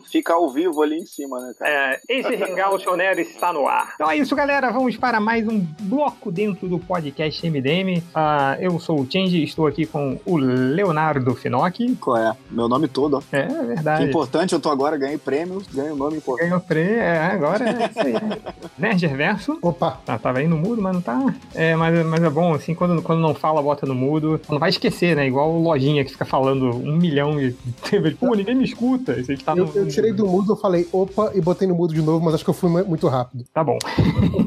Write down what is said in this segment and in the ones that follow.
fica ao vivo ali em cima, né, cara? É, esse Hangout On Air está no ar. Então é isso, galera. Vamos para mais um bloco dentro do podcast MDM. Ah, eu sou o Change, estou aqui com o Leonardo Finocchi. Qual é? Meu nome todo, ó. É, é Que verdade. importante, eu tô agora, ganhei prêmios, ganhei o nome importante. Ganhou pre... É, agora é isso aí. Nerd Reverso. Opa, Ah, tava aí no mudo, mas não tá. É, mas, mas é bom, assim, quando, quando não fala, bota no mudo. Não vai esquecer, né? Igual o lojinha que fica falando um milhão de. Pô, ninguém me escuta. Isso aí tá eu, no- eu tirei do mudo, eu falei opa e botei no mudo de novo, mas acho que eu fui mu- muito rápido. Tá bom.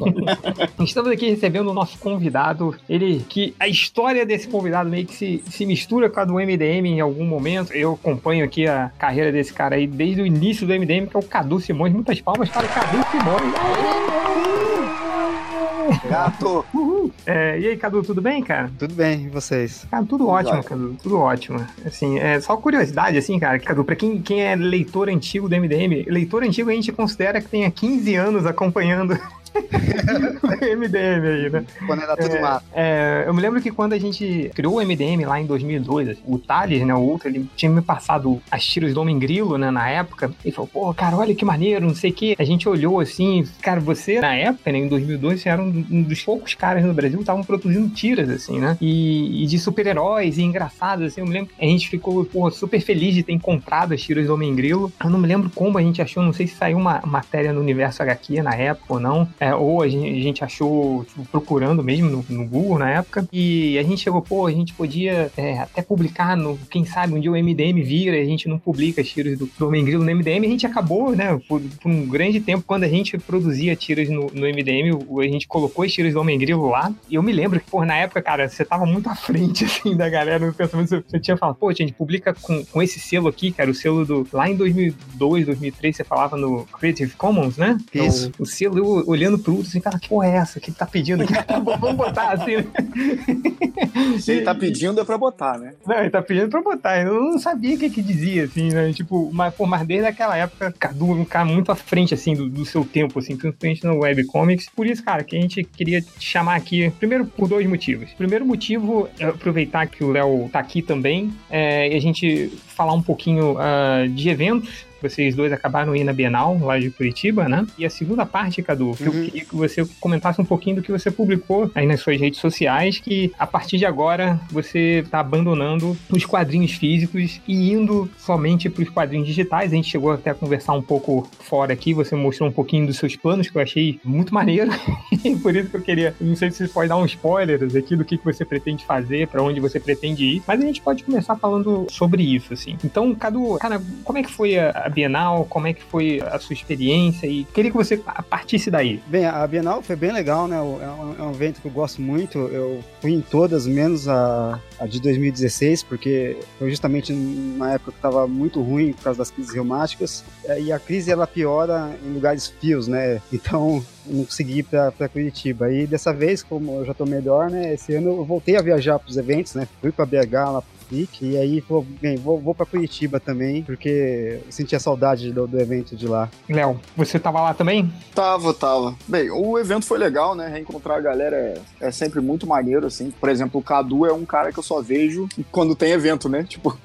Estamos aqui recebendo o nosso convidado. Ele que a história desse convidado meio que se, se mistura com a do MDM em algum momento. Eu acompanho aqui a carreira desse cara aí desde o início do MDM, que é o Cadu Simões. Muitas palmas para o Cadu Simões. Gato! Uhul. É, e aí, Cadu, tudo bem, cara? Tudo bem, e vocês? Cara, tudo Tudo ótimo. Cadu. Tudo ótimo. Assim, é só curiosidade, assim, cara. Cadu, pra quem, quem é leitor antigo do MDM, leitor antigo a gente considera que tenha 15 anos acompanhando MDM aí, né? Quando era tudo mato. É, eu me lembro que quando a gente criou o MDM lá em 2002, assim, o Thales, né, o outro, ele tinha me passado as tiras do Homem Grilo, né, na época, e falou, pô, cara, olha que maneiro, não sei o quê. A gente olhou assim, cara, você, na época, né, em 2002, você era um um dos poucos caras no Brasil que estavam produzindo tiras, assim, né, e, e de super-heróis e engraçados, assim, eu me lembro, a gente ficou, pô, super feliz de ter encontrado as tiras do Homem Grilo. Eu não me lembro como a gente achou, não sei se saiu uma matéria no Universo HQ na época ou não, é, ou a gente, a gente achou tipo, procurando mesmo no, no Google na época. E a gente chegou, pô, a gente podia é, até publicar no. Quem sabe um dia o MDM vira e a gente não publica as tiras do, do Homem Grilo no MDM. A gente acabou, né, por, por um grande tempo, quando a gente produzia tiras no, no MDM, a gente colocou as tiras do Homem Grilo lá. E eu me lembro que, pô, na época, cara, você tava muito à frente, assim, da galera no pensamento. Você, você tinha falado, pô, a gente publica com, com esse selo aqui, cara, o selo do. Lá em 2002, 2003, você falava no Creative Commons, né? Então, Isso. o selo, eu olhando pro outro, assim, cara, que porra é essa? O que ele tá pedindo? Vamos botar assim, né? Se ele tá pedindo é pra botar, né? Não, ele tá pedindo pra botar. Eu não sabia o que que dizia, assim, né? Tipo, mas, pô, mas desde aquela época, Cadu um cara muito à frente, assim, do, do seu tempo, assim, principalmente no webcomics. Por isso, cara, que a gente queria te chamar aqui, primeiro por dois motivos. Primeiro motivo é aproveitar que o Léo tá aqui também é, e a gente falar um pouquinho ah, de eventos vocês dois acabaram indo na Bienal, lá de Curitiba, né? E a segunda parte, Cadu, que eu Uhum. queria que você comentasse um pouquinho do que você publicou aí nas suas redes sociais, que a partir de agora você tá abandonando os quadrinhos físicos e indo somente para os quadrinhos digitais. A gente chegou até a conversar um pouco fora aqui, você mostrou um pouquinho dos seus planos, que eu achei muito maneiro. e por isso que eu queria, não sei se você pode dar um spoiler aqui do que que você pretende fazer, para onde você pretende ir, mas a gente pode começar falando sobre isso, assim. Então, Cadu, cara, como é que foi a Bienal? Como é que foi a sua experiência? E queria que você partisse daí. Bem, a Bienal foi bem legal, né? É um, é um evento que eu gosto muito. Eu fui em todas, menos a, a de 2016, porque foi justamente na época que estava muito ruim por causa das crises reumáticas. É, E a crise ela piora em lugares frios, né? Então não consegui ir para Curitiba. E dessa vez, como eu já tô melhor, né? Esse ano eu voltei a viajar para os eventos, né? Fui para BH lá FIC, e aí, pô, bem, vou, vou para Curitiba também, porque eu sentia saudade do, do evento de lá. Léo, você tava lá também? Tava, tava. Bem, o evento foi legal, né? Reencontrar a galera é, é sempre muito maneiro, assim. Por exemplo, o Cadu é um cara que eu só vejo quando tem evento, né? Tipo,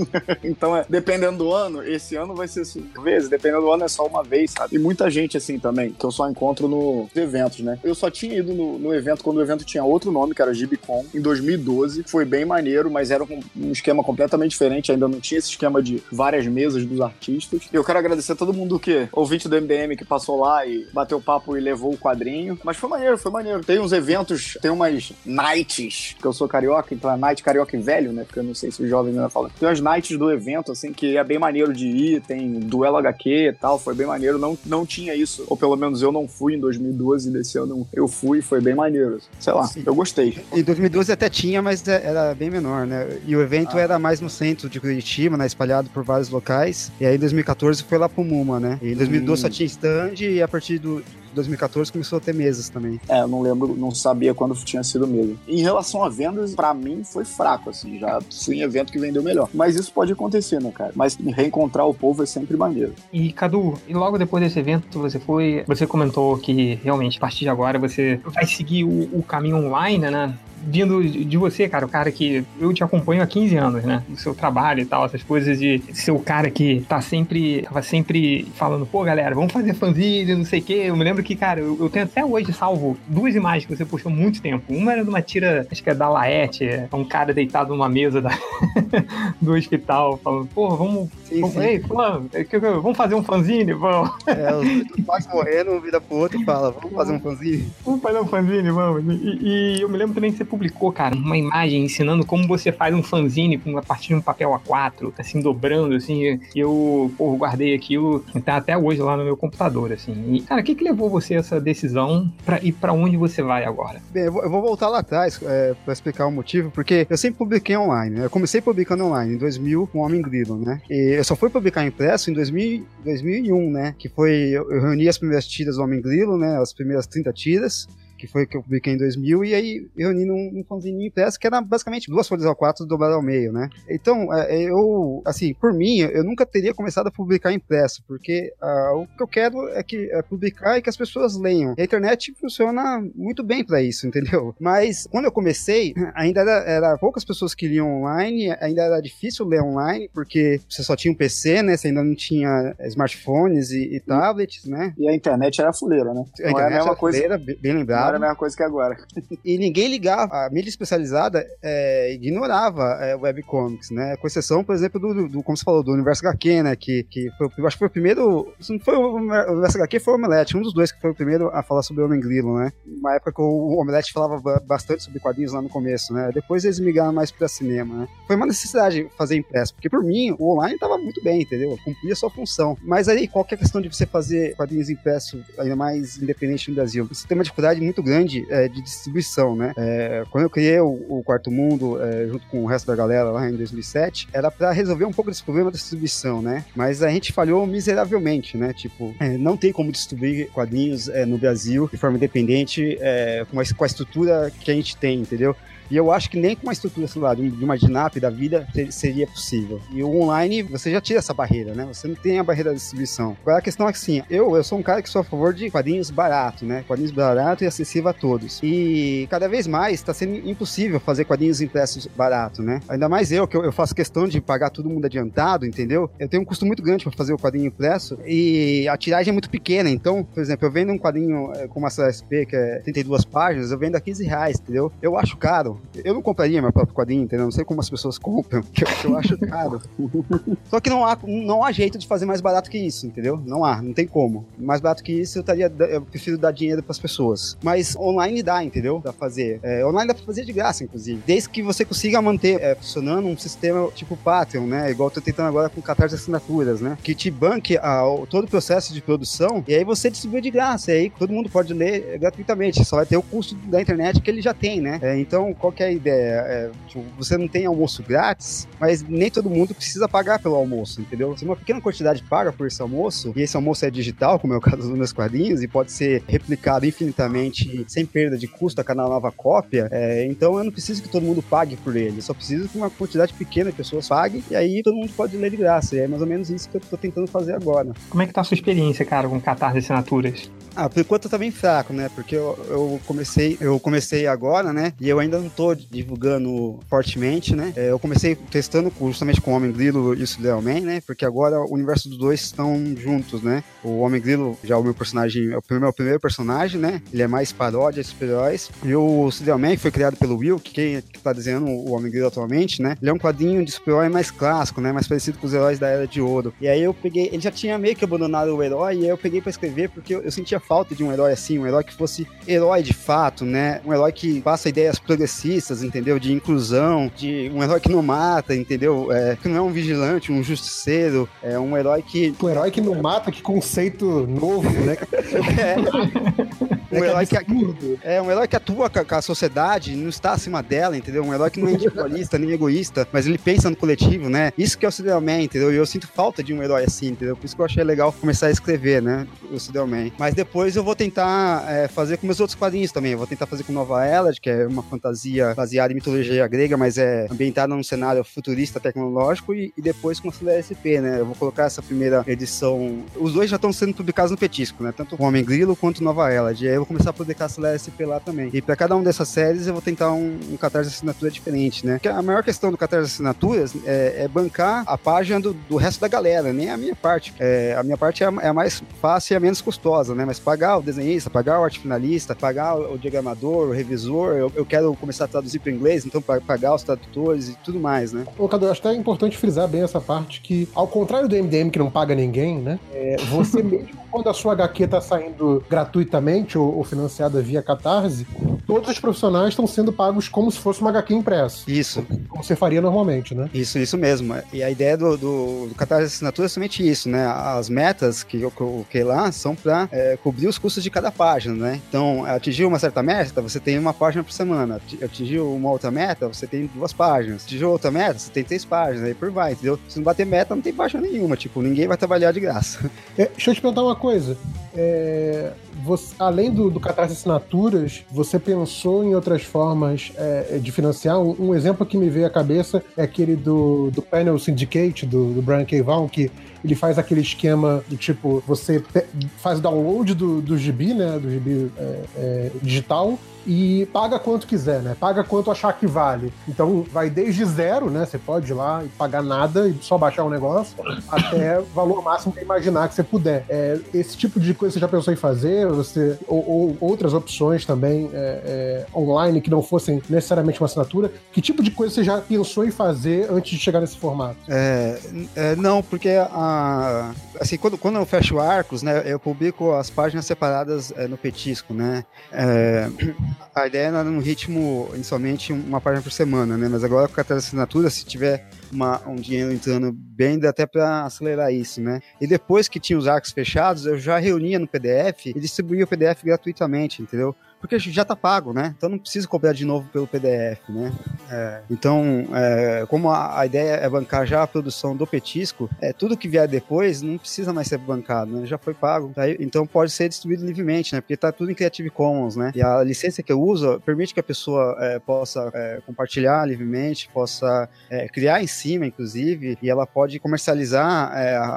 então, é, dependendo do ano, esse ano vai ser cinco vezes, dependendo do ano é só uma vez, sabe? E muita gente, assim, também, que eu só encontro nos eventos, né? Eu só tinha ido no, no evento quando o evento tinha outro nome, que era Gibicon, em 2012. Foi bem maneiro, mas era um, um esquema completamente diferente, ainda não tinha esse esquema de várias mesas dos artistas. E eu quero agradecer a todo mundo que, ouvinte do MDM, que passou lá e bateu papo e levou o quadrinho. Mas foi maneiro, foi maneiro. Tem uns eventos, tem umas nights, que eu sou carioca, então é night carioca e velho, né? Porque eu não sei se os jovens ainda falam. Tem umas nights do evento, assim, que é bem maneiro de ir, tem duelo HQ e tal, foi bem maneiro. Não, não tinha isso, ou pelo menos eu não fui em 2012, desse ano eu fui, foi bem maneiro. Sei lá, eu gostei. Em 2012 até tinha, mas é- era bem menor, né? E o evento Ah. era mais no centro de Curitiba, né? Espalhado por vários locais. E aí em 2014 foi lá pro Muma, né? E em 2012 Hum. só tinha stand e a partir do, 2014 começou a ter mesas também. É, eu não lembro, não sabia quando tinha sido mesmo. Em relação a vendas, para mim foi fraco, assim. Já fui em evento que vendeu melhor. Mas isso pode acontecer, né, cara? Mas reencontrar o povo é sempre maneiro. E, Cadu, e logo depois desse evento, você foi. Você comentou que realmente, a partir de agora, você vai seguir o, o caminho online, né? vindo de você, cara, o cara que eu te acompanho há 15 anos, né? Do seu trabalho e tal, essas coisas de ser o cara que tá sempre, tava sempre falando, pô, galera, vamos fazer fanzine, não sei o quê. Eu me lembro que, cara, eu, eu, tenho até hoje salvo duas imagens que você postou muito tempo. Uma era de uma tira, acho que é da Laete, é um cara deitado numa mesa da, do hospital, falando, pô, vamos. Sim, vamos, sim. Ei, fulano, é vamos fazer um fanzine? Vamos. É, os pais morrendo, um vira pro outro e fala, vamos fazer um fanzine? Vamos fazer um fanzine, vamos. E, e eu me lembro também que você publicou, cara, uma imagem ensinando como você faz um fanzine a partir de um papel A4, assim, dobrando, assim. Eu, pô, guardei aquilo, tá até hoje lá no meu computador, assim. E, cara, o que que levou você a essa decisão pra, e para onde você vai agora? Bem, eu vou, voltar lá atrás é, para explicar o motivo, porque eu sempre publiquei online, né? Eu comecei publicando online em 2000 com o Homem Grilo, né? E eu só fui publicar impresso em 2000, 2001, né? Que foi, eu reuni as primeiras tiras do Homem Grilo, né? As primeiras 30 tiras que foi que eu publiquei em 2000, e aí reuni num, num fanzine impresso que era basicamente duas folhas ao quatro dobradas ao meio, né? Então, é, é, eu, assim, por mim, eu nunca teria começado a publicar impresso, porque uh, o que eu quero é que é publicar e que as pessoas leiam. E a internet funciona muito bem para isso, entendeu? Mas quando eu comecei, ainda era, era, poucas pessoas que liam online, ainda era difícil ler online, porque você só tinha um PC, né? Você ainda não tinha smartphones e, e tablets, né? E a internet era fuleira, né? A internet era, era coisa... fuleira, bem lembrado era a mesma coisa que agora. e ninguém ligava. A mídia especializada é, ignorava é, webcomics, né? Com exceção, por exemplo, do, do, como você falou, do Universo HQ, né? Que, que foi, eu acho que foi o primeiro. Se não foi o Universo HQ, foi o Omelete, um dos dois que foi o primeiro a falar sobre o Homem Grilo, né? Uma época que o Omelete falava bastante sobre quadrinhos lá no começo, né? Depois eles migraram mais pra cinema, né? Foi uma necessidade fazer impresso, porque por mim o online tava muito bem, entendeu? Cumpria sua função. Mas aí, qual que é a questão de você fazer quadrinhos impressos, ainda mais independente no Brasil? Você tem uma dificuldade muito muito grande é, de distribuição, né? É, quando eu criei o, o Quarto Mundo, é, junto com o resto da galera lá em 2007, era para resolver um pouco desse problema da distribuição, né? Mas a gente falhou miseravelmente, né? Tipo, é, não tem como distribuir quadrinhos é, no Brasil de forma independente é, com, a, com a estrutura que a gente tem, entendeu? E eu acho que nem com uma estrutura, lá, de uma DINAP da vida seria possível. E o online, você já tira essa barreira, né? Você não tem a barreira da distribuição. Agora a questão é que, assim, eu, eu sou um cara que sou a favor de quadrinhos baratos, né? Quadrinhos baratos e acessível a todos. E cada vez mais está sendo impossível fazer quadrinhos impressos baratos, né? Ainda mais eu, que eu, eu, faço questão de pagar todo mundo adiantado, entendeu? Eu tenho um custo muito grande para fazer o quadrinho impresso e a tiragem é muito pequena. Então, por exemplo, eu vendo um quadrinho eh, como a CSP, que é 32 páginas, eu vendo a 15 reais, entendeu? Eu acho caro. Eu não compraria meu próprio quadrinho, entendeu? Não sei como as pessoas compram, que eu, que eu acho caro. Só que não há, não há jeito de fazer mais barato que isso, entendeu? Não há, não tem como. Mais barato que isso, eu, estaria, eu prefiro dar dinheiro para as pessoas. Mas online dá, entendeu? Dá pra fazer. É, online dá pra fazer de graça, inclusive. Desde que você consiga manter é, funcionando um sistema tipo Patreon, né? Igual eu tô tentando agora com Catarse Assinaturas, né? Que te banque a, todo o processo de produção e aí você distribui de graça. E aí todo mundo pode ler gratuitamente. Só vai ter o custo da internet que ele já tem, né? É, então, qual que é a ideia? É, tipo, você não tem almoço grátis, mas nem todo mundo precisa pagar pelo almoço, entendeu? Se uma pequena quantidade paga por esse almoço, e esse almoço é digital, como é o caso dos meus quadrinhos, e pode ser replicado infinitamente sem perda de custo a cada nova cópia, é, então eu não preciso que todo mundo pague por ele, eu só preciso que uma quantidade pequena de pessoas pague, e aí todo mundo pode ler de graça. E é mais ou menos isso que eu tô tentando fazer agora. Como é que tá a sua experiência, cara, com Catarse Assinaturas? Ah, por enquanto tá bem fraco, né? Porque eu, eu, comecei, eu comecei agora, né? E eu ainda não tô divulgando fortemente, né? É, eu comecei testando justamente com o Homem Grilo e o Cidel Man, né? Porque agora o universo dos dois estão juntos, né? O Homem Grilo já é o meu personagem, é o o primeiro personagem, né? Ele é mais paródia de super-heróis. E o Cidel Man foi criado pelo Will, que quem que tá desenhando o Homem Grilo atualmente, né? Ele é um quadrinho de super-herói mais clássico, né? Mais parecido com os heróis da Era de Ouro. E aí eu peguei, ele já tinha meio que abandonado o herói, e aí eu peguei para escrever porque eu, eu sentia falta de um herói assim, um herói que fosse herói de fato, né? Um herói que passa ideias progressistas, entendeu? De inclusão, de um herói que não mata, entendeu? É, que não é um vigilante, um justiceiro, é um herói que. Um herói que não mata, que conceito novo, né? é. Um herói que, é um herói que atua com a, sociedade, não está acima dela, entendeu? Um herói que não é individualista nem egoísta, mas ele pensa no coletivo, né? Isso que é o Cidelman, entendeu? E eu sinto falta de um herói assim, entendeu? Por isso que eu achei legal começar a escrever, né? O Cidelman. Mas de, depois eu vou tentar é, fazer com meus outros quadrinhos também. Eu vou tentar fazer com Nova Elad, que é uma fantasia baseada em mitologia grega, mas é ambientada num cenário futurista tecnológico, e, e depois com a CLSP, né? Eu vou colocar essa primeira edição. Os dois já estão sendo publicados no Petisco, né? Tanto o Homem Grilo quanto Nova Elad. E eu vou começar a publicar a CLSP lá também. E para cada uma dessas séries eu vou tentar um, um catarse de assinatura diferente, né? Porque a maior questão do catarse de assinaturas é, é bancar a página do, do, resto da galera, nem a minha parte. É, a minha parte é a, é a, mais fácil e a menos custosa, né? Mas pagar o desenhista, pagar o arte finalista, pagar o, o diagramador, o revisor, eu, eu, quero começar a traduzir para inglês, então pagar os tradutores e tudo mais, né? Ô, Cadu, acho até importante frisar bem essa parte que, ao contrário do MDM que não paga ninguém, né? É, você mesmo, quando a sua HQ está saindo gratuitamente ou, ou financiada via Catarse, todos os profissionais estão sendo pagos como se fosse uma HQ impressa. Isso. Como você faria normalmente, né? Isso, isso mesmo. E a ideia do, do, do Catarse de Assinatura é somente isso, né? As metas que eu coloquei lá são para é, cobrir os custos de cada página, né? Então, atingiu uma certa meta, você tem uma página por semana. Atingiu uma outra meta, você tem duas páginas. Atingiu outra meta, você tem três páginas. Aí por vai, entendeu? Se não bater meta, não tem página nenhuma. Tipo, ninguém vai trabalhar de graça. É, deixa eu te perguntar uma coisa. É, você, além do, do Catarse Assinaturas, você pensou em outras formas é, de financiar? Um, um, exemplo que me veio à cabeça é aquele do, do Panel Syndicate, do, do Brian K. Vaughan, que ele faz aquele esquema do tipo, você faz download do, do né, do gibi é, é, digital, e paga quanto quiser, né? Paga quanto achar que vale. Então vai desde zero, né? Você pode ir lá e pagar nada e só baixar o negócio, até valor máximo que imaginar que você puder. É, esse tipo de coisa você já pensou em fazer? Você, ou, ou outras opções também é, é, online que não fossem necessariamente uma assinatura? Que tipo de coisa você já pensou em fazer antes de chegar nesse formato? É, é, não, porque a, assim, quando, quando eu fecho arcos, né, eu publico as páginas separadas é, no petisco, né? A ideia era num ritmo, inicialmente, uma página por semana, né? Mas agora com a carteira de assinatura, se tiver uma, um dinheiro entrando bem, dá até para acelerar isso, né? E depois que tinha os arcos fechados, eu já reunia no PDF e distribuía o PDF gratuitamente, entendeu? Porque já está pago, né? Então não precisa cobrar de novo pelo PDF, né? É, então, é, como a, a, ideia é bancar já a produção do petisco, é, tudo que vier depois não precisa mais ser bancado, né? Já foi pago, tá? então pode ser distribuído livremente, né? Porque está tudo em Creative Commons, né? E a licença que eu uso permite que a pessoa é, possa é, compartilhar livremente, possa é, criar em cima, inclusive, e ela pode comercializar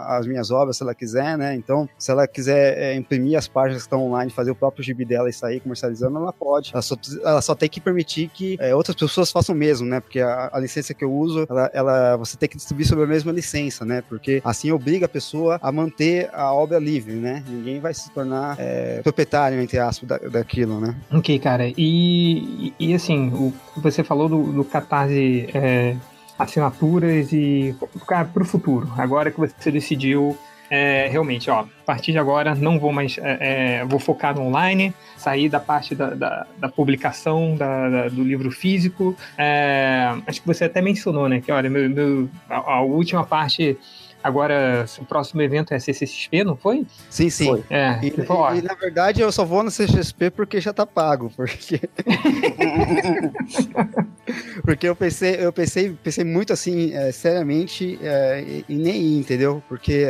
as minhas obras se ela quiser, né? Então, se ela quiser imprimir as páginas que estão online, fazer o próprio gibi dela e sair comercializando comercializando, ela pode. Ela só, ela só tem que permitir que é, outras pessoas façam o mesmo, né? Porque a, a, licença que eu uso, ela, ela, você tem que distribuir sobre a mesma licença, né? Porque assim obriga a pessoa a manter a obra livre, né? Ninguém vai se tornar é, proprietário, entre aspas, da, daquilo, né? Ok, cara. E, e assim, o você falou do, do Catarse é, assinaturas e cara, para o futuro. Agora que você decidiu é, realmente, ó, a partir de agora não vou mais, é, é, vou focar no online, sair da parte da, da, da publicação da, da, do livro físico. É, acho que você até mencionou, né, que olha, meu, meu a, a última parte Agora, o próximo evento é CCXP, não foi? Sim, sim. Foi. É, e, e, e, na verdade eu só vou no CCXP porque já tá pago, porque porque eu pensei, eu pensei, pensei muito assim, é, seriamente, é, e nem ir, entendeu? Porque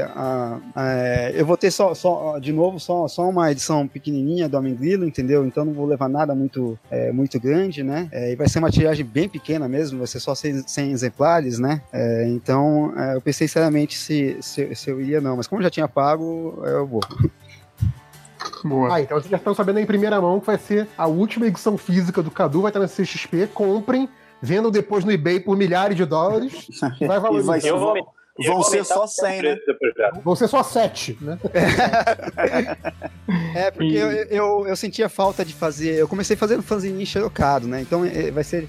é, eu vou ter só, só, de novo, só, só uma edição pequenininha do Homem Grilo, entendeu? Então não vou levar nada muito, é, muito grande, né? É, e vai ser uma tiragem bem pequena mesmo, vai ser só 100, 100 exemplares, né? É, então eu pensei seriamente se, se, se eu ia, não. Mas como eu já tinha pago, eu vou. Boa. Ah, então vocês já estão sabendo em primeira mão que vai ser a última edição física do Cadu, vai estar na CXP. Comprem, vendam depois no eBay por milhares de dólares. Vai valorizar. Vai, eu vou, Vão ser só 100, né? Vão ser só 7, né? é, porque e... eu, eu, eu, sentia falta de fazer. Eu comecei fazendo fanzine xerocado, né? Então é, vai ser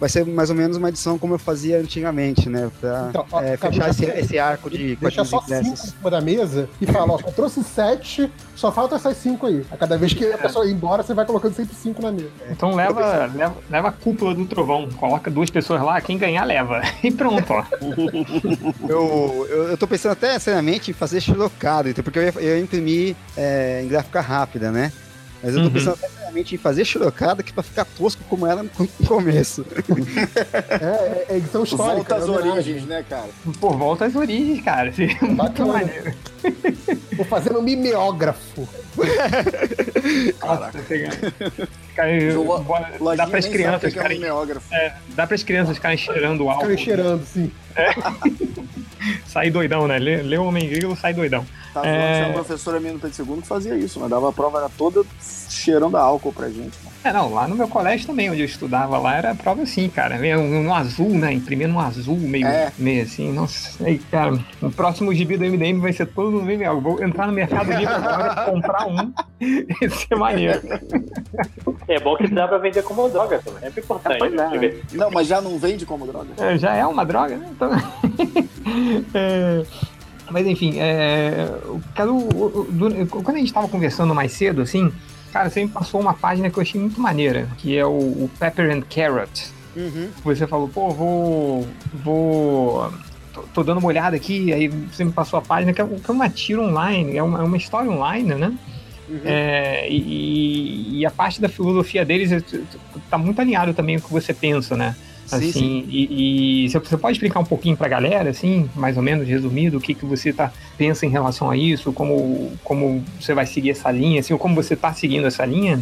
vai ser mais ou menos uma edição como eu fazia antigamente, né? Pra então, ó, é, fechar esse, esse, arco de Deixa só cinco em cima da mesa e fala, ó, eu trouxe sete, só falta essas cinco aí. A cada vez que a pessoa ir embora, você vai colocando sempre cinco na mesa. Então leva, leva, leva a cúpula do trovão, coloca duas pessoas lá, quem ganhar leva. E pronto, ó. eu, eu, eu tô pensando até seriamente em fazer xilocado, porque eu ia, eu ia imprimir é, em gráfica rápida, né? Mas eu tô uhum. pensando em fazer churocada que pra ficar tosco como era no começo. é, é, é edição histórica. Volta às é origens, né, cara? Pô, volta às origens, cara. Muito maneiro. Tô fazendo mimeógrafo. Caraca. Cara, eu, dá para as crianças ficarem. É, dá para as crianças ficarem cheirando o álcool. Ficarem cheirando, sim. É. sai doidão, né? Lê, lê o Homem Grilo, sai doidão. Tá é... tinha uma professora minha no Pedro II que fazia isso, mas dava a prova era toda cheirando álcool pra gente. Mano. É, não, lá no meu colégio também, onde eu estudava lá, era prova assim, cara. No, no azul, né? Imprimendo no azul, meio, é. meio assim. Nossa, aí, cara, o próximo gibi do MDM vai ser todo no VML. Eu vou entrar no Mercado Livre agora, comprar um e ser maneiro. É bom que dá pra vender como droga também. É importante. É, né? Não, mas já não vende como droga. É, já é uma droga, né? Então... é... Mas enfim, é... quando a gente tava conversando mais cedo, assim, Cara, você me passou uma página que eu achei muito maneira, que é o, o Pepper and Carrot. Uhum. Você falou, pô, vou. vou. Tô, tô, dando uma olhada aqui, aí você me passou a página, que é, que é uma tira online, é uma, é uma história online, né? Uhum. É, e, e, a parte da filosofia deles é, tá muito alinhado também com o que você pensa, né? Assim, sim, sim. E, e, você pode explicar um pouquinho para a galera, assim, mais ou menos resumido, o que, que você tá, pensa em relação a isso, como, como você vai seguir essa linha, assim, ou como você está seguindo essa linha?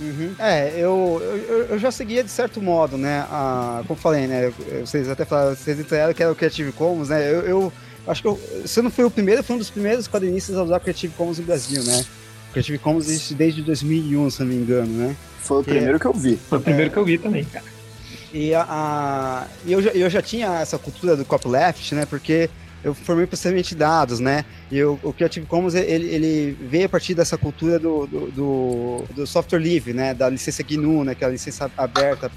Uhum. É, eu, eu, eu, já seguia de certo modo, né? A, como falei, né? Vocês até falaram, vocês entraram que era o Creative Commons, né? Eu, eu acho que eu, se não foi o primeiro, foi um dos primeiros quadrinistas a usar Creative Commons no Brasil, né? Creative Commons existe desde 2001, se não me engano, né? Foi o primeiro é, que eu vi. Foi o primeiro é, que eu vi também, cara. E, a, a, e eu, já, eu já tinha essa cultura do copyleft, né? Porque eu formei processamento de dados, né? E o, o Creative Commons, ele, ele veio a partir dessa cultura do, do, do, do software livre, né? Da licença GNU, né? Que é a licença aberta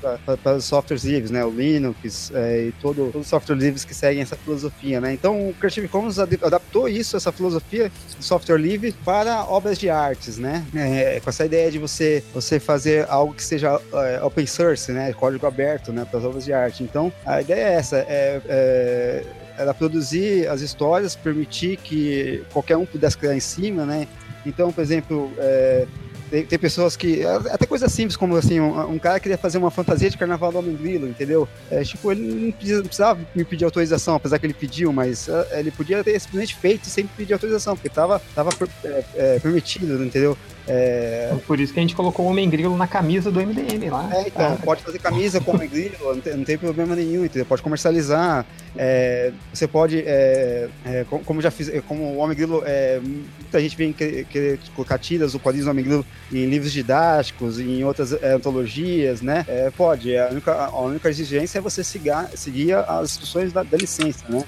para os softwares livres, né? O Linux é, e todo, todos os softwares livres que seguem essa filosofia, né? Então, o Creative Commons adaptou isso, essa filosofia de software livre para obras de artes, né? É, com essa ideia de você, você fazer algo que seja é, open source, né? Código aberto, né? Para as obras de arte. Então, a ideia é essa, é, é era produzir as histórias, permitir que qualquer um pudesse criar em cima, né? Então, por exemplo, é, tem, tem, pessoas que. Até coisas simples, como assim, um, um, cara queria fazer uma fantasia de carnaval do Homem Grilo, entendeu? É, tipo, ele não, precisava me pedir autorização, apesar que ele pediu, mas uh, ele podia ter simplesmente feito sem pedir autorização, porque tava, tava é, é, permitido, entendeu? É... Por isso que a gente colocou o Homem Grilo na camisa do MDM lá. É, então, ah. pode fazer camisa com o Homem Grilo, não tem, não tem problema nenhum, entendeu? Pode comercializar. É, você pode, é, é como já fiz, como o Homem Grilo, é, muita gente vem querer, colocar tiras ou quadrinhos do Homem Grilo em livros didáticos, em outras é, antologias, né? pode, a única, a única exigência é você seguir, seguir as instruções da, da licença, né?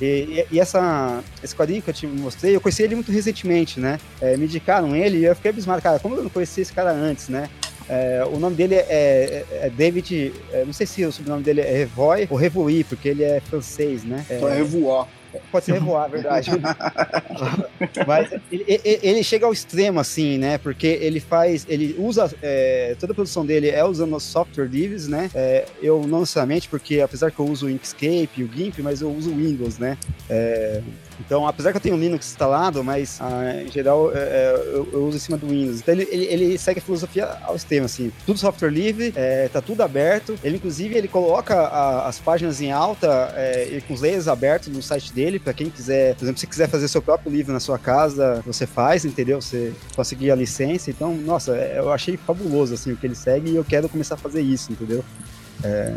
E, e, essa, esse quadrinho que eu te mostrei, eu conheci ele muito recentemente, né? É, me indicaram ele e eu fiquei abismado, cara, como eu não conhecia esse cara antes, né? É, o nome dele é, é, é David, é, não sei se o sobrenome dele é Revoy ou Revoy, porque ele é francês, né? É, é Revoy. Pode ser revoar, verdade. Mas ele, ele, chega ao extremo, assim, né? Porque ele faz. Ele usa. É, toda a produção dele é usando software livres, né? É, eu não necessariamente, porque apesar que eu uso o Inkscape e o GIMP, mas eu uso o Windows, né? É, então, apesar que eu tenho Linux instalado, mas ah, em geral é, é, eu, eu, uso em cima do Windows. Então ele, ele, ele, segue a filosofia ao extremo, assim. Tudo software livre, é, tá tudo aberto. Ele, inclusive, ele coloca a, as páginas em alta é, com os layers abertos no site dele, para quem quiser, por exemplo, se quiser fazer seu próprio livro na sua casa, você faz, entendeu? Você conseguir a licença. Então, nossa, é, eu achei fabuloso, assim, o que ele segue e eu quero começar a fazer isso, entendeu? É,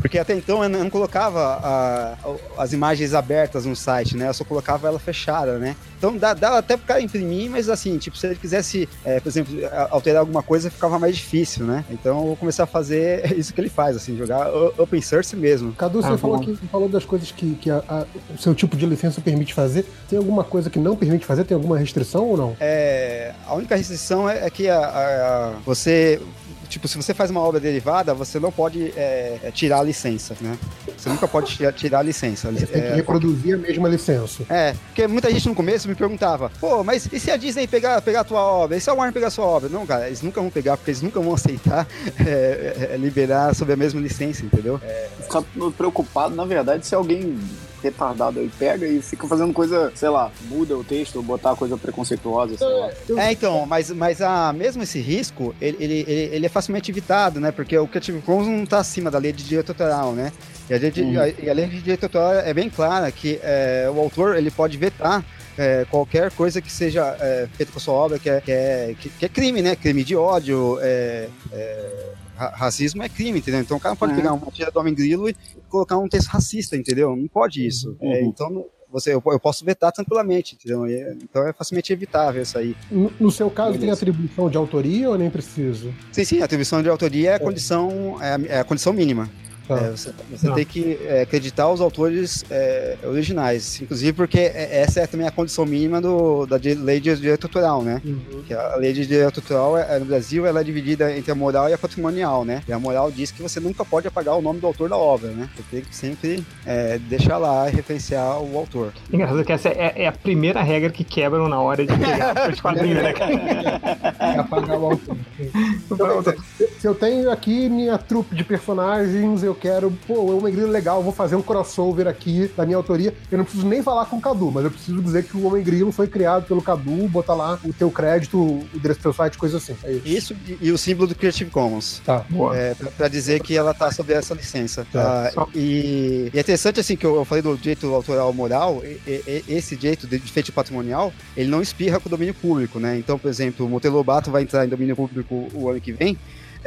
porque até então eu não colocava a, as imagens abertas no site, né? Eu só colocava ela fechada, né? Então dá, dá até pro cara imprimir, mas assim, tipo, se ele quisesse, é, por exemplo, alterar alguma coisa, ficava mais difícil, né? Então eu vou começar a fazer isso que ele faz, assim, jogar open source mesmo. Cadu, você ah, falou, que, falou das coisas que, que a, a, o seu tipo de licença permite fazer. Tem alguma coisa que não permite fazer? Tem alguma restrição ou não? É, a única restrição é, é que a, a, você tipo, se você faz uma obra derivada, você não pode é, é tirar a licença, né? Você nunca pode tirar a licença. Você tem que é, reproduzir a mesma licença. É, porque muita gente no começo me perguntava, pô, mas e se a Disney pegar, pegar a tua obra? E se a Warner pegar a sua obra? Não, cara, eles nunca vão pegar, porque eles nunca vão aceitar é, é liberar sob a mesma licença, entendeu? É... Ficar preocupado, na verdade, se alguém retardado aí pega e fica fazendo coisa, sei lá, muda o texto, botar coisa preconceituosa, sei lá. É, então, mas, mas a, mesmo esse risco, ele, ele, ele, ele é facilmente evitado, né? Porque o Creative Commons não está acima da lei de direito autoral, né? E a, lei de, Uhum. a, e a lei de direito autoral é bem clara que é, o autor ele pode vetar é, qualquer coisa que seja é, feita com a sua obra que é, que, é, que, que é crime, né? Crime de ódio, é, é, racismo é crime, entendeu? Então o cara não pode Uhum. pegar uma tira do homem grilo e colocar um texto racista, entendeu? Não pode isso. É, Uhum. então você, eu, eu posso vetar tranquilamente, entendeu? E, então é facilmente evitável isso aí. No, no seu caso, tem Beleza. atribuição de autoria ou nem precisa? Sim, sim, atribuição de autoria é a condição, é a, é a condição mínima. Tá. É, você você Não. tem que é, acreditar os autores é, originais, inclusive porque é- essa é também a condição mínima do, da lei de direito autoral, né? Que a lei de direito autoral é, é, no Brasil ela é dividida entre a moral e a patrimonial, né? E a moral diz que você nunca pode apagar o nome do autor da obra, né? Você tem que sempre é, deixar lá e referenciar o autor. Engraçado que essa é, é a primeira regra que quebram na hora de pegar os quadrinhos, né, cara? É apagar o autor. Se eu tenho aqui minha trupe de personagens, eu quero, pô, o Homem Grilo é legal, vou fazer um crossover aqui da minha autoria. Eu não preciso nem falar com o Cadu, mas eu preciso dizer que o Homem Grilo foi criado pelo Cadu, botar lá o teu crédito, o endereço do teu site, coisa assim. É isso. Isso e, e o símbolo do Creative Commons. Tá. Boa. É, pra, pra dizer que ela tá sob essa licença. Tá. Ah, e, e é interessante, assim, que eu, eu falei do direito autoral moral, e- e- esse direito de feito patrimonial, ele não espirra com o domínio público, né? Então, por exemplo, o Monteiro Lobato vai entrar em domínio público o ano que vem,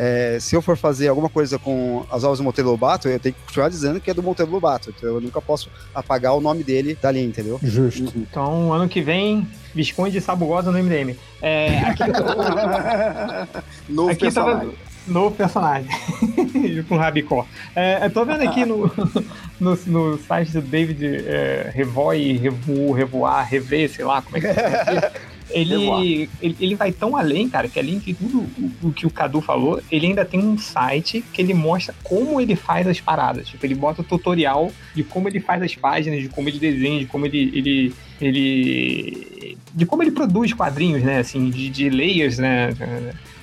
é, se eu for fazer alguma coisa com as obras do Monteiro Lobato, eu tenho que continuar dizendo que é do Monteiro Lobato. Então eu nunca posso apagar o nome dele dali, entendeu? Justo. Então, ano que vem, Visconde Sabugosa no MDM. É, aqui, Novo aqui tava personagem. novo personagem. com Rabicó. É, eu tô vendo aqui no, no, no site do David é, Revoy, Revu, Revoar, Rever, sei lá como é que é. Ele, ele, ele vai tão além, cara, que além de tudo o, o que o Cadu falou, ele ainda tem um site que ele mostra como ele faz as paradas. Tipo, ele bota tutorial de como ele faz as páginas, de como ele desenha, de como ele. ele, ele de como ele produz quadrinhos, né? Assim, de, de layers, né?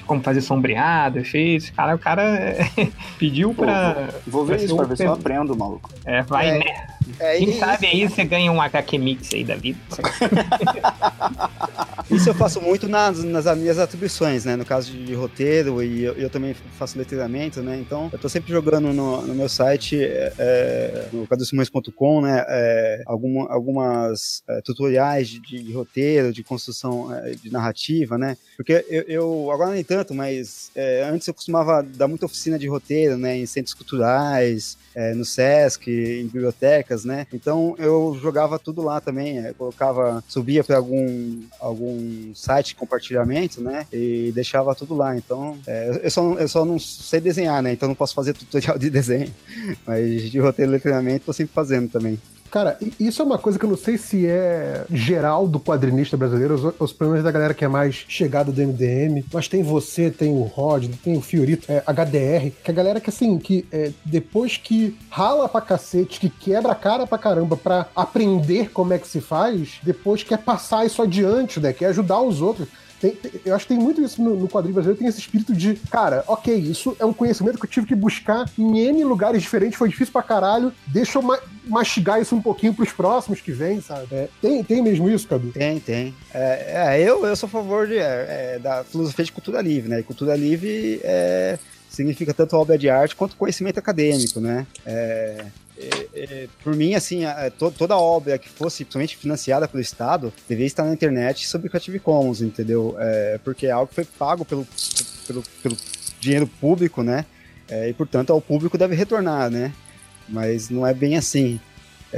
Como fazer sombreado, efeitos. Cara, o cara pediu pra. Vou ver pra isso pra o ver se eu aprendo, maluco. É, vai, É, né? É, Quem e- sabe aí você ganha um HQ Mix aí da vida. Isso eu faço muito nas, nas minhas atribuições, né? No caso de, roteiro, e eu, eu também faço letreiramento, né? Então, eu tô sempre jogando no, no meu site, é, é, no cadocimões.com, né? É, alguma, algumas é, tutoriais de, de roteiro, de construção é, de narrativa, né? Porque eu, eu- agora nem tanto, mas é, antes eu costumava dar muita oficina de roteiro, né? Em centros culturais, é, no Sesc, em bibliotecas, né? Então eu jogava tudo lá também, é, colocava, subia para algum, algum site de compartilhamento, né? E deixava tudo lá. Então é, eu, só, eu só não sei desenhar, né? Então não posso fazer tutorial de desenho, mas de roteiro e letramento tô sempre fazendo também. Cara, isso é uma coisa que eu não sei se é geral do quadrinista brasileiro, os, os problemas da galera que é mais chegada do MDM, mas tem você, tem o Rod, tem o Fiorito, é, HDR, que a galera que assim, que é, depois que rala pra cacete, que quebra a cara pra caramba pra aprender como é que se faz, depois quer passar isso adiante, né? Quer ajudar os outros. Tem- tem- eu acho que tem muito isso no, no quadrinho brasileiro, tem esse espírito de, cara, ok, isso é um conhecimento que eu tive que buscar em N lugares diferentes, foi difícil pra caralho, deixa eu ma- mastigar isso um pouquinho pros próximos que vêm, sabe? É, tem, tem mesmo isso, Cadu? Tem, tem. É, é, eu, eu sou a favor de, é, é, da filosofia de cultura livre, né? E cultura livre é, significa tanto obra de arte quanto conhecimento acadêmico, né? É, é, é, por mim, assim, a- to- toda obra que fosse principalmente financiada pelo Estado deveria estar na internet sobre Creative Commons, entendeu? É, porque é algo que foi pago pelo, pelo, pelo dinheiro público, né? É, e, portanto, ao público deve retornar, né? Mas não é bem assim.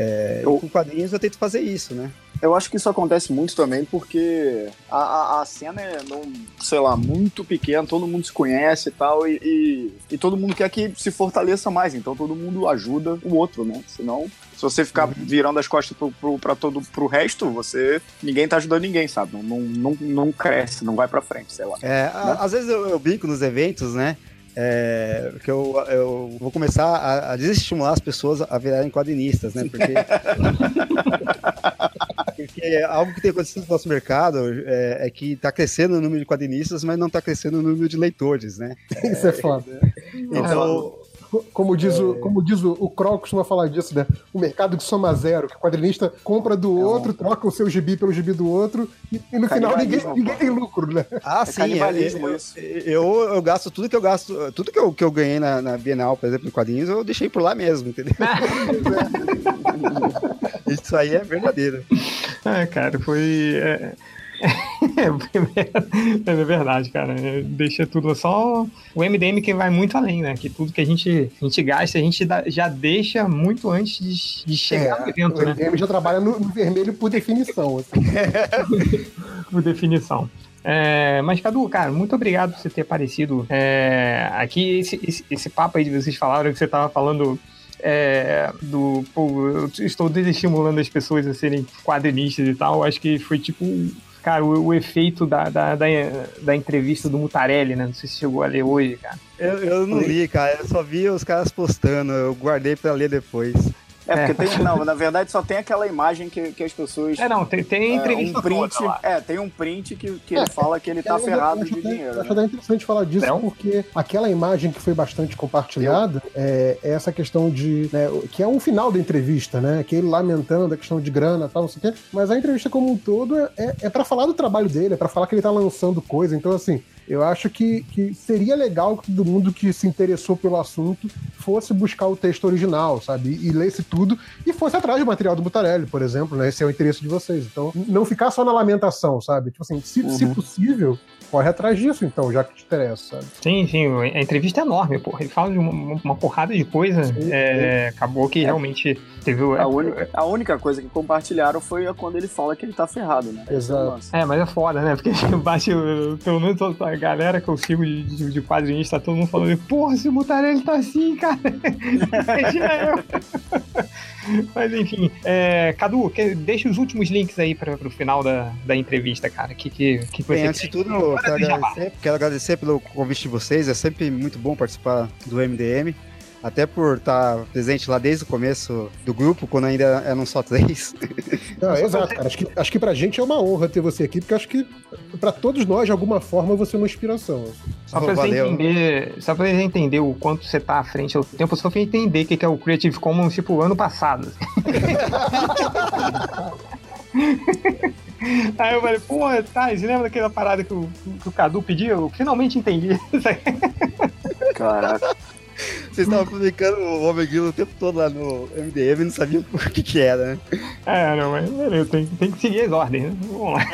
É, Eu- Com quadrinhos eu tento fazer isso, né? Eu acho que isso acontece muito também porque a, a, a cena é, não, sei lá, muito pequena, todo mundo se conhece e tal, e, e, e todo mundo quer que se fortaleça mais, então todo mundo ajuda o outro, né? Senão, se você ficar virando as costas pro, pro, pra todo, pro resto, você. ninguém tá ajudando ninguém, sabe? Não, não, não, não cresce, não vai pra frente, sei lá. É, a- às vezes eu, eu brinco nos eventos, né? É, que eu, eu vou começar a, a desestimular as pessoas a virarem quadrinistas, né? Porque, porque algo que tem acontecido no nosso mercado é, é que está crescendo o número de quadrinistas, mas não está crescendo o número de leitores, né? Isso é foda. Então, Como diz, o, como diz o, o Kroll costuma falar disso, né? O mercado de soma zero, que o quadrinista compra do É um- outro, troca o seu gibi pelo gibi do outro, e, e no final ninguém, ninguém tem lucro, né? Ah, É sim. canibalismo eu, isso. Eu, eu gasto tudo que eu gasto, tudo que eu, que eu ganhei na, na Bienal, por exemplo, em quadrinhos, eu deixei por lá mesmo, entendeu? Isso aí é verdadeiro. Ah, cara, foi. É... é verdade, cara. É, Deixa tudo só. O MDM que vai muito além, né? Que tudo que a gente, a gente gasta, a gente dá- já deixa muito antes de, de chegar no evento, o né? MDM já trabalha no, no vermelho por definição. assim. Por definição. É, mas, Cadu, cara, muito obrigado por você ter aparecido é, aqui. Esse, esse, esse papo aí de vocês falaram que você tava falando é, do. Pô, eu estou desestimulando as pessoas a serem quadrinistas e tal. Acho que foi tipo. Cara, o, o efeito da, da, da, da entrevista do Mutarelli, né? Não sei se chegou a ler hoje, cara. Eu, eu não li, cara, eu só vi os caras postando, eu guardei pra ler depois. É, porque tem. Não, na verdade só tem aquela imagem que, que as pessoas. É, não, tem, tem é, entrevista um print, toda lá. é, tem um print que, que É, ele fala que ele tá Eu- eu ferrado de até- dinheiro. Eu acho né? até interessante falar disso, Não? porque aquela imagem que foi bastante compartilhada é, é essa questão de. né, que é um final da entrevista, né? Que ele lamentando a questão de grana e tal, não sei o quê. Mas a entrevista como um todo é, é, é para falar do trabalho dele, é pra falar que ele tá lançando coisa. Então, assim. Eu acho que, que seria legal que todo mundo que se interessou pelo assunto fosse buscar o texto original, sabe? E, e lesse tudo e fosse atrás do material do Butarelli, por exemplo, né? Esse é o interesse de vocês. Então, não ficar só na lamentação, sabe? Tipo assim, se, se Uhum. possível, corre atrás disso, então, já que te interessa, sabe? Sim, sim, a entrevista é enorme, pô. Ele fala de uma, uma porrada de coisa. Sim, é, acabou que realmente teve. o- A única, a única coisa que compartilharam foi quando ele fala que ele tá ferrado, né? É o Exato. lance. É, mas é foda, né? Porque bate, o- pelo menos a galera que eu sigo de, de, de quadrinista, tá todo mundo falando, porra, esse Mutarelli tá assim, cara. Imagina eu. Mas enfim, é, Cadu, que- deixa os últimos links aí pra, pro final da, da entrevista, cara. Que, que, que você Bem, antes de tudo, quero agradecer, quero agradecer pelo convite de vocês. É sempre muito bom participar do MDM. Até por estar presente lá desde o começo do grupo, quando ainda eram só três. Não, exato, cara. Acho que, acho que pra gente é uma honra ter você aqui, porque acho que pra todos nós, de alguma forma, você é uma inspiração. Só pra, você Valeu. entender, só pra você entender o quanto você tá à frente ao tempo, só pra entender o que que é o Creative Commons, tipo, ano passado. Aí eu falei, pô, tá, você lembra daquela parada que o, que o Cadu pediu? Eu finalmente entendi. Caraca. Vocês estavam publicando o Homem Grilo o tempo todo lá no MDM e não sabiam o que, que era, né? é, não, mas beleza, tem, tem que seguir as ordens, né? Vamos lá.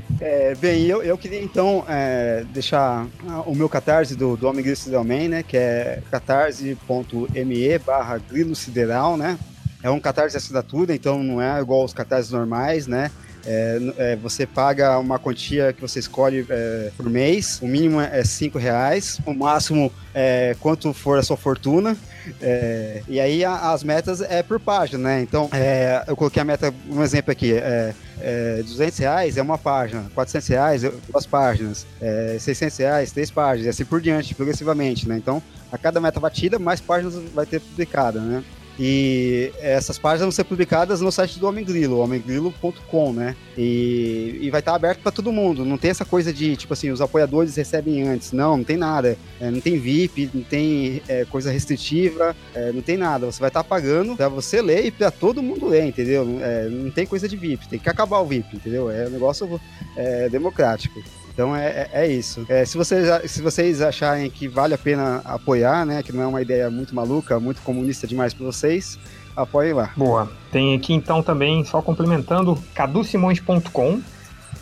É, bem, eu, eu queria então é, deixar o meu catarse do, do Homem Grilo Sideral Man, né? Que é catarse.me barra grilo sideral, né? É um catarse de assinatura, então não é igual os catarses normais, né? É, é, você paga uma quantia que você escolhe é, por mês, o mínimo é 5 reais, o máximo é quanto for a sua fortuna. É, e aí a- as metas é por página, né? Então é, eu coloquei a meta, um exemplo aqui, é, é, 200 reais é uma página, 400 reais é duas páginas, é, 600 reais três páginas, e assim por diante, progressivamente, né? Então a cada meta batida, mais páginas vai ter publicada, né? E essas páginas vão ser publicadas no site do Homem Grilo, homemgrilo.com, né? E, e vai estar aberto para todo mundo. Não tem essa coisa de, tipo assim, os apoiadores recebem antes. Não, não tem nada. É, não tem VIP, não tem é, coisa restritiva, é, não tem nada. Você vai estar pagando para você ler e para todo mundo ler, entendeu? Não, é, não tem coisa de VIP. Tem que acabar o VIP, entendeu? É um negócio é, democrático. Então é, é, é isso. É, se, vocês, se vocês acharem que vale a pena apoiar, né? Que não é uma ideia muito maluca, muito comunista demais para vocês, apoiem lá. Boa. Tem aqui então também, só complementando, cadusimões.com,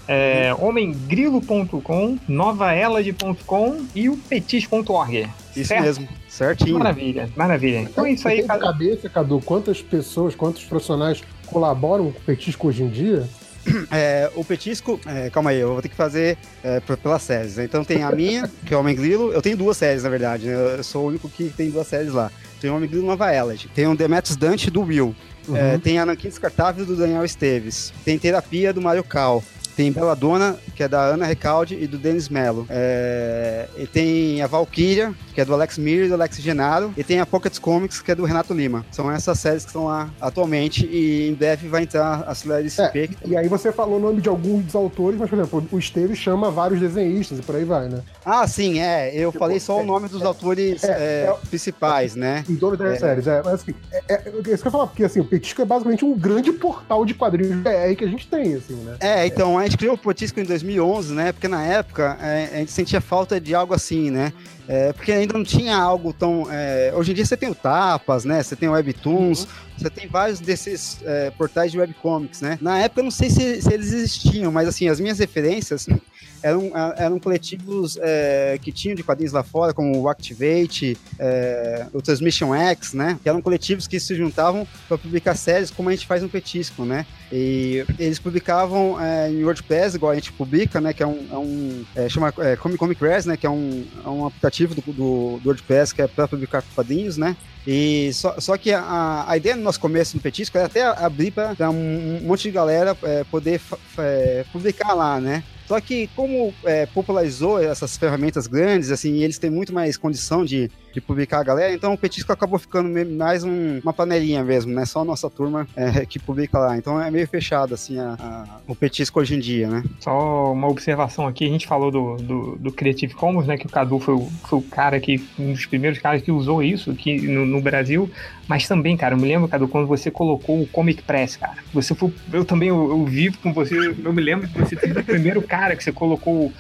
é, homengrilo.com, novaelade.com e o petis.org. Isso Certo? mesmo, certinho. Maravilha, maravilha. Então é isso Você aí, Cadu. cabeça, Cadu, quantas pessoas, quantos profissionais colaboram com o Petisco hoje em dia? É, o petisco, é, calma aí, eu vou ter que fazer é, pelas séries. né? Então tem a minha, que é o Homem Grilo. Eu tenho duas séries, na verdade. né? Eu sou o único que tem duas séries lá. Tem o Homem Grilo Nova Elad. Tem o Demetrius Dante do Will. Uhum. É, tem a Anarquia Descartável do Daniel Esteves. Tem Terapia do Mario Cal. Tem Belladonna, que é da Ana Recalde e do Denis Mello. É, e tem a Valkyria, que é do Alex Mir e do Alex Genaro. E tem a Pocket Comics, que é do Renato Lima. São essas séries que estão lá atualmente e em breve vai entrar a série CP. É, e aí você falou o nome de alguns dos autores, mas, por exemplo, o Esteves chama vários desenhistas e por aí vai, né? Ah, sim, é. Eu falei só o nome dos autores é, é, é, principais, né? Os donos das séries, é. Mas assim, é, é, é isso que eu ia falar, porque assim, o Petisco é basicamente um grande portal de quadrinhos BR que a gente tem, assim, né? É, então, a gente criou o Petisco em 2011, né? Porque na época é, a gente sentia falta de algo assim, né? É, porque ainda não tinha algo tão. É, hoje em dia você tem o Tapas, né? Você tem o Webtoons, uhum. você tem vários desses é, portais de webcomics, né? Na época eu não sei se, se, eles existiam, mas assim, as minhas referências eram, eram coletivos é, que tinham de quadrinhos lá fora, como o Activate, é, o Transmission X, né? Que eram coletivos que se juntavam para publicar séries como a gente faz no Petisco, né? E eles publicavam é, em WordPress, igual a gente publica, né? Que é um, é um é, chama é, Comic Comic Press, né? Que é um, é um aplicativo do, do, do WordPress que é para publicar quadrinhos, né? E só, só que a, a ideia no nosso começo no Petisco era até abrir para um, um, monte de galera é, poder é, publicar lá, né? Só que como é, popularizou essas ferramentas grandes, assim, eles têm muito mais condição de, de publicar a galera, então o Petisco acabou ficando mais um, uma panelinha mesmo, né? Só a nossa turma é, que publica lá. Então é meio fechado, assim, a, a, o Petisco hoje em dia, né? Só uma observação aqui, a gente falou do, do, do Creative Commons, né? Que o Cadu foi, o, foi o cara que, um dos primeiros caras que usou isso aqui no, no Brasil, mas também, cara, eu me lembro, Cadu, quando você colocou o Comic Press, cara. Você foi, eu também, eu, eu vivo com você, eu me lembro que você teve o primeiro cara que você colocou.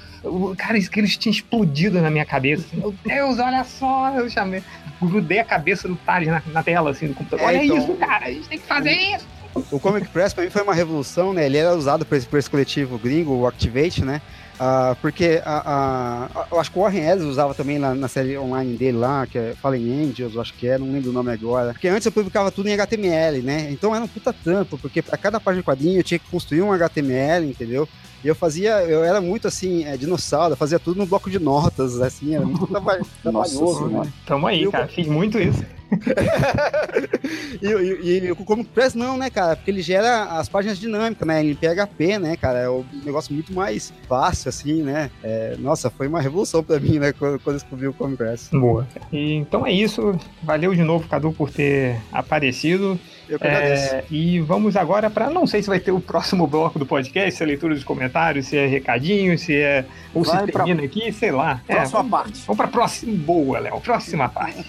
Cara, isso que eles tinham explodido na minha cabeça. Assim, Meu Deus, olha só, eu chamei. Grudei a cabeça do Thales na, na tela, assim, do computador. É, olha então, isso, cara, a gente tem que fazer isso. O Comic Press pra mim foi uma revolução, né? Ele era usado por esse, por esse coletivo gringo, o Activate, né? Uh, porque a, a, eu acho que o Warren Ellis usava também na, na, série online dele lá, que é Fallen Angels, eu acho que é, não lembro o nome agora. Porque antes eu publicava tudo em HTML, né? Então era um puta trampo, porque para cada página de quadrinho eu tinha que construir um HTML, entendeu? E eu fazia, eu era muito assim, é, dinossauro, fazia tudo no bloco de notas, assim, era muito trabalhoso, né? Tamo aí, eu, cara, fiz muito isso. e, e, e, o Comic Press não, né, cara? Porque ele gera as páginas dinâmicas, né? Em PHP, né, cara? É um negócio muito mais fácil, assim, né? É, nossa, foi uma revolução pra mim, né? Quando, quando eu descobri o Comic Press. Boa. E, então é isso. Valeu de novo, Cadu, por ter aparecido. Eu que agradeço. É, e vamos agora para não sei se vai ter o próximo bloco do podcast, se é leitura dos comentários, se é recadinho, se é. Ou vai se termina pra... aqui, sei lá. É, próxima é, vamos, parte. Vamos pra próxima. Boa, Léo. Próxima parte.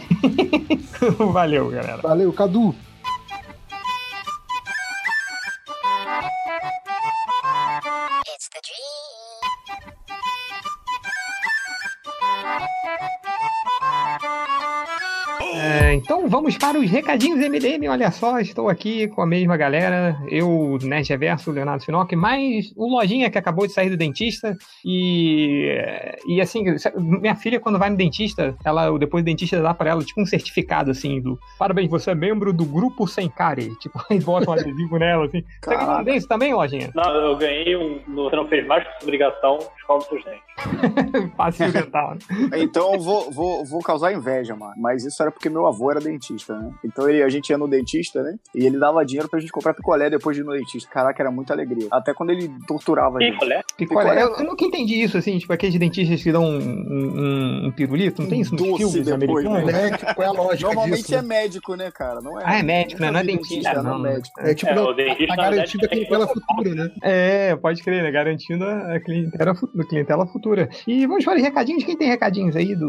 Valeu, galera. Valeu, Cadu. It's the dream. É, então vamos para os recadinhos MDM. Olha só, estou aqui com a mesma galera. Eu, Nerd Reverso, Leonardo Finock, mais o Lojinha que acabou de sair do dentista. E, e assim, minha filha, quando vai no dentista, ela depois do dentista dá para ela tipo um certificado assim: do parabéns, você é membro do grupo Sem Care. Tipo, aí bota um adesivo nela assim. Você ganhou um desse também, Lojinha? Não, eu ganhei um. Você não fez mais que obrigação, escova seus dentes. Fácil dental. Né? Então eu vou, vou, vou causar inveja, mano. Mas isso era porque meu avô era dentista, né? Então ele, a gente ia no dentista, né? E ele dava dinheiro pra gente comprar picolé depois de ir no dentista. Caraca, era muita alegria. Até quando ele torturava a gente. Picolé? Picolé. Eu, eu nunca entendi isso, assim, tipo, aqueles dentistas que dão um, um, um pirulito, não tem isso nos filmes depois, americanos? Né? Qual é a lógica Normalmente disso, é médico, né, cara? Não é, ah, é médico, né? Não é dentista, não. não é médico. É tipo, é, não, a, a garantida clientela futura, né? É, pode crer, né? Garantindo a clientela, clientela futura. E vamos para recadinhos. Quem tem recadinhos aí do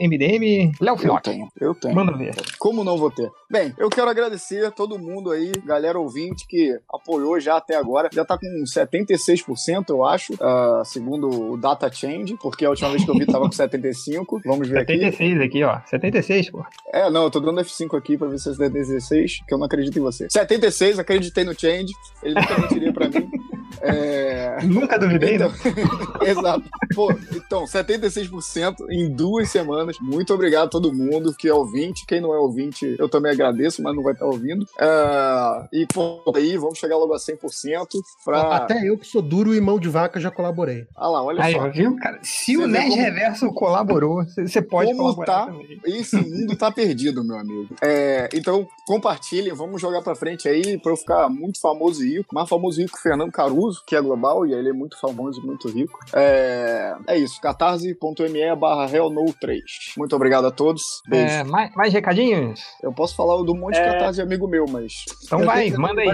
MDM? Léo Fioc. Eu tenho, eu tenho. Manda ver. Como não vou ter? Bem, eu quero agradecer a todo mundo aí, galera ouvinte que apoiou já até agora. Já tá com 76%, eu acho, uh, segundo o Data Change, porque a última vez que eu vi tava com 75. Vamos ver 76 aqui. 76 aqui, ó. 76, pô. É, não, eu tô dando F5 aqui pra ver se é 76, que eu não acredito em você. 76, acreditei no Change. Ele nunca mentiria pra mim. É... Nunca duvidei, então, Exato. Pô, então, 76% em duas semanas. Muito obrigado a todo mundo que é ouvinte. Quem não é ouvinte, eu também agradeço, mas não vai estar ouvindo. É... E, pô, aí, vamos chegar logo a 100%. Pra... Até eu que sou duro e mão de vaca já colaborei. Ah lá, olha aí, só. Viu, cara? Se você o Nerd como... Reverso colaborou, você pode como colaborar tá... também. Esse mundo tá perdido, meu amigo. É... Então, compartilhem, vamos jogar pra frente aí pra eu ficar muito famoso e rico. Mais famoso e rico que o Fernando Caru famoso, que é global, e ele é muito famoso e muito rico. É, é isso, catarse.me barra Hellno3. Muito obrigado a todos. Beijo. É, mais, mais recadinhos? Eu posso falar do monte de É. catarse de amigo meu, mas. Então Eu vai, manda aí.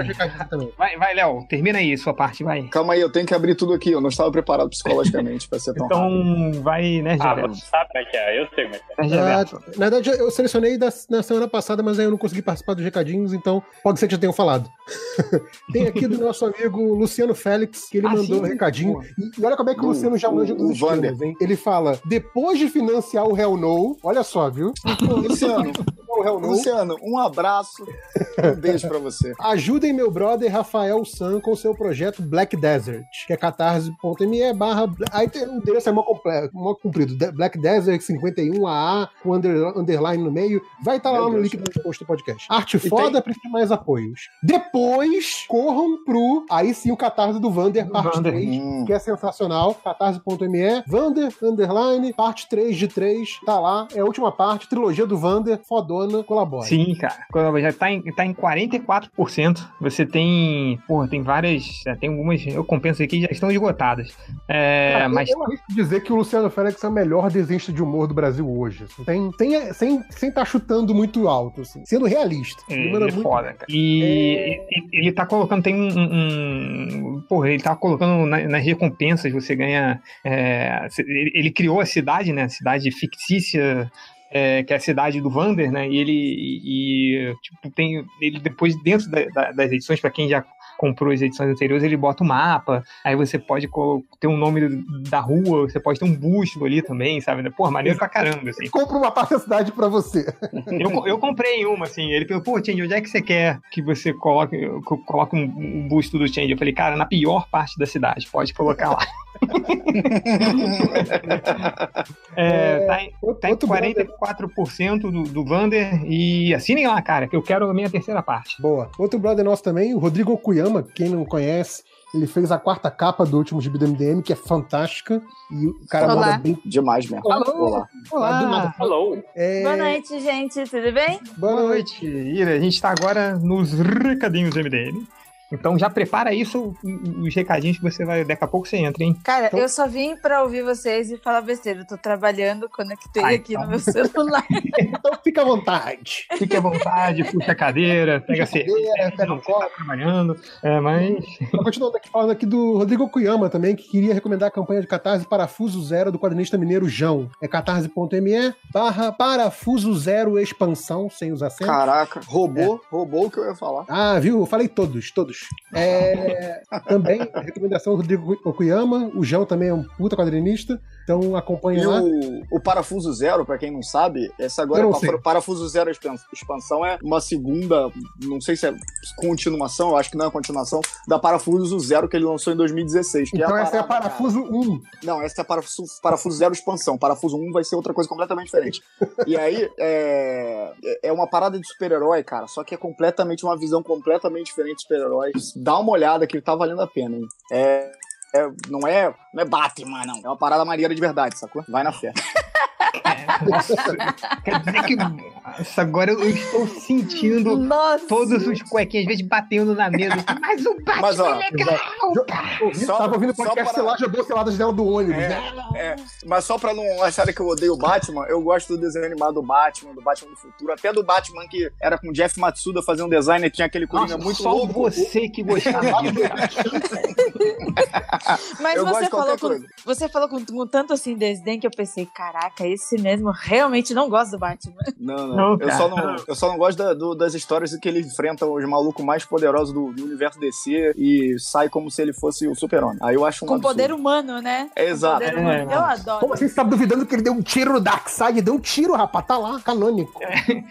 Vai, vai, Léo, termina aí sua parte, vai. Calma aí, eu tenho que abrir tudo aqui. Eu não estava preparado psicologicamente pra ser tão rápido. Então vai, né, Ah, você sabe como é que é, eu sei como é que é. Né, Ah, na verdade, eu selecionei da- na semana passada, mas aí eu não consegui participar dos recadinhos, então pode ser que já tenham falado. Tem aqui do nosso amigo Luciano Félix, que ele Ah, mandou sim, um recadinho. E, e olha como é que o Luciano já manja o- dos Vander. hein? Ele fala, depois de financiar o Hell No, olha só, viu? Luciano, O Hell No, Luciano, um abraço. Um beijo pra você. Ajudem meu brother Rafael San com seu projeto Black Desert, que é catarse.me barra. Aí tem o endereço é mó, comple- mó comprido. Black Desert 51AA, com under- underline no meio. Vai estar lá Meu no Deus. link do post do podcast. Arte E foda, precisa de mais apoios. Depois, corram pro. Aí sim, o catarse do Vander, Do parte Vander. 3. Hum. Que é sensacional, catarse.me, Vander, underline, parte 3 de 3, tá lá, é a última parte, trilogia do Vander, fodona, colabora. Sim, cara. Já tá em, tá em 44%. Você tem. Porra, tem várias. Tem algumas recompensas aqui que já estão esgotadas. É, Cara, mas. Eu arrisco dizer que o Luciano Félix é o melhor desenhista de humor do Brasil hoje. assim. Tem, tem, sem sem tá chutando muito alto, assim. Sendo realista. Ele, manda é muito foda, cara. E É. ele, ele tá colocando, tem um, um- um- Porra, ele tá colocando na- nas recompensas, você ganha. é, ele, ele criou a cidade, né? A cidade fictícia. É, que é a cidade do Vander, né? E ele e, tipo, tem ele depois dentro da- da- das edições para quem já comprou as edições anteriores, ele bota o mapa, aí você pode ter um nome da rua, você pode ter um busto ali também, sabe? Porra, maneiro pra caramba, assim. Compra uma parte da cidade pra você. Eu, eu comprei uma, assim. Ele falou, pô, Change, onde é que você quer que você coloque, que coloque um, um busto do Change? Eu falei, cara, na pior parte da cidade, pode colocar lá. É, tá em, Outro, tá em outro brother- 44% do, do Vander e assinem lá, cara, que eu quero a minha terceira parte. Boa. Outro brother nosso também, o Rodrigo Okuyama, quem não conhece, ele fez a quarta capa do último gibi do MDM, que é fantástica. E o cara Olá. manda bem. Demais mesmo. Olá. Olá, do nada. Hello. É, Boa noite, gente. Tudo bem? Boa Boa noite. noite, Ira. A gente tá agora nos recadinhos do MDM. Então já prepara isso, os recadinhos que você vai. Daqui a pouco você entra, hein? Cara, Então- eu só vim pra ouvir vocês e falar besteira. Eu tô trabalhando, conectei Ai, aqui então. no meu celular. Então fica à vontade. Fique à vontade, puxa a cadeira, pega a cerveja, pega não um você tá trabalhando. É, mas. Continuando aqui falando aqui do Rodrigo Okuyama também, que queria recomendar a campanha de Catarse Parafuso Zero do quadrinista mineiro João. É catarse.me barra Parafuso Zero Expansão, sem os acentos. Caraca, roubou, roubou o que eu ia falar. Ah, viu? Eu falei todos, todos. É, também, recomendação Rodrigo Okuyama. O João também é um puta quadrinista. Então acompanha E lá. o, o Parafuso Zero, pra quem não sabe, essa agora sei. Parafuso Zero Expan- Expansão é uma segunda, não sei se é continuação, eu acho que não é continuação, da Parafuso Zero que ele lançou em 2016. Que Então é essa é a Parafuso 1. cara. Não, essa é a Parafuso, Parafuso Zero Expansão. Parafuso 1 vai ser outra coisa completamente diferente. e aí, é, é uma parada de super-herói, cara, só que é completamente uma visão completamente diferente de super-heróis. Dá uma olhada que tá valendo a pena, hein? É. é- não, é, não é Batman, não. É uma parada maneira de verdade, sacou? Vai na fé. Quer dizer que. Nossa, agora eu estou sentindo Nossa! todos os cuequinhos, às vezes batendo na mesa. Mas o Batman Mas, ó, é legal. Ouvi- Só- Tava ouvindo o só podcast para- lá, já deu seladas dela do ônibus, É. né? É, mas só pra não acharem que eu odeio o Batman, eu gosto do desenho animado do Batman, do Batman do futuro, até do Batman que era com o Jeff Matsuda fazendo design e tinha aquele coringa muito só louco. você que gostava disso. Mas Eu você falou, com, coisa. você falou com, com tanto assim desdém que eu pensei, caraca, esse mesmo realmente não gosta do Batman. Não, não. Não, eu, só não eu só não gosto da- do- das histórias em que ele enfrenta os malucos mais poderosos do, do universo DC e sai como se ele fosse o super-homem. Aí eu acho um Com absurdo. poder humano, né? É, exato. Poder É, humano. não. Eu adoro. Como você tá duvidando que ele deu um tiro no Darkseid? Deu um tiro, rapaz. Tá lá, canônico.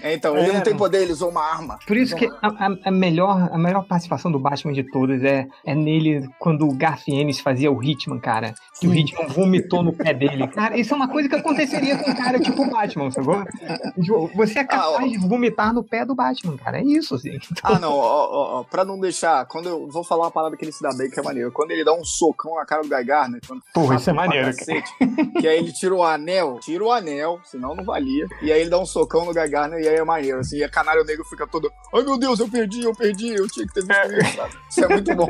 É, então, ele É, não tem não. poder, ele usou uma arma. Por isso que a, a- a melhor, a melhor participação do Batman de todas é, é nele quando o Garfienes fazia o Hitman, cara. Que o Hitman vomitou no pé dele. Cara, isso é uma coisa que aconteceria com cara tipo Batman, sacou? Tipo, Você é capaz Ah, de vomitar no pé do Batman, cara. É isso, assim. Então, Ah, não, ó, ó, ó, pra não deixar. Quando eu vou falar uma parada que ele se dá bem, que é maneiro. Quando ele dá um socão na cara do Guy quando Porra, isso é maneiro, cacete, que aí ele tira o anel, tira o anel, senão não valia. E aí ele dá um socão no Guy Gardner e aí é maneiro, assim. E a canário negro fica todo. Ai meu Deus, eu perdi, eu perdi, eu tinha que ter visto isso, sabe? Isso é muito bom.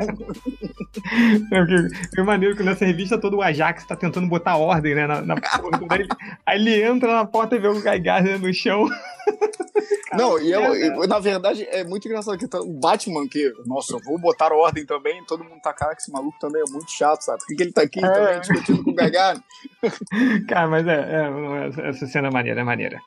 É, É maneiro que nessa revista todo o Ajax tá tentando botar ordem, né? Na, na aí ele entra na porta e vê o Gaigar no chão. Não, e eu, eu- na verdade é muito engraçado que o Batman, que, nossa, eu vou botar ordem também, todo mundo tá cara que esse maluco também é muito chato, sabe? Por que, que ele tá aqui também discutindo com o Gagano? Cara, mas é, é, essa cena é maneira, é maneira.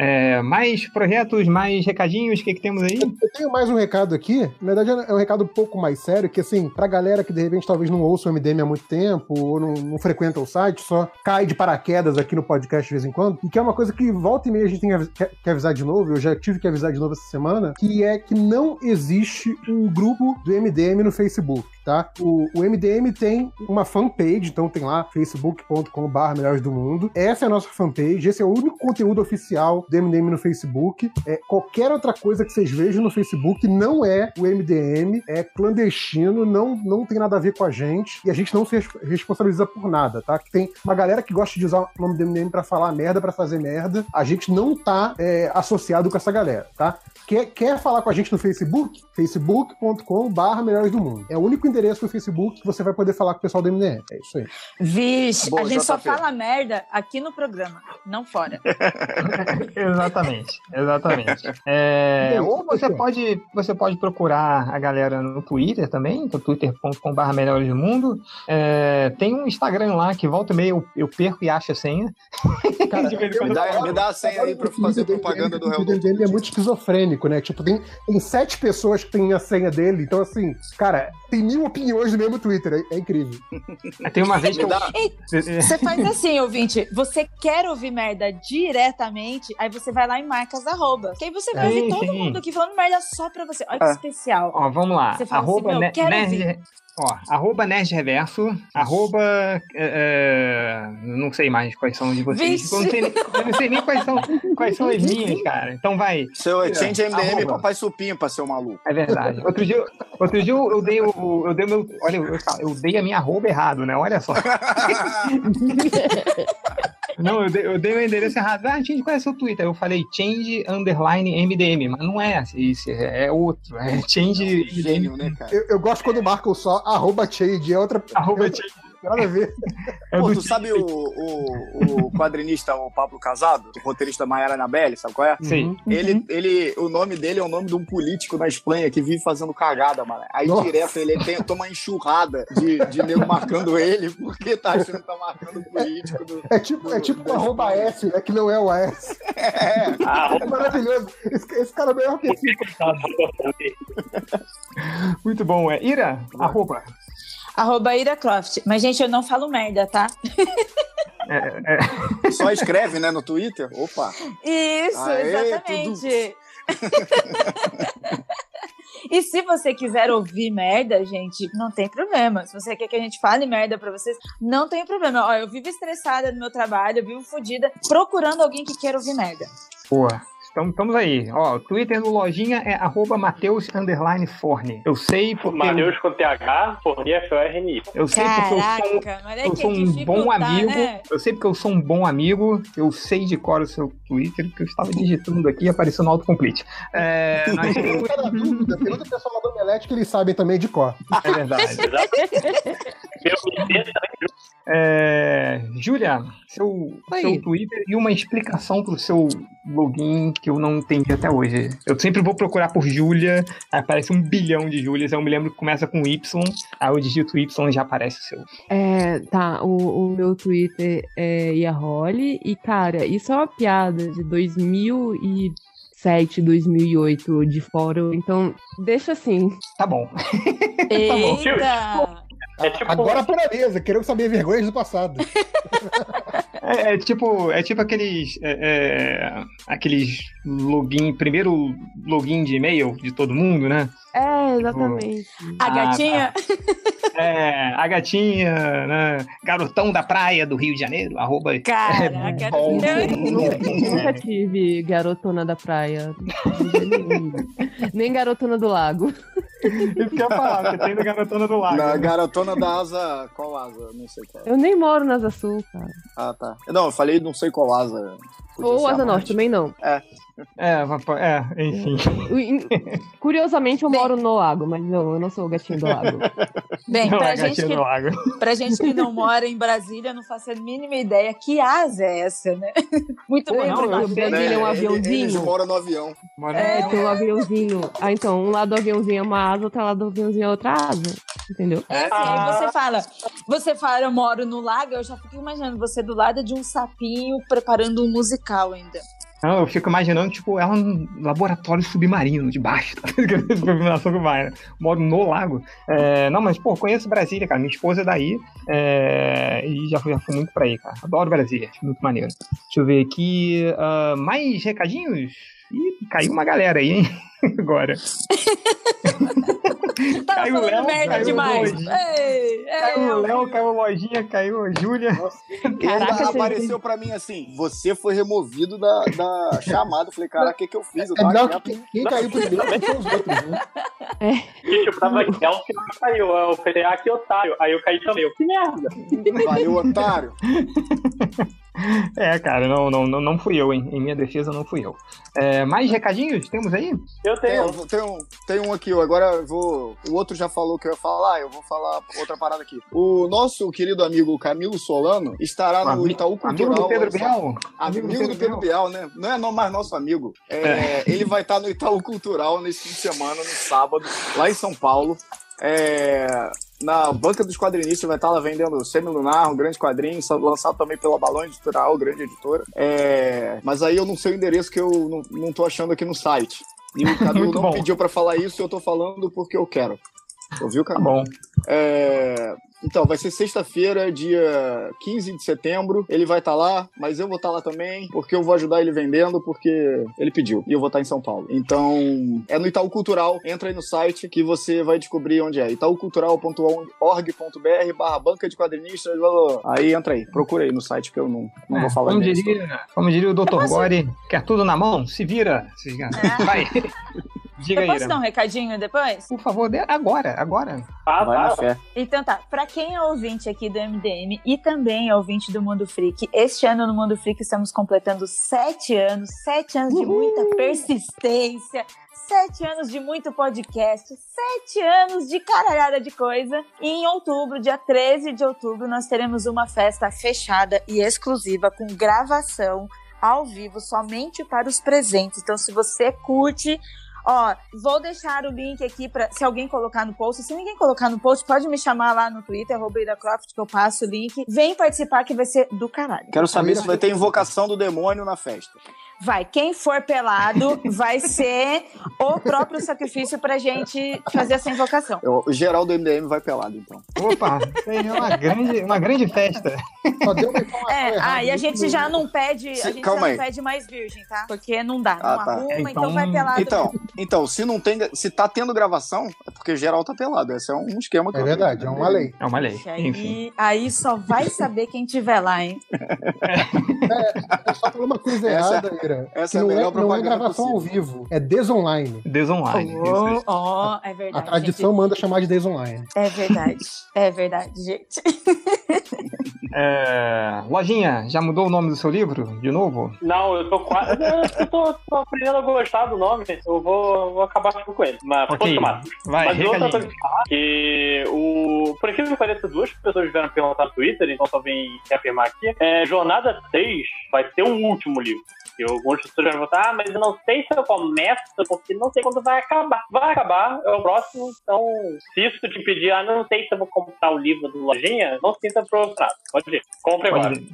É, mais projetos, mais recadinhos, o que, que temos aí? Eu tenho mais um recado aqui. Na verdade, é um recado um pouco mais sério, que assim, pra galera que de repente talvez não ouça o MDM há muito tempo, ou não, não frequenta o site, só cai de paraquedas aqui no podcast de vez em quando, e que é uma coisa que volta e meia a gente tem que avi- que, que avisar de novo, eu já tive que avisar de novo essa semana, que é que não existe um grupo do MDM no Facebook. Tá? O, o MDM tem uma fanpage, então tem lá facebook.com.br Melhores do Mundo. Essa é a nossa fanpage, esse é o único conteúdo oficial do MDM no Facebook. É, qualquer outra coisa que vocês vejam no Facebook não é o MDM, é clandestino, não, não tem nada a ver com a gente e a gente não se res- responsabiliza por nada, tá? Que tem uma galera que gosta de usar o nome do MDM pra falar merda, pra fazer merda. A gente não tá é, associado com essa galera, tá? Quer, quer falar com a gente no Facebook? facebook.com.br Melhores do Mundo. É o único endereço do Facebook que você vai poder falar com o pessoal do MDM. É isso aí. Vixe, Boa, a gente só JP. fala merda aqui no programa, não fora. exatamente, exatamente. É, ou você pode, você pode procurar a galera no Twitter também, então twitter.com.br Melhores do Mundo. É, tem um Instagram lá que volta e meia eu, eu perco e acho a senha. Cara, Me dá, me dá a senha aí pra fazer propaganda do O Real Twitter dele é muito esquizofrênico, né? Tipo, tem, tem sete pessoas que têm a senha dele, então assim, cara, tem mil opiniões no mesmo Twitter, é, é incrível. Tem uma vez que eu. dá, Você faz assim, ouvinte. Você quer ouvir merda diretamente, aí você vai lá e marca as arrobas. Que aí você vai Sim, ouvir todo sim. mundo aqui falando merda só pra você. Olha que É. especial. Ó, vamos lá. Você fala arroba assim, meu, ne- quero nerd, ó, arroba Nerd Reverso, arroba. é, é, não sei mais quais são de vocês. Vixe. Eu não, sei, nem- eu não sei nem quais são, quais são as minhas, cara. Então vai. seu Exchange MDM Arroba. papai supimpa, seu maluco. É verdade. Outro dia, outro dia eu dei o. Eu dei o meu. Olha, eu, eu dei a minha arroba errado, né? Olha só. Não, eu dei, eu dei o endereço errado. Ah, Change, qual é o seu Twitter? Eu falei change underline MDM, mas não é isso, é outro. É change Gênio, né, cara? Eu, eu gosto quando marcam só arroba change, é outra. Arroba é outra- Nada a ver. É Pô, do tu sabe o, o, o quadrinista, o Pablo Casado, o roteirista Maiara Anabelle, sabe qual é? Sim. Ele, ele, o nome dele é o nome de um político na Espanha que vive fazendo cagada, mano. Aí Nossa. direto ele tem, toma uma enxurrada de, de nego marcando ele porque tá achando que tá marcando o político. Do... É tipo, é tipo um arroba S, né? Que não é o S. Ah, É maravilhoso. Esse, esse cara é melhor que esse. do Muito bom. É Ira, arroba. Arroba Ira Croft. Mas, gente, eu não falo merda, tá? É, é, Só escreve, né, no Twitter. Opa. Isso, Aê, exatamente. E se você quiser ouvir merda, gente, não tem problema. Se você quer que a gente fale merda pra vocês, não tem problema. Ó, eu vivo estressada no meu trabalho, eu vivo fodida, procurando alguém que queira ouvir merda. boa. Então, estamos aí. Ó, o Twitter do Lojinha é arroba Mateus underline Forne. Eu sei porque. eu- Mateus com TH, Forni FORNI. Eu sei porque eu sou, Caraca, é eu sou é um bom amigo. né? Eu sei porque eu sou um bom amigo. Eu sei de cor o seu Twitter, que eu estava digitando aqui e apareceu no autocomplete. É, nós pergunta pro pessoal do Omelete que eles sabem também de cor. é verdade. Meu. É, Júlia, seu, Oi. seu Twitter e uma explicação pro seu login que eu não entendi até hoje. Eu sempre vou procurar por Júlia, aparece um bilhão de Júlias, eu me lembro que começa com Y, aí eu digito Y e já aparece o seu. É, tá, o, o meu Twitter é Iaholi, e cara, isso é uma piada de 2007, 2008 de fórum, então deixa assim. Tá bom. Eita! É tipo Agora por a mesa, queremos saber vergonhas do passado. É, é tipo, é tipo aqueles, é, é, aqueles login, primeiro login de e-mail de todo mundo, né? É, exatamente. A Ah, gatinha? É, a gatinha, né? Garotão da praia do Rio de Janeiro, arroba Caraca, bom. não. Nunca tive garotona da praia. Nem garotona do lago. Isso que eu ia falar, você tem da garotona do lago. Na né? garotona da asa. Qual asa? Não sei qual. Eu nem moro na Asa Sul, cara. Ah, tá. Não, eu falei não sei qual asa. Ou Asa Norte, também não. É, vapa- é, enfim. Curiosamente, eu moro no lago, mas não, eu não sou o gatinho do lago. Bem, Não pra é gente, que, do lago. pra gente que não mora em Brasília, eu não faço a mínima ideia que asa é essa, né? Muito bom. Não, obrigada. eu- Brasília é um Eles aviãozinho. moram no avião. Mora- É, tem um aviãozinho. Ah, então, um lado do aviãozinho é uma asa, outro lado do aviãozinho é outra asa. Entendeu? É assim, aí você fala, você fala, eu moro no lago, eu já fico imaginando você do lado de um sapinho preparando um musical ainda. Não, eu fico imaginando, tipo, ela num laboratório submarino, debaixo, tá? Iluminação mar, né? Moro no lago. É, não, mas, pô, conheço Brasília, cara. Minha esposa é daí. é, e já fui, já fui muito pra aí, cara. Adoro Brasília, acho muito maneiro. Deixa eu ver aqui. ah, mais recadinhos? Ih, caiu uma galera aí, hein? Agora. Tava Caiu o falando Léo, merda caiu o demais. Ei, Caiu o Léo, caiu a Lojinha, caiu a Júlia. E Caraca, apareceu pra mim assim: você foi removido da, da chamada. Eu falei, cara, o que, que eu fiz? Eu É tava melhor quieto. que quem, quem caiu primeiro são os outros, né? E tipo, tava aqui, ela que não caiu. Eu falei, ah, que otário. Aí eu caí também. Eu, que merda. Valeu, otário. É, cara, não, não, não, não fui eu, hein? Em minha defesa, não fui eu. É, mais recadinhos temos aí? Eu Tem, tenho. um- tem, um, tem um aqui, ó. agora eu vou. O outro já falou que eu ia falar, eu vou falar outra parada aqui. O nosso querido amigo Camilo Solano estará no Ami- Itaú Amigo Cultural. do Pedro Bial? Amigo, do Pedro Bial, né? Não é não, mais nosso amigo. É, É. Ele vai estar no Itaú Cultural nesse fim de semana, no sábado, lá em São Paulo. É, na banca dos quadrinistas vai estar lá vendendo Semilunar, um grande quadrinho, lançado também pela Balão Editorial, grande editora. É, mas aí eu não sei o endereço que eu não, não tô achando aqui no site. E o Cadu não bom. pediu pra falar isso e eu tô falando porque eu quero. Ouviu, Tá cara? bom. É, Então, vai ser sexta-feira, dia 15 de setembro. Ele vai estar lá, mas eu vou estar lá também, porque eu vou ajudar ele vendendo, porque ele pediu. E eu vou estar em São Paulo. Então, é no Itaú Cultural. Entra aí no site que você vai descobrir onde é. itaucultural.org.br barra banca de quadrinistas. Aí entra aí. Procura aí no site que eu não, não É, vou falar como, diria, como diria o Dr. Gore, quer tudo na mão? Se vira. Se vira. Vai. Diga Eu aí, posso dar um recadinho depois? Por favor, agora, agora. Ah, Vai na tá. fé. Então tá, pra quem é ouvinte aqui do MDM e também é ouvinte do Mundo Freak, este ano no Mundo Freak estamos completando sete anos, sete anos de muita persistência, sete anos de muito podcast, sete anos de caralhada de coisa. E em outubro, dia 13 de outubro, nós teremos uma festa fechada e exclusiva com gravação ao vivo somente para os presentes. Então, se você curte Ó, vou deixar o link aqui para se alguém colocar no post. Se ninguém colocar no post, pode me chamar lá no Twitter, arroba Ida Croft, que eu passo o link. Vem participar que vai ser do caralho. Quero saber se vai ter invocação do demônio na festa. Vai, quem for pelado vai ser o próprio sacrifício pra gente fazer essa invocação. Eu- o geral do MDM vai pelado, então. Opa, seja uma grande, uma grande festa. Só deu uma informação É, errada. ah, e a gente já não pede, a Se- gente calma já aí. não pede mais virgem, tá? Porque não dá, Ah, não tá. arruma, então, Então- vai pelado. Então, então, se não tem, se tá tendo gravação, é porque geral tá pelado. Esse é um esquema que É eu- verdade, é uma lei. É uma lei. Ixi, Enfim. Aí, aí só vai saber quem tiver lá, hein? Eu só falei uma coisa Essa- errada, Ira. essa que é a não, melhor é, não é gravação ao possível. vivo, é desonline. Desonline. isso. ó, é verdade. A tradição manda chamar de desonline. gente. É verdade. É verdade, gente. É, Lojinha, já mudou o nome do seu livro de novo? Não, eu tô quase. Eu tô, tô aprendendo a gostar do nome. Eu vou, vou acabar com ele. Mas Ok. posso chamar. Vai, Mas outra coisa que falar que o. Por incrível que pareça, duas pessoas vieram perguntar no Twitter, então só vim reafirmar aqui. É, Jornada 3 vai ter um último livro. E algumas pessoas vão votar, ah, mas eu não sei se eu começo, porque não sei quando vai acabar. Vai acabar, é o próximo, então se isso te impedir, ah, não sei se eu vou comprar o livro do Lojinha, não sinta frustrado. Pode ir, compre Pode agora. ir.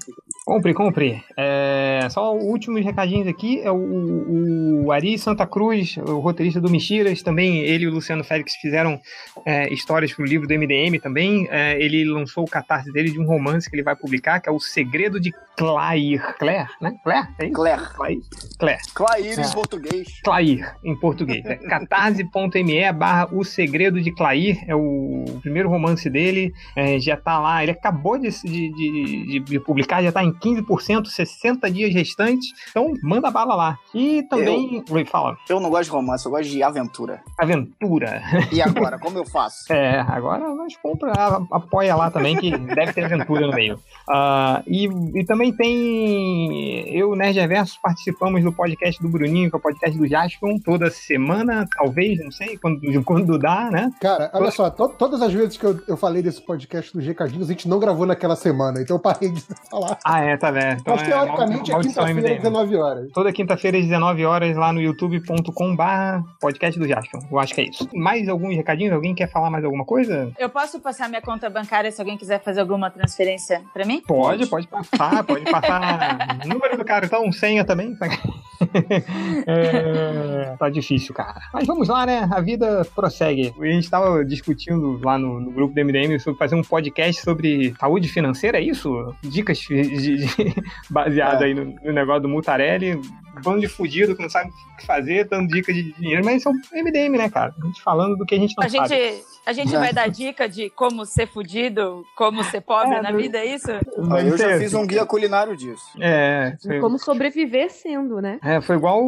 Compre, compre. É, só o último recadinhos aqui é o, o Ari Santa Cruz, o roteirista do Mexiras, também ele e o Luciano Félix fizeram é, histórias pro livro do MDM também. É, ele lançou o catarse dele de um romance que ele vai publicar, que é O Segredo de Claire. Claire, né? Claire? É isso? Claire. Claire. Claire. Claire É. em português. Clair, em português. É catarse.me barra O Segredo de Clair, é o primeiro romance dele, é, já tá lá, ele acabou de, de, de- de- de publicar, já tá em 15%, 60 dias restantes. Então, manda bala lá. E também. Oi, fala. Eu não gosto de romance, eu gosto de aventura. Aventura. E agora, como eu faço? É, agora nós compra, apoia lá também, que deve ter aventura no meio. Ah, e, e também tem. Eu, Nerd Reverso, participamos do podcast do Bruninho, que é o podcast do Jaspion, toda semana, talvez, não sei, quando, quando dá, né? Cara, olha só, to- todas as vezes que eu, eu falei desse podcast dos recadinhos, a gente não gravou naquela semana, então eu parei de falar. Ah, é, tá vendo? Então, Mas é teoricamente é maldição quinta-feira, MDM. 19 horas. Toda quinta-feira às 19 horas lá no youtube.com/barra podcast do Jaspion. Eu acho que é isso. Mais alguns recadinhos? Alguém quer falar mais alguma coisa? Eu posso passar minha conta bancária se alguém quiser fazer alguma transferência pra mim? Pode, pode passar, pode passar. Número do cartão, senha também. É, tá difícil, cara. Mas vamos lá, né? A vida prossegue. A gente tava discutindo lá no, no grupo do MDM sobre fazer um podcast sobre saúde financeira, é isso? Dicas de, de- baseado É. aí no, no negócio do Mutarelli. Bando de fudido que não sabe o que fazer, dando dicas de dinheiro. Mas isso é um MDM, né, cara? A gente falando do que a gente não A sabe. gente, a gente vai dar dica de como ser fudido, como ser pobre É, na vida, é isso? Eu já fiz um guia culinário disso. É, foi- Como sobreviver sendo, né? É, foi igual.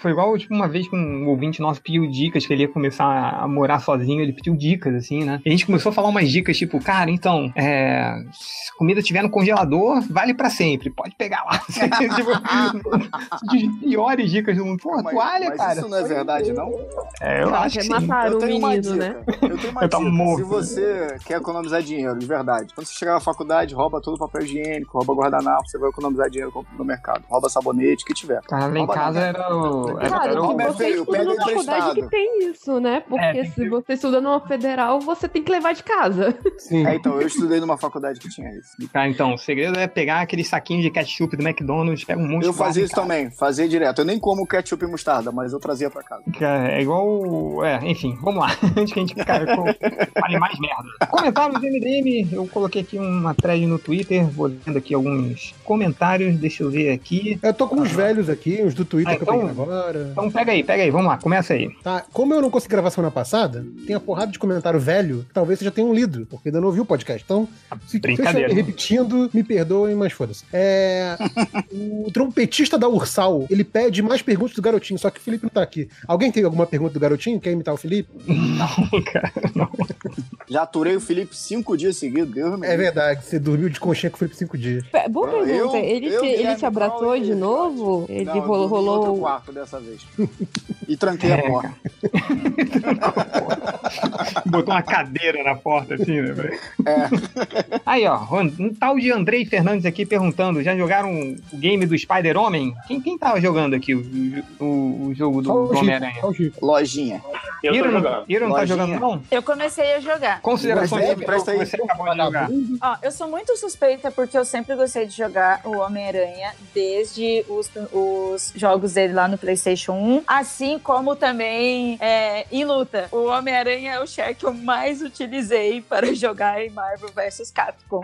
Foi igual, tipo, uma vez que um ouvinte nosso pediu dicas que ele ia começar a morar sozinho, ele pediu dicas, assim, né? E a gente começou a falar umas dicas, tipo, cara, então, é. Se comida tiver no congelador, vale pra sempre, pode pegar lá. tipo, piores dicas do mundo. Pô, Mas- toalha, mas cara. isso não é verdade, não? É, eu Cara, acho que quer sim. matar eu o tenho uma menino, dica. né? Eu tenho uma Eu dica. morto. Se você quer economizar dinheiro, de verdade, quando você chegar na faculdade, rouba todo o papel higiênico, rouba guardanapo, você vai economizar dinheiro no mercado. Rouba sabonete, o que tiver. Cara, lá em casa não. era o. Era, Cara, era o- Rouba é você feio, estuda pega numa faculdade que tem isso, né? Porque É, tem que se ter. você estuda numa federal, você tem que levar de casa. Sim. É, então, eu estudei numa faculdade que tinha isso. Cara, então, o segredo é pegar aquele saquinho de ketchup do McDonald's, pega um monte Eu de fazia isso também, fazia direto. Eu nem como ketchup e mostarda, mas eu trazia pra casa. Cara, É igual. É, enfim, vamos lá. Antes que a gente cara, co- fale mais merda. Comentários do MDM, eu coloquei aqui uma thread no Twitter, vou lendo aqui alguns comentários, deixa eu ver aqui. Eu tô com uns velhos aqui, uns do Twitter Ah, que eu peguei então- agora. Então pega aí, pega aí, vamos lá, começa aí. Tá, como eu não consegui gravar semana passada, tem a porrada de comentário velho, que talvez você já tenham lido, porque ainda não ouviu o podcast. Então, se, se eu Brincadeira. estiver repetindo, me perdoem, mas foda-se. É, o trompetista da Ursal, ele pede mais perguntas do garotinho, só que o Felipe não tá aqui. Alguém tem alguma pergunta do garotinho? Quer imitar o Felipe? Não, cara, não. Já aturei o Felipe cinco dias seguidos, Deus me É verdade, você dormiu de conchinha com o Felipe cinco dias. Pe- Boa Eu- pergunta. ele, eu, te, ele te abraçou e de novo? Ele Não, eu rolou. em outro rolou... quarto dessa vez. E tranquei a porta. Botou uma cadeira na porta, assim, né? velho? É. Aí, ó, um tal de Andrei Fernandes aqui perguntando: já jogaram o game do Spider-Homem? Quem, quem tava jogando aqui o, o, o jogo do, Homem-Aranha? Lojinha. Eu tô Iro não, jogando. Iro não tá Lojinha. jogando, não? Eu comecei a jogar. Considerações é, presta aí. você acabou de jogar. Ó, eu sou muito suspeita porque eu sempre gostei de jogar o Homem-Aranha desde os, os jogos dele lá no PlayStation 1, assim como também é, em luta. O Homem-Aranha é o share que eu mais utilizei para jogar em Marvel vs Capcom.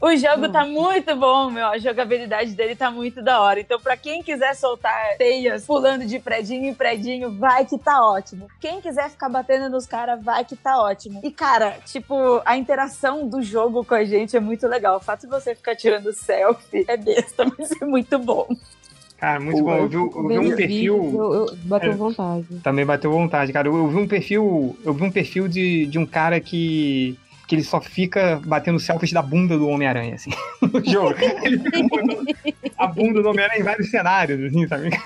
O jogo tá muito bom, meu. A jogabilidade dele tá muito da hora. Então, pra quem quiser soltar teias pulando de predinho em predinho, vai que tá ótimo. Quem quiser ficar batendo nos caras, vai que tá ótimo. E, cara, tipo, a interação do jogo com a gente é muito legal. O fato de você ficar tirando selfie é besta, mas é muito bom. Cara, muito bom. Eu vi, eu vi um perfil. Eu, eu bateu É. vontade. Também bateu vontade, cara. Eu, eu vi um perfil. Eu vi um perfil de, de um cara que. Que ele só fica batendo selfies da bunda do Homem-Aranha, assim, no jogo. Ele fica botando a bunda do Homem-Aranha em vários cenários, assim, sabe?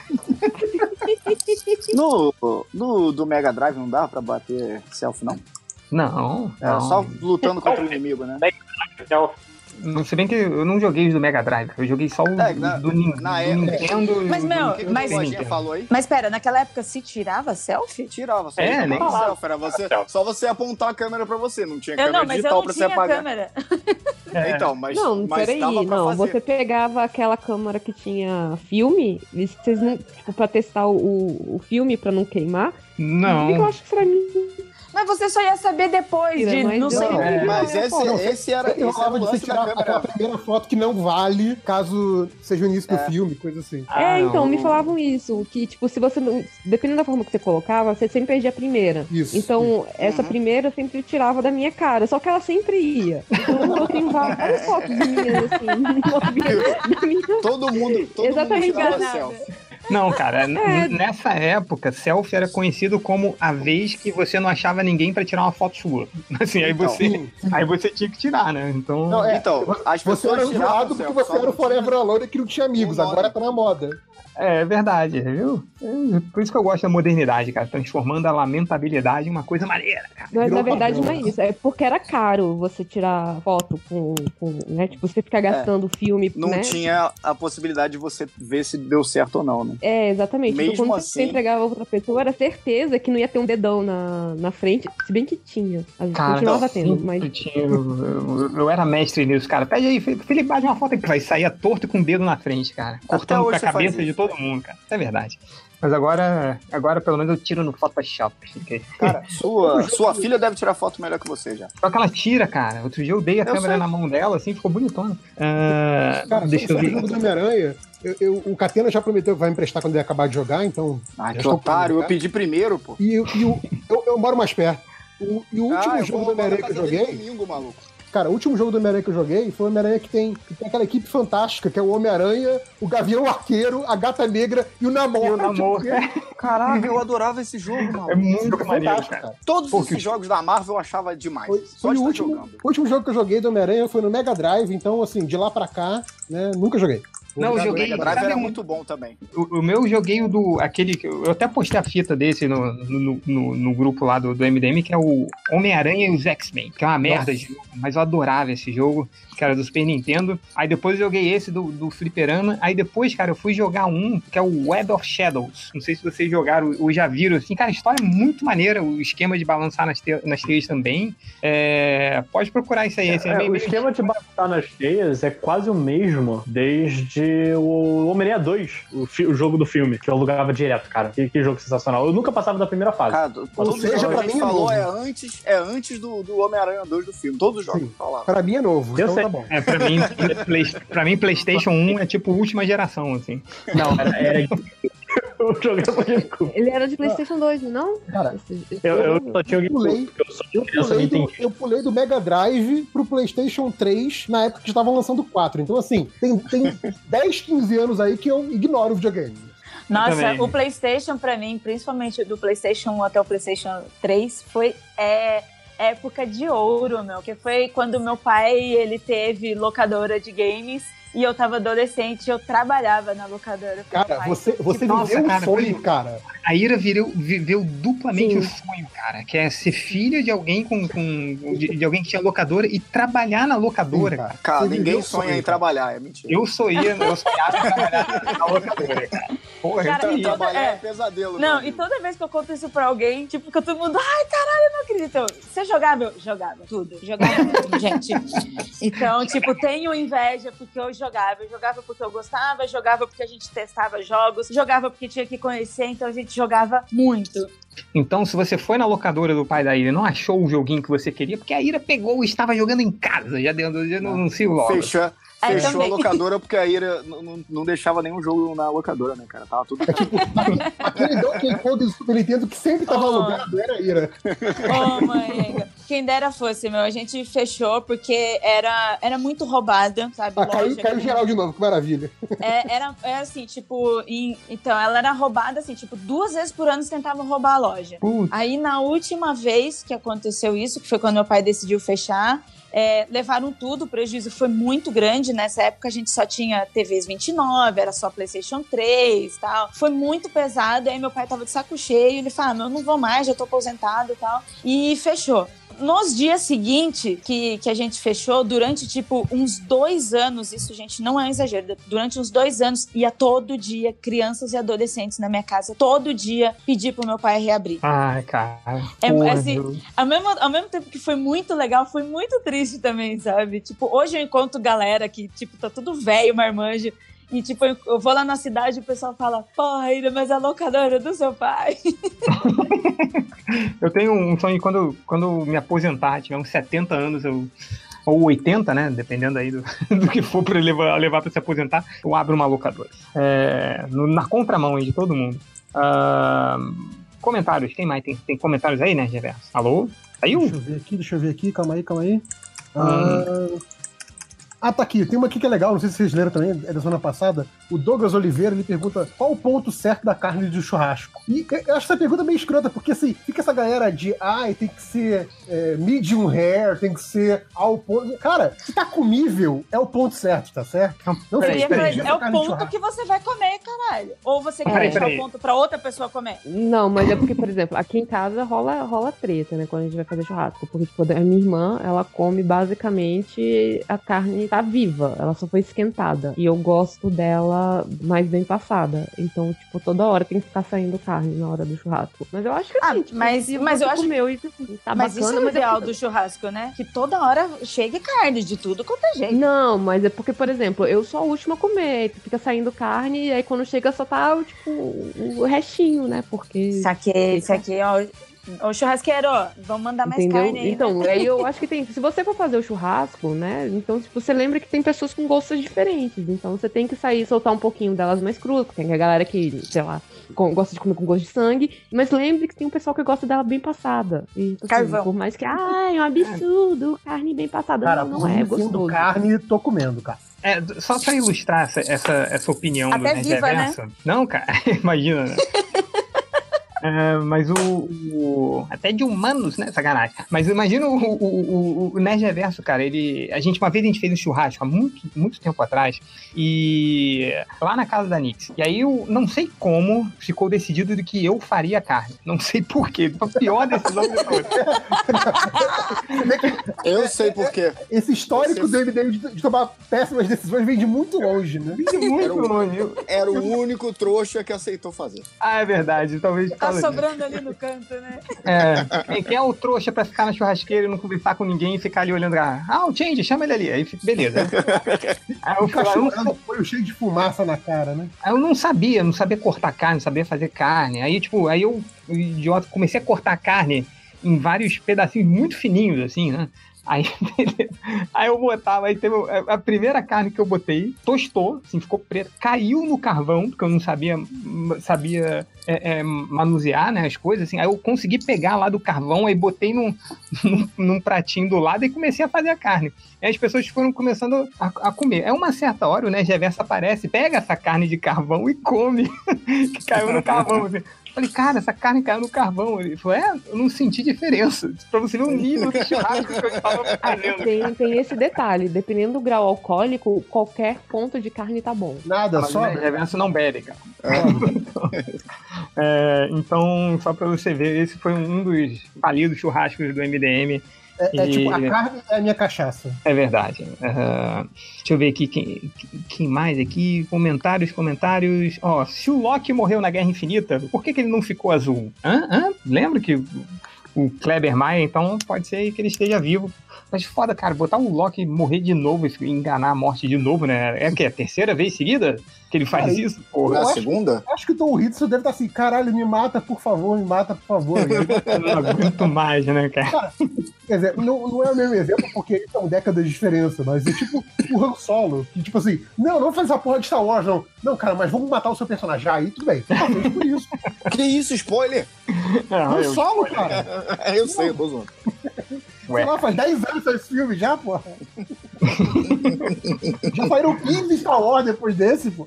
No, no do Mega Drive não dava pra bater selfie, não? Não, Era não. só lutando contra o inimigo, né? Então, Não, Se bem que eu não joguei os do Mega Drive, eu joguei só o É, na- do, Nin- na do época- Nintendo. Mas, meu, do mas- o Lojinha falou aí? Mas pera, naquela época se tirava selfie? Tirava, só É, nem- selfie, era você, só você apontar a câmera pra você, não tinha Eu câmera não, mas eu digital não pra você apagar. câmera. É. Então, mas, não, mas peraí, dava pra não. fazer. Você pegava aquela câmera que tinha filme, e vocês não, tipo, pra testar o, o filme pra não queimar. Que eu Não. acho que pra mim. Mas você só ia saber depois de mas não sei. é. Mas esse, Pô, não, esse era, esse era rolava o de você tirar aquela primeira foto que não vale, caso seja o início do É. filme, coisa assim. Ah, é, então, não. me falavam isso, que, tipo, se você não. Dependendo da forma que você colocava, você sempre perdia a primeira. Isso. Então, essa Uhum. primeira eu sempre tirava da minha cara, só que ela sempre ia. Então, eu tenho várias fotos minhas, assim, minha Todo mundo, todo Exatamente, mundo tirava selfie. Não, cara, É. nessa época, selfie era conhecido como a vez que você não achava ninguém pra tirar uma foto sua. Assim, aí Então. você, aí você tinha que tirar, né? Então, Não, é, Então, as Você era pessoas tiravam zoado porque selfie, você era o não Forever Alone que não tinha amigos, agora tá na moda. É verdade, viu? É, Por isso que eu gosto da modernidade, cara, transformando a lamentabilidade em uma coisa maneira, cara. Mas Virou na verdade não é isso. É porque era caro você tirar foto com. com né? Tipo, você ficar gastando filme. Não né? tinha a possibilidade de você ver se deu certo ou não, né? É, exatamente. Mesmo então, quando assim- você entregava a outra pessoa, era certeza que não ia ter um dedão na, na frente. Se bem que tinha. Às vezes Cara, continuava tendo, mas. tinha- eu, eu- eu era mestre nisso, cara. Pede aí, Felipe, bate uma foto aqui. Vai sair torto com o dedo na frente, cara. Cortando com a cabeça de todo mundo, cara. Isso é verdade. Mas agora, agora pelo menos eu tiro no Photoshop. porque- Cara, sua, sua filha deve tirar foto melhor que você já. Só que ela tira, cara. Outro dia eu dei a Eu câmera sei. na mão dela, assim, ficou bonitona. Ah, Cara, deixa eu ver. jogo do Homem-Aranha, eu- eu- o Catena já prometeu que vai emprestar quando ele acabar de jogar, então. Ah, que otário. Eu pedi primeiro, pô. E, eu- e o- eu, eu moro mais perto. O, e o último ah, jogo do Homem-Aranha que eu joguei. domingo, maluco. Cara, o último jogo do Homem-Aranha que eu joguei foi o Homem-Aranha que tem, que tem aquela equipe fantástica, que é o Homem-Aranha, o Gavião Arqueiro, a Gata Negra e o Namor. E o Namor. Tipo, Caraca, eu adorava esse jogo, maluco. É muito jogo maneiro, fantástico, cara. cara. Todos Pô, esses que- jogos da Marvel eu achava demais. Foi, Só foi de o, último, jogando. o último jogo que eu joguei do Homem-Aranha foi no Mega Drive, então, assim, de lá pra cá, né, nunca joguei. Não, eu O joguei. Mega Drive era um- muito bom também. O, o meu eu joguei o do. aquele. que Eu até postei a fita desse no, no, no- no grupo lá do, do MDM, que é o Homem-Aranha e os X-Men, que é uma merda de jogo, mas eu adorava esse jogo, que era do Super Nintendo. Aí depois eu joguei esse do, do Fliperama. Aí depois, cara, eu fui jogar um, que é o Web of Shadows. Não sei se vocês jogaram ou já viram, assim, cara, a história é muito maneira, o esquema de balançar nas, te nas teias também. É, pode procurar isso aí, esse é, É, meio- o esquema de batalhar nas teias é quase o mesmo desde o Homem-Aranha 2, o, fi- o jogo do filme, que eu alugava direto, cara. Que, que jogo sensacional. Eu nunca passava da primeira fase. Cara, os seja, pra mim é falou é antes, é antes do, do Homem-Aranha 2 do filme. Todos os jogos. Pra mim é novo, Eu então sei. Tá bom. É, pra mim, Play- pra mim, PlayStation 1 é tipo última geração, assim. Não, era. era... eu jogava de cu. Ele era de PlayStation 2, não? Cara, Eu, eu só tinha o pulei. GameCube, eu sou Eu pulei, do, eu pulei do Mega Drive pro PlayStation 3 na época que estavam lançando o 4. Então, assim, tem, tem 10, 15 anos aí que eu ignoro o videogame. Nossa, o PlayStation, pra mim, principalmente do PlayStation 1 até o PlayStation 3, foi é, época de ouro, meu. Que foi quando meu pai ele teve locadora de games e eu tava adolescente e eu trabalhava na locadora. Cara, pai. você, você Nossa, viveu um cara, sonho, foi- cara. A Ira vireu, viveu duplamente Sim. o sonho, cara, que é ser filha de alguém com, com de, de alguém que tinha locadora e trabalhar na locadora, Sim, cara. Cara, ninguém viveu sonha sonho, em cara. trabalhar, é mentira. Eu sonhava, eu sonhava em trabalhar na locadora, cara. Porra, Cara, eu e queria. trabalhar é, é. pesadelo. Não, e toda vez que eu conto isso pra alguém, tipo, fica todo mundo, ai, caralho, eu não acredito. Eu, Você jogava? Eu jogava tudo. Jogava tudo, gente. Então, tipo, tenho inveja porque eu jogava. Eu jogava porque eu gostava, jogava porque a gente testava jogos, jogava porque tinha que conhecer, então a gente jogava muito. Então, se você foi na locadora do pai da Ira e não achou o joguinho que você queria, porque a Ira pegou e estava jogando em casa, já deu, já não, não se logo. Fechou, É, fechou a locadora porque a Ira não, não- deixava nenhum jogo na locadora, né, cara? Tava tudo. É tipo, aquele Donkey Kong do Super Nintendo que sempre tava Oh. alugado era a Ira. Ô, mãe, quem dera fosse, meu. A gente fechou porque era, era muito roubada, sabe? Ah, caiu, caiu geral de novo, que maravilha. É, era, era assim, tipo, em- então, ela era roubada, assim, tipo, duas vezes por ano tentavam roubar a loja. Putz, Aí, na última vez que aconteceu isso, que foi quando meu pai decidiu fechar, é, levaram tudo, o prejuízo foi muito grande. Nessa época a gente só tinha TVs 29, era só PlayStation 3 tal. Foi muito pesado. Aí meu pai tava de saco cheio. Ele falou: ah, eu não vou mais, já tô aposentado e tal. E fechou. Nos dias seguintes que, que a gente fechou, durante tipo uns dois anos, isso, gente, não é um exagero, durante uns dois anos, ia todo dia crianças e adolescentes na minha casa, todo dia pedir pro meu pai reabrir. Ai, cara. É, porra, assim. Ao mesmo, ao mesmo tempo que foi muito legal, foi muito triste também, sabe? Tipo, hoje eu encontro galera que, tipo, tá tudo velho, marmanjo. E, tipo, eu vou lá na cidade e o pessoal fala, porra, Ira, mas a locadora do seu pai. Eu tenho um sonho quando, quando me aposentar, tiver uns 70 anos, eu. Ou 80, né? Dependendo aí do, do que for pra levar, levar pra se aposentar, eu abro uma locadora. É, no- na contramão aí de todo mundo. Ah, comentários, tem mais? Tem, tem comentários aí, né, Reverso? Alô? Saiu? Deixa eu ver aqui, deixa eu ver aqui, calma aí, calma aí. Ah, ah, tá aqui. Tem uma aqui que é legal, não sei se vocês leram também, é da semana passada. O Douglas Oliveira, ele pergunta qual o ponto certo da carne de churrasco. E eu acho essa pergunta meio escrota, porque assim, fica essa galera de, ai, tem que ser é, medium rare, tem que ser ao ponto... Cara, se tá comível, é o ponto certo, tá certo? Não peraí. perdendo é o ponto que você vai comer, caralho. Ou você quer Peraí, deixar peraí. o ponto pra outra pessoa comer. Não, mas é porque, por exemplo, aqui em casa rola, rola treta, né? Quando a gente vai fazer churrasco. Porque, tipo, a minha irmã, ela come basicamente a carne tá viva. Ela só foi esquentada. E eu gosto dela mais bem passada. Então, tipo, toda hora tem que ficar saindo carne na hora do churrasco. Mas eu acho que Ah, assim, tipo, mas- mas eu acho- comeu e tá mas bacana, isso é o mas ideal do churrasco, né? Que toda hora chegue carne de tudo quanto é jeito. Não, mas é porque, por exemplo, eu sou a última a comer, fica saindo carne, e aí quando chega só tá, tipo, o restinho, né? Porque. Saquei, saquei, ó. Ô, churrasqueiro, vamos mandar mais Entendeu? carne aí. então, né? aí eu acho que tem. Se você for fazer o churrasco, né? Então, tipo, você lembra que tem pessoas com gostos diferentes. Então você tem que sair soltar um pouquinho delas mais cruas, porque tem a galera que, sei lá, com- gosta de comer com gosto de sangue. Mas lembre que tem um pessoal que gosta dela bem passada. E, tipo, Carvão. por mais que, ai, é um absurdo, carne bem passada. Cara, não, não é sendo gostoso. carne, tô comendo, cara. É, só pra ilustrar essa, essa, essa opinião do Até Nerd viva, né? Reverso. Não, cara, imagina, né? É, mas o, o- Até de humanos, né? Sacanagem. Mas imagina o, o, o, o Nerd Reverso, cara. Ele. A gente, uma vez a gente fez um churrasco há muito, muito tempo atrás. E. Lá na casa da Nix. E aí eu não sei como ficou decidido de que eu faria a carne. Não sei porquê. Foi a pior decisão de todas. Eu sei por quê. Esse histórico do MDM de, de tomar péssimas decisões vem de muito longe, né? Muito Era o- longe. Era o único trouxa que aceitou fazer. Ah, é verdade. Talvez. Tá talvez. Sobrando ali no canto, né? É, quem- é o trouxa pra ficar na churrasqueira e não conversar com ninguém e ficar ali olhando, ah, ah, o Change, chama ele ali. Aí fica, beleza. Aí eu, O fui lá, eu, não, cachorro foi cheio de fumaça na cara, né? aí eu não sabia, não sabia cortar carne, não sabia fazer carne. Aí, tipo, aí eu, idiota, comecei a cortar carne em vários pedacinhos muito fininhos, assim, né? Aí, beleza. Aí eu botava, aí teve a- a primeira carne que eu botei, tostou, assim, ficou preta, caiu no carvão, porque eu não sabia, sabia é, é, manusear, né, as coisas, assim. Aí eu consegui pegar lá do carvão, aí botei num, num, num pratinho do lado e comecei a fazer a carne. Aí as pessoas foram começando a, a comer. É uma certa hora, né, Reverso aparece, pega essa carne de carvão e come, que caiu no carvão, assim. Falei, cara, essa carne caiu no carvão. Ele falou, é, eu não senti diferença. Pra você ver o nível do churrasco que eu estava fazendo. Tem, tem esse detalhe, dependendo do grau alcoólico, qualquer ponto de carne tá bom. Nada, Mas só. Reverso não bebe, cara. É, então, só pra você ver, esse foi um dos falidos churrascos do MDM. É, é E- tipo, a carne é a minha cachaça. É verdade. Deixa eu ver aqui quem, quem mais aqui. Comentários, comentários. Ó, se o Loki morreu na Guerra Infinita, por que, que ele não ficou azul? Hã? Hã? Lembra que o- o Kleber Maia, então pode ser que ele esteja vivo. Mas foda, cara, botar o Loki morrer de novo e enganar a morte de novo, né? É que é a terceira vez seguida que ele faz Cara, isso? Porra, é a acho- segunda? Acho que o Tom Hiddleston deve estar assim, caralho, me mata, por favor, me mata, por favor. eu não aguento mais, né, cara? Quer dizer, não, não é o mesmo exemplo porque eles são décadas de diferença, mas é tipo o Han Solo, que tipo assim, não, não vamos fazer essa porra de Star Wars, não. Não, cara, mas vamos matar o seu personagem. Aí tudo bem, talvez por isso. Que isso, spoiler? Não, Han eu- Solo, cara. Eu sei, eu tô zoando. Ué. Sei lá, faz 10 anos esse filme já, porra. já saíram 15 Star Wars depois desse, pô.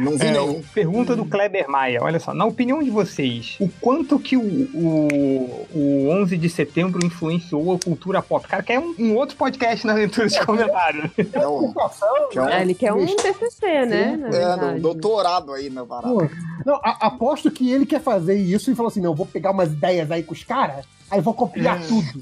Não vi É, nenhum. Pergunta do Kleber Maia. Olha só, na opinião de vocês, o quanto que o, o, o 11 de setembro influenciou a cultura pop? Cara, quer um, um outro podcast na leitura de comentários. É um, é um- É, ele quer um TCC, né? É, no doutorado aí na parada. Pô, Não, a- aposto que ele quer fazer isso e falou assim: não, vou pegar umas ideias aí com os caras, aí vou copiar tudo.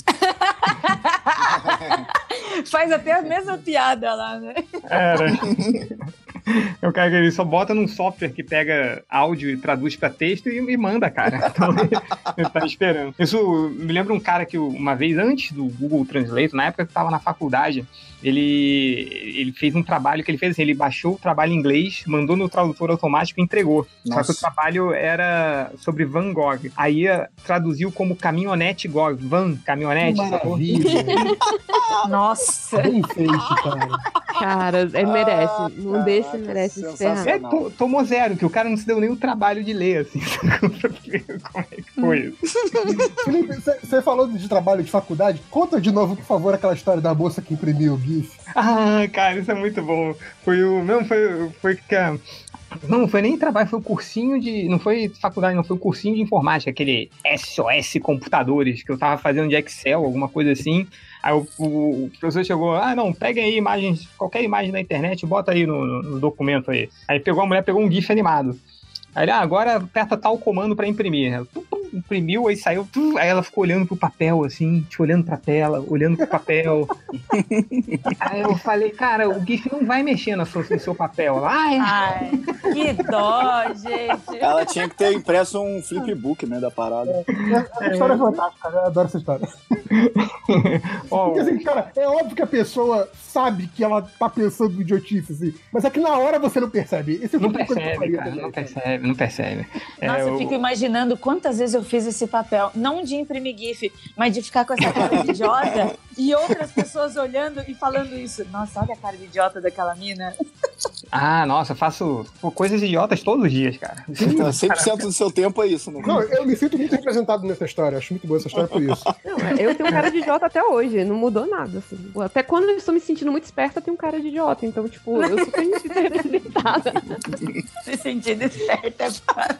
Faz até a mesma piada lá, né? Era. É o cara que ele só bota num software que pega áudio e traduz pra texto e, e manda, cara. Então ele, ele tá esperando. Isso me lembra um cara que uma vez antes do Google Translate, na época que eu tava na faculdade, ele, ele fez um trabalho que ele fez assim, ele baixou o trabalho em inglês, mandou no tradutor automático e entregou. Só Nossa. que o trabalho era sobre Van Gogh. Aí eh, traduziu como caminhonete Gogh. Van, caminhonete? Maravilha. Nossa. Bem feito, cara. Cara, é, merece. Um caraca, desse merece encerrar. É, to- tomou zero, que o cara não se deu nem o trabalho de ler, assim, como é que foi isso. Felipe, você falou de trabalho de faculdade. Conta de novo, por favor, aquela história da moça que imprimiu o GIF. Ah, cara, isso é muito bom. Foi o. Não, foi, foi que. a- Não, foi nem trabalho, foi o cursinho de. Não foi faculdade, não, foi o cursinho de informática, aquele SOS Computadores, que eu tava fazendo de Excel, alguma coisa assim. Aí o, o- professor chegou, ah, não, peguem aí imagens, qualquer imagem da internet, bota aí no, no- documento aí. Aí pegou a mulher, pegou um GIF animado. Aí ele, ah, agora aperta tal comando pra imprimir. Tum, imprimiu, aí saiu, tum, aí ela ficou olhando pro papel, assim, tipo, olhando pra tela, olhando pro papel. aí eu falei, cara, o GIF não vai mexer no seu, no seu papel. Ai, Ai, que dó, gente. Ela tinha que ter impresso um flipbook, né, da parada. A história é fantástica, eu adoro essa história. ó, Porque assim, cara, é óbvio que a pessoa sabe que ela tá pensando em idiotice, assim. Mas é que na hora você não percebe. Esse é o não tipo de coisa que eu percebe, faria cara, não percebe, não percebe. É, Nossa, eu fico imaginando quantas vezes eu fiz esse papel. Não de imprimir GIF, mas de ficar com essa cara de idiota e outras pessoas olhando e falando isso. Nossa, olha a cara de idiota daquela mina. Ah, nossa, eu faço pô, coisas idiotas todos os dias, cara. Então, 100% do seu tempo é isso, né? Não, eu me sinto muito representado nessa história. Acho muito boa essa história por isso. Não, eu tenho cara de idiota até hoje, não mudou nada, assim. Até quando eu estou me sentindo muito esperta, eu tenho cara de idiota. Então, tipo, eu sou bem representada. Se sentindo esperta. é para.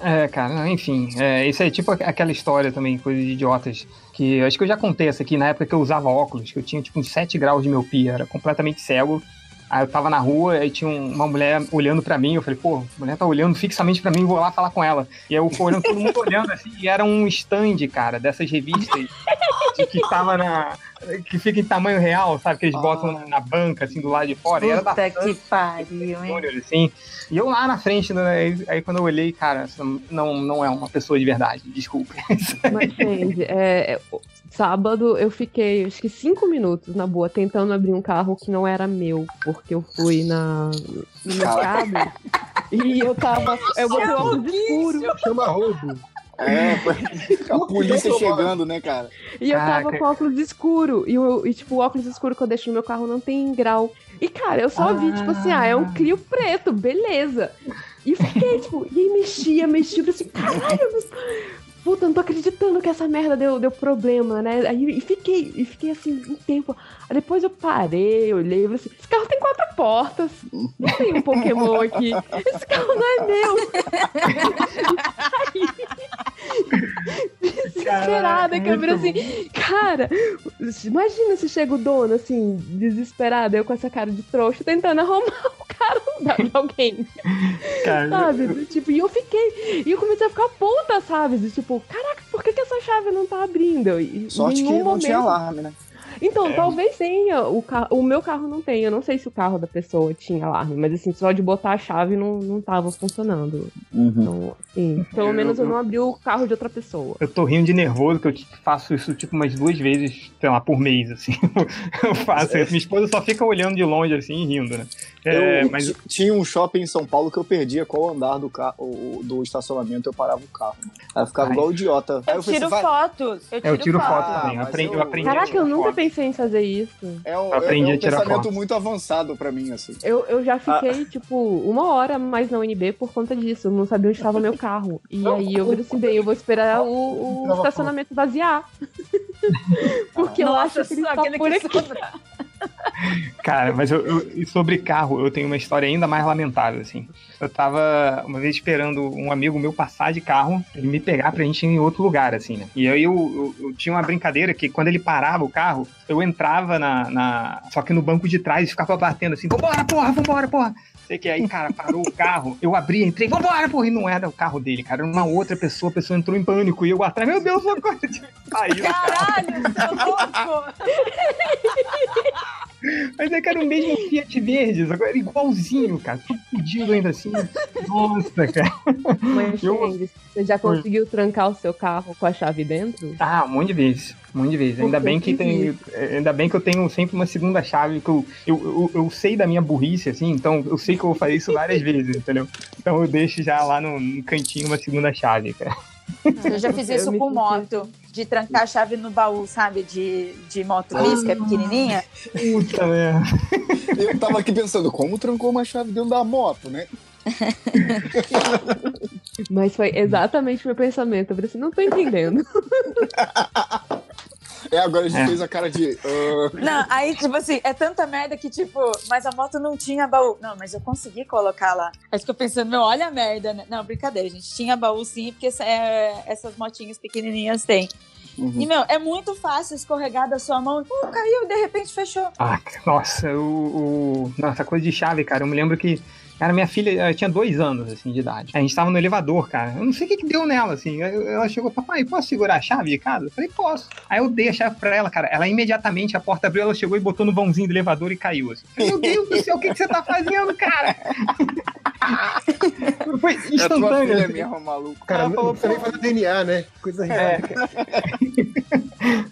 É, cara, enfim, é, isso é tipo aquela história também, coisas idiotas, que acho que eu já contei essa aqui na época que eu usava óculos, que eu tinha tipo uns 7 graus de miopia, era completamente cego. Aí eu tava na rua, aí tinha um- uma mulher olhando pra mim, eu falei, pô, a mulher tá olhando fixamente pra mim, vou lá falar com ela. E aí eu fui olhando, todo mundo olhando assim, e era um stand, cara, dessas revistas de que tava na. Que fica em tamanho real, sabe? Que eles botam na, na banca, assim, do lado de fora. E era da Puta que pariu, hein? Assim. E eu lá na frente, né, aí, aí quando eu olhei, cara, não, não é uma pessoa de verdade, desculpe. Mas, gente, é, é, sábado eu fiquei, acho que cinco minutos na boa, tentando abrir um carro que não era meu, porque eu fui na, no mercado e eu tava. Eu botei o óculos escuro Chama roubo. É, a polícia chegando, né, cara? e eu tava Caraca. com óculos escuro. E, o- e, tipo, o óculos escuro que eu deixo no meu carro não tem grau. E, cara, eu só vi, tipo assim, ah, é um Clio preto, beleza. E fiquei, tipo, e aí mexia, mexia, eu assim, caralho, mas... Puta, não tô acreditando que essa merda deu, deu problema, né? Aí e fiquei, e fiquei assim, um tempo. Aí depois eu parei, olhei e falei assim: esse carro tem quatro portas. Não tem um Pokémon aqui. Esse carro não é meu. desesperada, que eu assim, cara, imagina se chega o dono, assim, desesperado, eu com essa cara de trouxa, tentando arrumar o carro de alguém. Cara, Sabe? Do Tipo, e eu fiquei. E eu comecei a ficar puta, sabe? Do tipo, caraca, por que, que essa chave não tá abrindo? E, Sorte que nenhum não momento... tinha alarme, né? Então, talvez tenha. O, ca... o meu carro não tem. Eu não sei se o carro da pessoa tinha alarme, mas assim, só de botar a chave não, não tava funcionando. Então, assim, pelo Eu- menos eu não abri o carro de outra pessoa. Eu tô rindo de nervoso, que eu faço isso tipo umas duas vezes, sei lá, por mês, assim. Eu faço isso. Minha esposa só fica olhando de longe, assim, e rindo, né? É, eu mas ti- tinha um shopping em São Paulo que eu perdia qual andar do carro, do estacionamento eu parava o carro. Aí eu ficava Ai. igual idiota. Aí Eu falei tiro assim, vai- fotos. Eu tiro, eu tiro foto Ah, também. Eu aprendi, eu eu- aprendi a Caraca, tirar eu nunca foto. pensei em fazer isso. É um, Eu aprendi é um a tirar pensamento foto. muito avançado pra mim, assim. Eu, eu já fiquei, tipo, uma hora mais na UNB por conta disso. Eu não sabia onde estava meu carro. E aí eu falei assim, bem, eu vou esperar o, o estacionamento vaziar. Porque eu acho que ele só tá aquele por que aqui. Cara, mas eu, eu- sobre carro, eu tenho uma história ainda mais lamentável, assim. Eu tava uma vez esperando um amigo meu passar de carro, ele me pegar pra gente ir em outro lugar, assim, né? E aí eu, eu- eu tinha uma brincadeira que quando ele parava o carro, eu entrava na. na- só que no banco de trás e ficava batendo assim: vambora, porra, vambora, porra. Sei que aí, cara, parou o carro, eu abri, entrei, vambora, porra, e não era o carro dele, cara, era uma outra pessoa, a pessoa entrou em pânico e eu atrás, meu Deus, socorro, do carro. Caralho, seu louco! Mas é era o mesmo Fiat verde, agora era igualzinho, cara. Tudo fudido ainda assim. Nossa, cara. Mas, Eu- você já conseguiu trancar o seu carro com a chave dentro? Ah, um monte de vezes. Um monte de vezes. Ainda bem que tem. Ainda bem que eu tenho sempre uma segunda chave, que eu, eu, eu, eu sei da minha burrice, assim, então eu sei que eu vou fazer isso várias vezes, entendeu? Então eu deixo já lá no, no cantinho uma segunda chave, cara. Eu já fiz isso com senti- moto, de trancar a chave no baú, sabe? De, de moto bis, que é pequenininha. Puta merda. Eu tava aqui pensando, como trancou uma chave dentro da moto, né? Mas foi exatamente o meu pensamento. Eu falei assim, não tô entendendo. É, agora a gente É. fez a cara de. ah, Não, aí, tipo assim, é tanta merda que, tipo, mas a moto não tinha baú. Não, mas eu consegui colocar lá. Aí fica pensando, meu, olha a merda, né? Não, brincadeira, gente. Tinha baú sim, porque essa- é, essas motinhas pequenininhas têm. uhum. E, meu, é muito fácil escorregar da sua mão. Uh, caiu de repente fechou. Ah, nossa, o, o- Nossa, coisa de chave, cara. Eu me lembro que. Cara, minha filha ela tinha dois anos, assim, de idade. A gente tava no elevador, cara. Eu não sei o que, que deu nela, assim. Ela chegou, papai, posso segurar a chave de casa? Eu falei, posso. Aí eu dei a chave pra ela, cara. Ela imediatamente, a porta abriu, ela chegou e botou no vãozinho do elevador e caiu. Assim. Meu Deus do céu, o que, que você tá fazendo, cara? Foi É instantâneo. filha assim. mesmo, maluco. Cara, não falou, precisa nem fazer DNA, né? Coisa. É.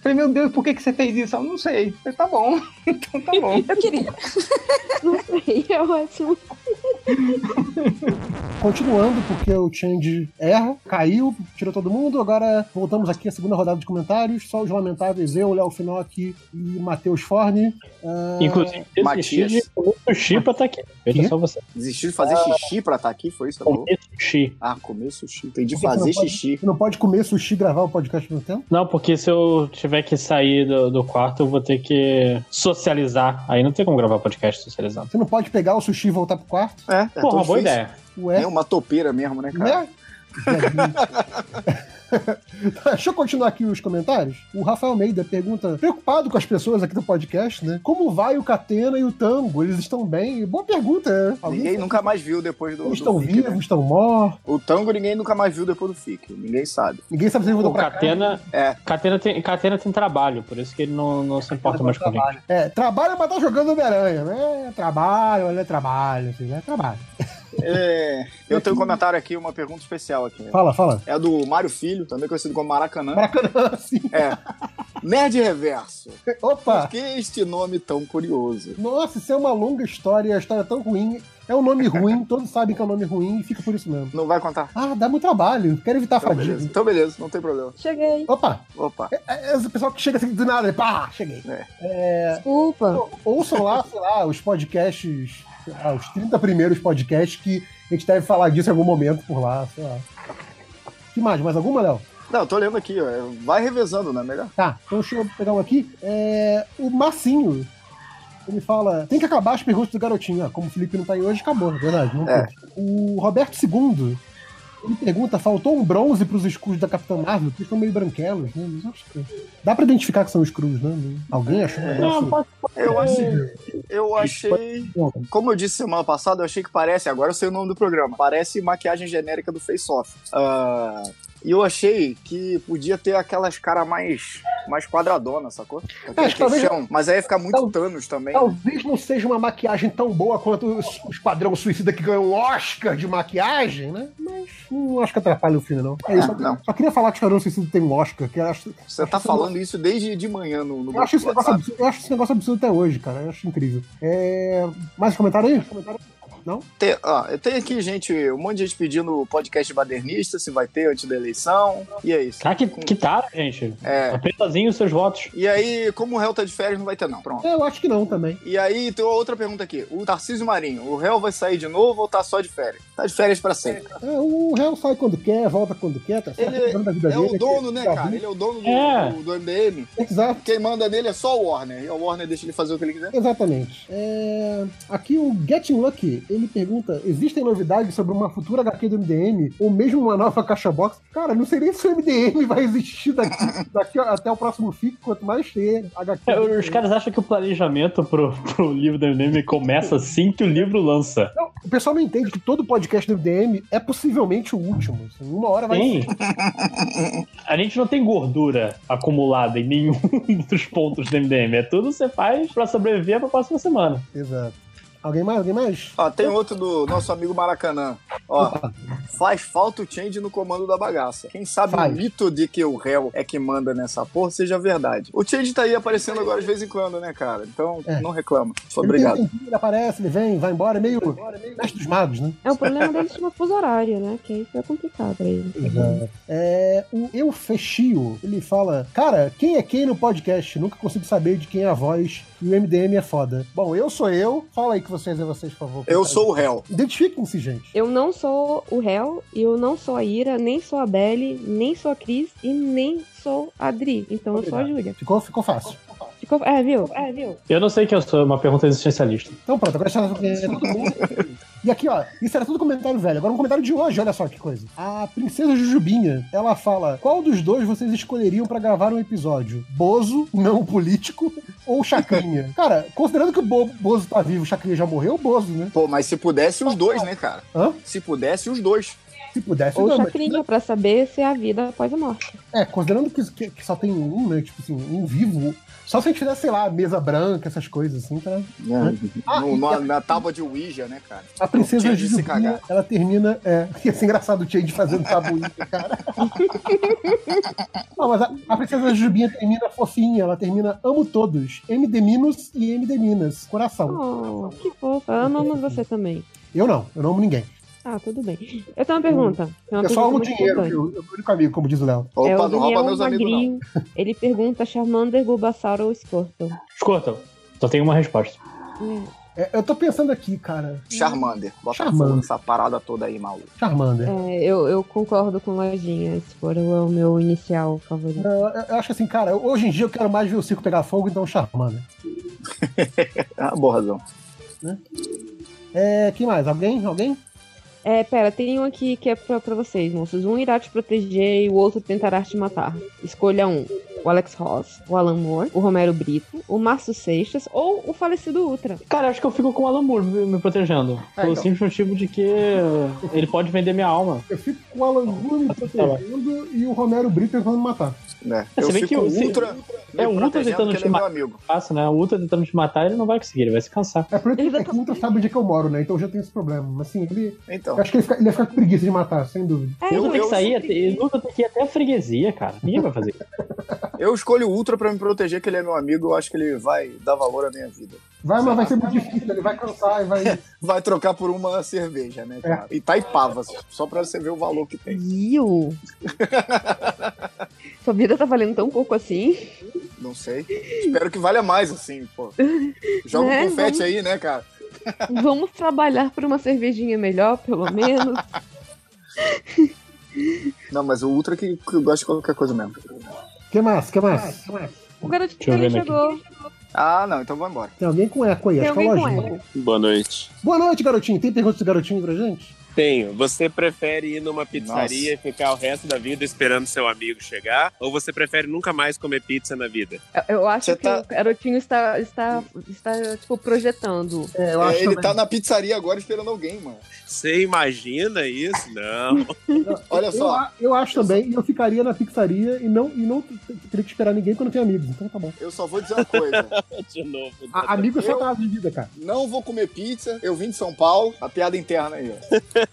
Falei, meu Deus, por que, que você fez isso? Eu não sei. Eu falei, tá bom. Então tá bom. Eu queria. Não sei, é ótimo. Continuando, porque o Change erra, caiu, tirou todo mundo. Agora voltamos aqui à segunda rodada de comentários. Só os lamentáveis, eu, Léo Finocchi e Matheus Forne. Ah, Inclusive, desistir Matias. de comer sushi pra estar aqui. Feita Quê? só você. Desistiu de fazer xixi pra estar aqui, foi isso? Comer sushi. Ah, comer sushi. Entendi Porque você fazer pode- xixi. Você não pode comer sushi e gravar o podcast no tempo? Não, porque se eu tiver que sair do, do quarto, eu vou ter que socializar. Aí não tem como gravar podcast socializando. Você não pode pegar o sushi e voltar pro quarto? É, é Porra, boa difícil. ideia. Ué? É uma topeira mesmo, né, cara? Né? Deixa eu continuar aqui os comentários. O Rafael Almeida pergunta, preocupado com as pessoas aqui do podcast, né? Como vai o Catena e o Tango? Eles estão bem? Boa pergunta, né? Alguém Ninguém sabe? nunca mais viu depois do. Eles do estão FIC, vivos, né? estão mortos. O tango ninguém nunca mais viu depois do FIC. Ninguém sabe. Ninguém sabe se eles O voltam pra cá. Catena, É. Catena, tem, Catena tem trabalho, por isso que ele não, não se importa mais com a gente. É, trabalha pra estar jogando Homem-Aranha, né? Trabalho, olha, trabalho, assim, né? Trabalho. É, eu tenho um comentário aqui, uma pergunta especial aqui. Fala, fala. É do Mário Filho, também conhecido como Maracanã. Maracanã, sim. É. Nerd Reverso. Opa! Por que este nome tão curioso? Nossa, isso é uma longa história, a história é tão ruim. É um nome ruim, todos sabem que é um nome ruim e fica por isso mesmo. Não vai contar? Ah, dá muito trabalho, quero evitar Então fadiga. beleza. então, beleza, não tem problema. Cheguei. Opa, Opa. é, é o pessoal que chega assim do nada, pá, cheguei. Desculpa. Ouçam lá, sei lá, os podcasts, sei lá, os 30 primeiros podcasts que a gente deve falar disso em algum momento por lá, sei lá. que mais? Mais alguma, Léo? Não, eu tô lendo aqui, ó. Vai revezando, né? Melhor. Tá, então deixa eu pegar um aqui. É, o Massinho. Ele fala: tem que acabar as perguntas do garotinho. Ah, como o Felipe não tá aí hoje, acabou, na verdade. Não É. O Roberto II. Ele pergunta: faltou um bronze pros escudos da Capitã Marvel? Porque estão meio branquelos, né? Mas acho que. Dá pra identificar que são escudos, né? Alguém achou um negócio? Não, pode, Eu achei. Eu achei. Como eu disse semana passada, eu achei que parece. Agora eu sei o nome do programa. Parece maquiagem genérica do Face Off. Ah, e eu achei que podia ter aquelas caras mais, mais quadradonas, sacou? Aquele Acho que talvez- queixão. Mas aí ia ficar muito Tal- Thanos também. Talvez não seja uma maquiagem tão boa quanto o Esquadrão Suicida que ganhou um Oscar de maquiagem, né? Mas não acho que atrapalha o filme, não. É isso. Ah, não. Só queria falar que o Esquadrão Suicida tem um Oscar, que acho, Você tá falando isso desde de manhã no, no eu acho, esse negócio absurdo, eu acho esse negócio absurdo até hoje, cara. Eu acho incrível. É... Mais comentário aí? Comentário? Não? Tem, ó, tem aqui, gente, um monte de gente pedindo podcast badernista, se vai ter antes da eleição. E é isso. Cara, que, que tara, gente. É. Apenazinho os seus votos. E aí, como o réu tá de férias, não vai ter, não. Pronto. É, eu acho que não também. E aí, tem outra pergunta aqui. O Tarcísio Marinho, o réu vai sair de novo ou tá só de férias? Tá de férias pra sempre. É, o réu sai quando quer, volta quando quer, tá certo? Ele da vida é dele, o dono, aqui, né, tá cara? Ele é o dono do, É. do, do MDM. Exato. Quem manda nele é só o Warner. E o Warner deixa ele fazer o que ele quiser. Exatamente. É, Aqui o Getting Lucky, ele pergunta: existem novidades sobre uma futura HQ do MDM ou mesmo uma nova caixa box? Cara, não sei nem se o MDM vai existir daqui, daqui até o próximo FIC, quanto mais ter HQ. É, Os caras acham que o planejamento pro, pro livro do MDM começa assim que o livro lança. Não, O pessoal não entende que todo podcast do MDM é possivelmente o último. Assim, uma hora vai Tem. A gente não tem gordura acumulada em nenhum dos pontos do MDM. É tudo que você faz pra sobreviver pra próxima semana. Exato. Alguém mais? Alguém mais? Ó, tem outro do nosso amigo Maracanã. Ó, faz falta o change no comando da bagaça. Quem sabe Faz. o mito de que o réu é que manda nessa porra seja verdade. O change tá aí aparecendo agora de vez em quando, né, cara? Então É. não reclama. Sou Ele obrigado. tem ele aparece, ele vem, vai embora, é meio mestre dos magos, né? É o problema deles chama fuso horário, né? Que isso é complicado pra eles. É, o Eu Fechio, ele fala: Cara, quem é quem no podcast? Nunca consigo saber de quem é a voz e o MDM é foda. Bom, eu sou eu. Fala aí que vocês é vocês, por favor. Eu sou o réu. Identifiquem-se, gente. Eu não sou o réu, e eu não sou a Ira, nem sou a Belly, nem sou a Cris e nem sou a Adri. Então eu sou a Júlia. Ficou, ficou fácil. Ficou... É, viu? É, viu? Eu não sei quem eu sou, é uma pergunta existencialista. Então pronto, agora já é todo mundo. E aqui, ó, isso era tudo comentário velho. Agora um comentário de hoje, olha só que coisa. A princesa Jujubinha, ela fala: qual dos dois vocês escolheriam pra gravar um episódio? Bozo, não político, ou Chacrinha? Cara, considerando que o Bo Bozo tá vivo, o Chacrinha já morreu, o Bozo, né? Pô, mas se pudesse os dois, né, cara? Hã? Se pudesse os dois. Se pudesse, Ou não, mas- Chacrinha, pra saber se é a vida após a morte. É, considerando que, que- que só tem um, né? Tipo assim, um vivo. Só se a gente fizesse, sei lá, mesa branca, essas coisas assim, pra. Ah, No- na, a- na tábua de Ouija, né, cara? A princesa de se cagar. ela termina. É, ia ser engraçado o Change fazendo tabuinha, cara. Não, mas a, a princesa Jujubinha termina fofinha, ela termina amo todos. MD Minos e MD Minas. Coração. Oh, que fofa. Amamos você também. Eu não, eu não amo ninguém. Ah, tudo bem. Eu tenho uma pergunta. Tenho uma eu só amo dinheiro, importante. eu, eu o único amigo, como diz o Léo. Opa, é o não rouba meus amigos, não. Magrinho. Ele pergunta Charmander, Bulbasaur ou Squirtle. Escuta, só tem uma resposta. É, eu tô pensando aqui, cara. Charmander. Bota Charmander. nessa parada toda aí, maluco. Charmander. É, eu, eu concordo com Lojinha. Squirtle é o meu inicial favorito. Eu, eu- eu acho que assim, cara, hoje em dia eu quero mais ver o circo pegar fogo, então Charmander. Ah, boa razão. É, quem mais? Alguém? Alguém? É, pera, tem um aqui que é pra, pra vocês, moços. Um irá te proteger e o outro tentará te matar. Escolha um. O Alex Ross, o Alan Moore, o Romero Brito, o Márcio Seixas ou o falecido Ultra. Cara, acho que eu fico com o Alan Moore me, protegendo. É, Pelo então. simples motivo de que ele pode vender minha alma. Eu fico com o Alan Moore me protegendo e o Romero Brito tentando me matar. né? É, Eu se bem fico que o- se- ultra. É, o Ultra tentando te é matar. amigo. Fácil, né? O Ultra tentando te matar, ele não vai conseguir, ele vai se cansar. É porque é que o. Ultra sabe onde é que eu moro, né? Então eu já tenho esse problema. Mas assim, ele. Então. Eu acho que ele, fica, ele ia ficar com preguiça de matar, sem dúvida. É, Eu- Ultra tem eu que sair, o Ultra tem que ir até a freguesia, cara. Ninguém vai fazer. Eu escolho o Ultra pra me proteger, que ele é meu amigo. Eu acho que ele vai dar valor à minha vida. Vai, mas vai ser muito difícil, ele vai cansar e vai. Vai trocar por uma cerveja, né, cara? E Taipavas, só pra você ver o valor que tem. Iu. Sua vida tá valendo tão pouco assim. Não sei. Espero que valha mais, assim, pô. Joga Né, um confete vamos- aí, né, cara? Vamos trabalhar por uma cervejinha melhor, pelo menos. Não, mas o Ultra que, que gosta de qualquer coisa mesmo. que mais? que mais? O eu ver também aqui. chegou. Ah, não, então vamos embora. Tem alguém com eco aí, Tem acho que é o Lojinha. Boa noite. Boa noite, garotinho. Tem perguntas do garotinho pra gente? Tenho. Você prefere ir numa pizzaria e ficar o resto da vida esperando seu amigo chegar? Ou você prefere nunca mais comer pizza na vida? Eu- Eu acho Você que tá- o garotinho está, está, está tipo, projetando. É, eu É, acho ele também. tá na pizzaria agora esperando alguém, mano. Você imagina isso? Não. Olha Eu, só. a- eu acho também, e eu ficaria na pizzaria e não, e não teria que esperar ninguém quando eu tenho amigos. Então tá bom. Eu só vou dizer uma coisa. De novo. A, amigo é só Eu- de vida, cara. Não vou comer pizza. Eu vim de São Paulo. A piada interna aí, ó.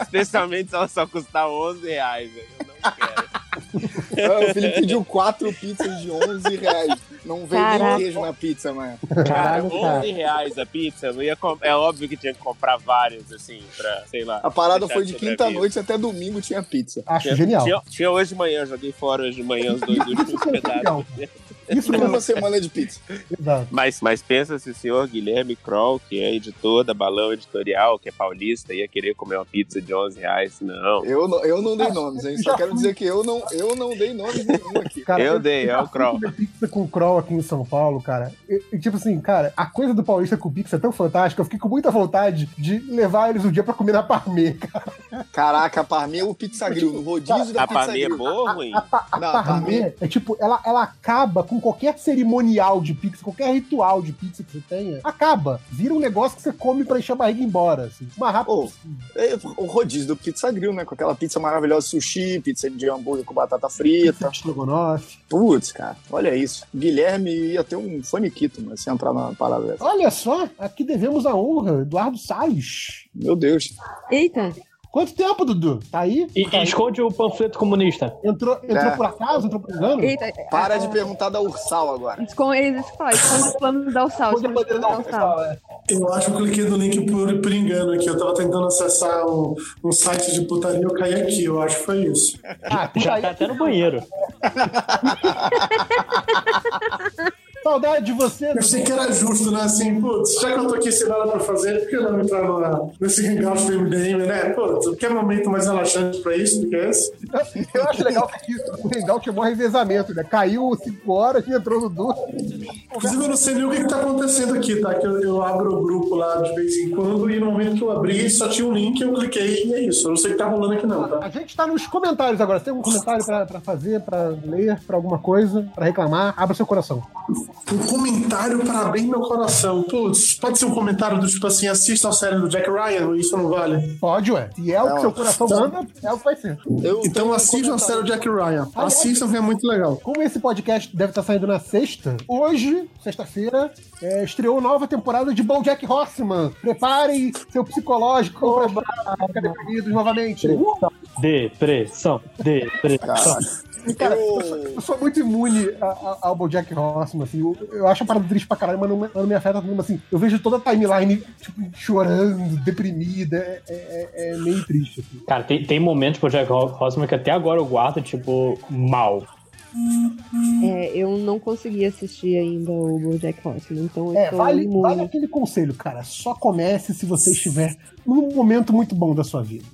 Especialmente se ela só custar 11 reais. velho. Eu não quero. Ah, o Felipe pediu quatro pizzas de 11 reais. Não veio nem queijo na pizza, mano. Caralho, cara. 11 reais a pizza. Eu ia É óbvio que tinha que comprar várias, assim, pra, sei lá. A parada foi de quinta-noite até domingo tinha pizza. Acho Tinha, genial. Tinha, tinha hoje de manhã, joguei fora hoje de manhã os dois últimos é pedaços. Isso Uma semana de pizza. Exato. Mas, mas pensa se o senhor Guilherme Kroll, que é editor da Balão Editorial, que é paulista, ia querer comer uma pizza de 11 reais. Não. Eu não, eu não dei nomes, hein? Só Já quero fui. dizer que eu não, eu não dei nomes nenhum aqui. Cara, Eu dei, é o Kroll. pizza com Kroll aqui em São Paulo, cara. E, e, tipo assim, cara, a coisa do paulista com pizza é tão fantástica. Eu fiquei com muita vontade de levar eles um dia pra comer na Parmê, cara. Caraca, Parmê é o Pizza Grill, no rodízio da A Pizza Parmê é Grill. boa ou ruim? A, a Não, a parmê parmê- é tipo, ela, ela acaba com qualquer cerimonial de pizza, qualquer ritual de pizza que você tenha. Acaba. Vira um negócio que você come pra encher a barriga e ir embora. Assim. Uma rápida. Ô, é o rodízio do Pizza Grill, né? Com aquela pizza maravilhosa, sushi, pizza de hambúrguer com batata frita. Estrogonofe. Putz, cara, olha isso. Guilherme ia ter um faniquito, mas se entrar na parada dessa. Olha só, aqui devemos a honra, Eduardo Salles. Meu Deus. Eita, Quanto tempo, Dudu? Tá aí? E, Tá e aí? esconde o panfleto comunista. Entrou, entrou É. por acaso? Entrou por engano? eita. Para ah, de perguntar da Ursal agora. Esconde, é esconde os planos da Ursal. Esconde esconde os da planos da Ursal. É. Eu acho que eu cliquei no link por, por engano aqui. Eu tava tentando acessar um, um site de putaria, eu caí aqui. Eu acho que foi isso. Ah, Já tá até no banheiro. Saudade de você, Eu achei que era justo, né? Assim, putz, já que eu tô aqui sem nada pra fazer, por que não entrar na- nesse hangout do MDM, né? Putz, que momento mais relaxante pra isso do que esse? Eu acho legal que o Hangout é mó revezamento, né? Caiu 5 horas e entrou no Dudu. Inclusive, eu não sei nem o que, que tá acontecendo aqui, tá? Que eu, eu abro o grupo lá de vez em quando e no momento que eu abri só tinha um link, eu cliquei e é isso. Eu não sei o que tá rolando aqui, não, tá? A gente tá nos comentários agora. Você tem algum comentário pra, pra fazer, pra ler, pra alguma coisa, pra reclamar? Abra seu coração. Um comentário para abrir meu coração. Putz, pode ser um comentário do tipo assim: assista a série do Jack Ryan, ou isso não vale? Pode, ué. Se é o que seu coração manda, é o que vai ser. Então um assistam a série do Jack Ryan. Aliás- Assistam que é muito legal. Como esse podcast deve estar saindo na sexta, hoje, sexta-feira, é, estreou nova temporada de BoJack Horseman. Preparem seu psicológico pra ficar deprimidos novamente. Uh, Depressão, depressão. Cara, Eu- eu, sou, eu sou muito imune ao BoJack Horseman, assim. Eu, eu acho a parada triste pra caralho, mas não, não me afeta tanto, assim. Eu vejo toda a timeline, tipo, chorando, deprimida. É, é- é meio triste, assim. Cara, tem, tem momentos pro Jack Horseman que até agora eu guardo, tipo, mal. É, eu não consegui assistir ainda o BoJack Horseman, então eu É, tô vale, imune. vale aquele conselho, cara. Só comece se você estiver num momento muito bom da sua vida.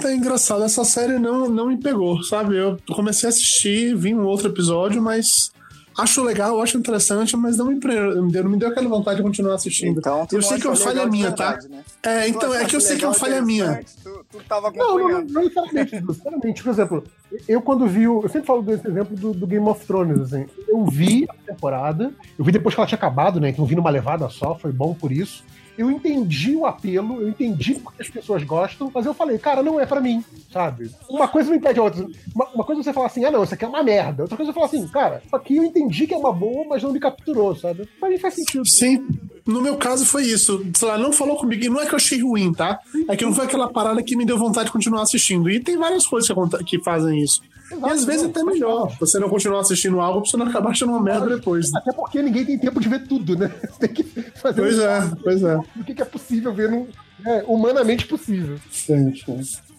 Tá engraçado, essa série não, não me pegou, sabe? Eu comecei a assistir, vi um outro episódio, mas acho legal, acho interessante, mas não me, não me deu aquela vontade de continuar assistindo. Então, eu sei que é uma falha minha, tá? né? É, então, é que eu sei que é uma falha minha. Tu, tu tava Não, não, não, Dudu, sinceramente. Por exemplo, eu quando vi. o- Eu sempre falo desse exemplo do, do Game of Thrones, assim. Eu vi a temporada, eu vi depois que ela tinha acabado, né? Então eu vi numa levada só, foi bom por isso. Eu entendi o apelo, eu entendi porque as pessoas gostam, mas eu falei, cara, não é pra mim, sabe? Uma coisa não impede a outra. Uma, uma coisa é você falar assim, ah, não, isso aqui é uma merda. Outra coisa é falar assim, cara, isso aqui eu entendi que é uma boa, mas não me capturou, sabe? Pra mim faz sentido. Sim, no meu caso foi isso. Sei lá, não falou comigo. E não é que eu achei ruim, tá? É que não foi aquela parada que me deu vontade de continuar assistindo. E tem várias coisas que, que fazem isso. E às vezes até melhor. Você não continuar assistindo algo pra você não acabar achando uma merda depois. né? Até porque ninguém tem tempo de ver tudo, né? Você tem que fazer Pois um é, pois é. o que é possível ver no, é, humanamente possível.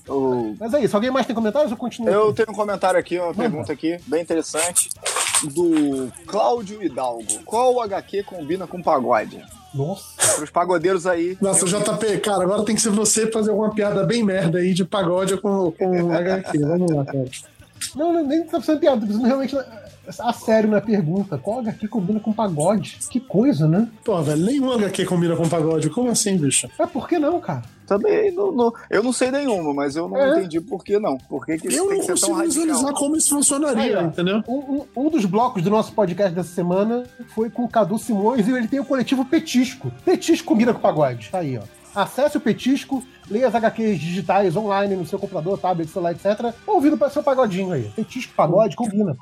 O- Mas é isso. Alguém mais tem comentários ou continua? Eu tenho um comentário aqui, uma pergunta aqui, bem interessante, do Cláudio Hidalgo. Qual HQ combina com pagode? Nossa. Para os pagodeiros aí. Nossa, JP, cara, agora tem que ser você fazer alguma piada bem merda aí de pagode com, com HQ. Vamos lá, cara. Não, não, nem tá precisando piada, tô precisando realmente a sério na pergunta. Qual HQ combina com pagode? Que coisa, né? Pô, velho, nenhum HQ combina com pagode. Como assim, bicho? É por que não, cara? Também, não, não- eu não sei nenhuma, mas eu não É. entendi por que não. Por que, que isso Eu não consigo visualizar como isso funcionaria, Aí, entendeu? Um, um- um dos blocos do nosso podcast dessa semana foi com o Cadu Simões e ele tem o coletivo Petisco. Petisco combina com pagode. Tá aí, ó. Acesse o Petisco, leia as HQs digitais online no seu computador, tablet, celular, etc. Ouvindo para seu pagodinho aí. Petisco, pagode, combina.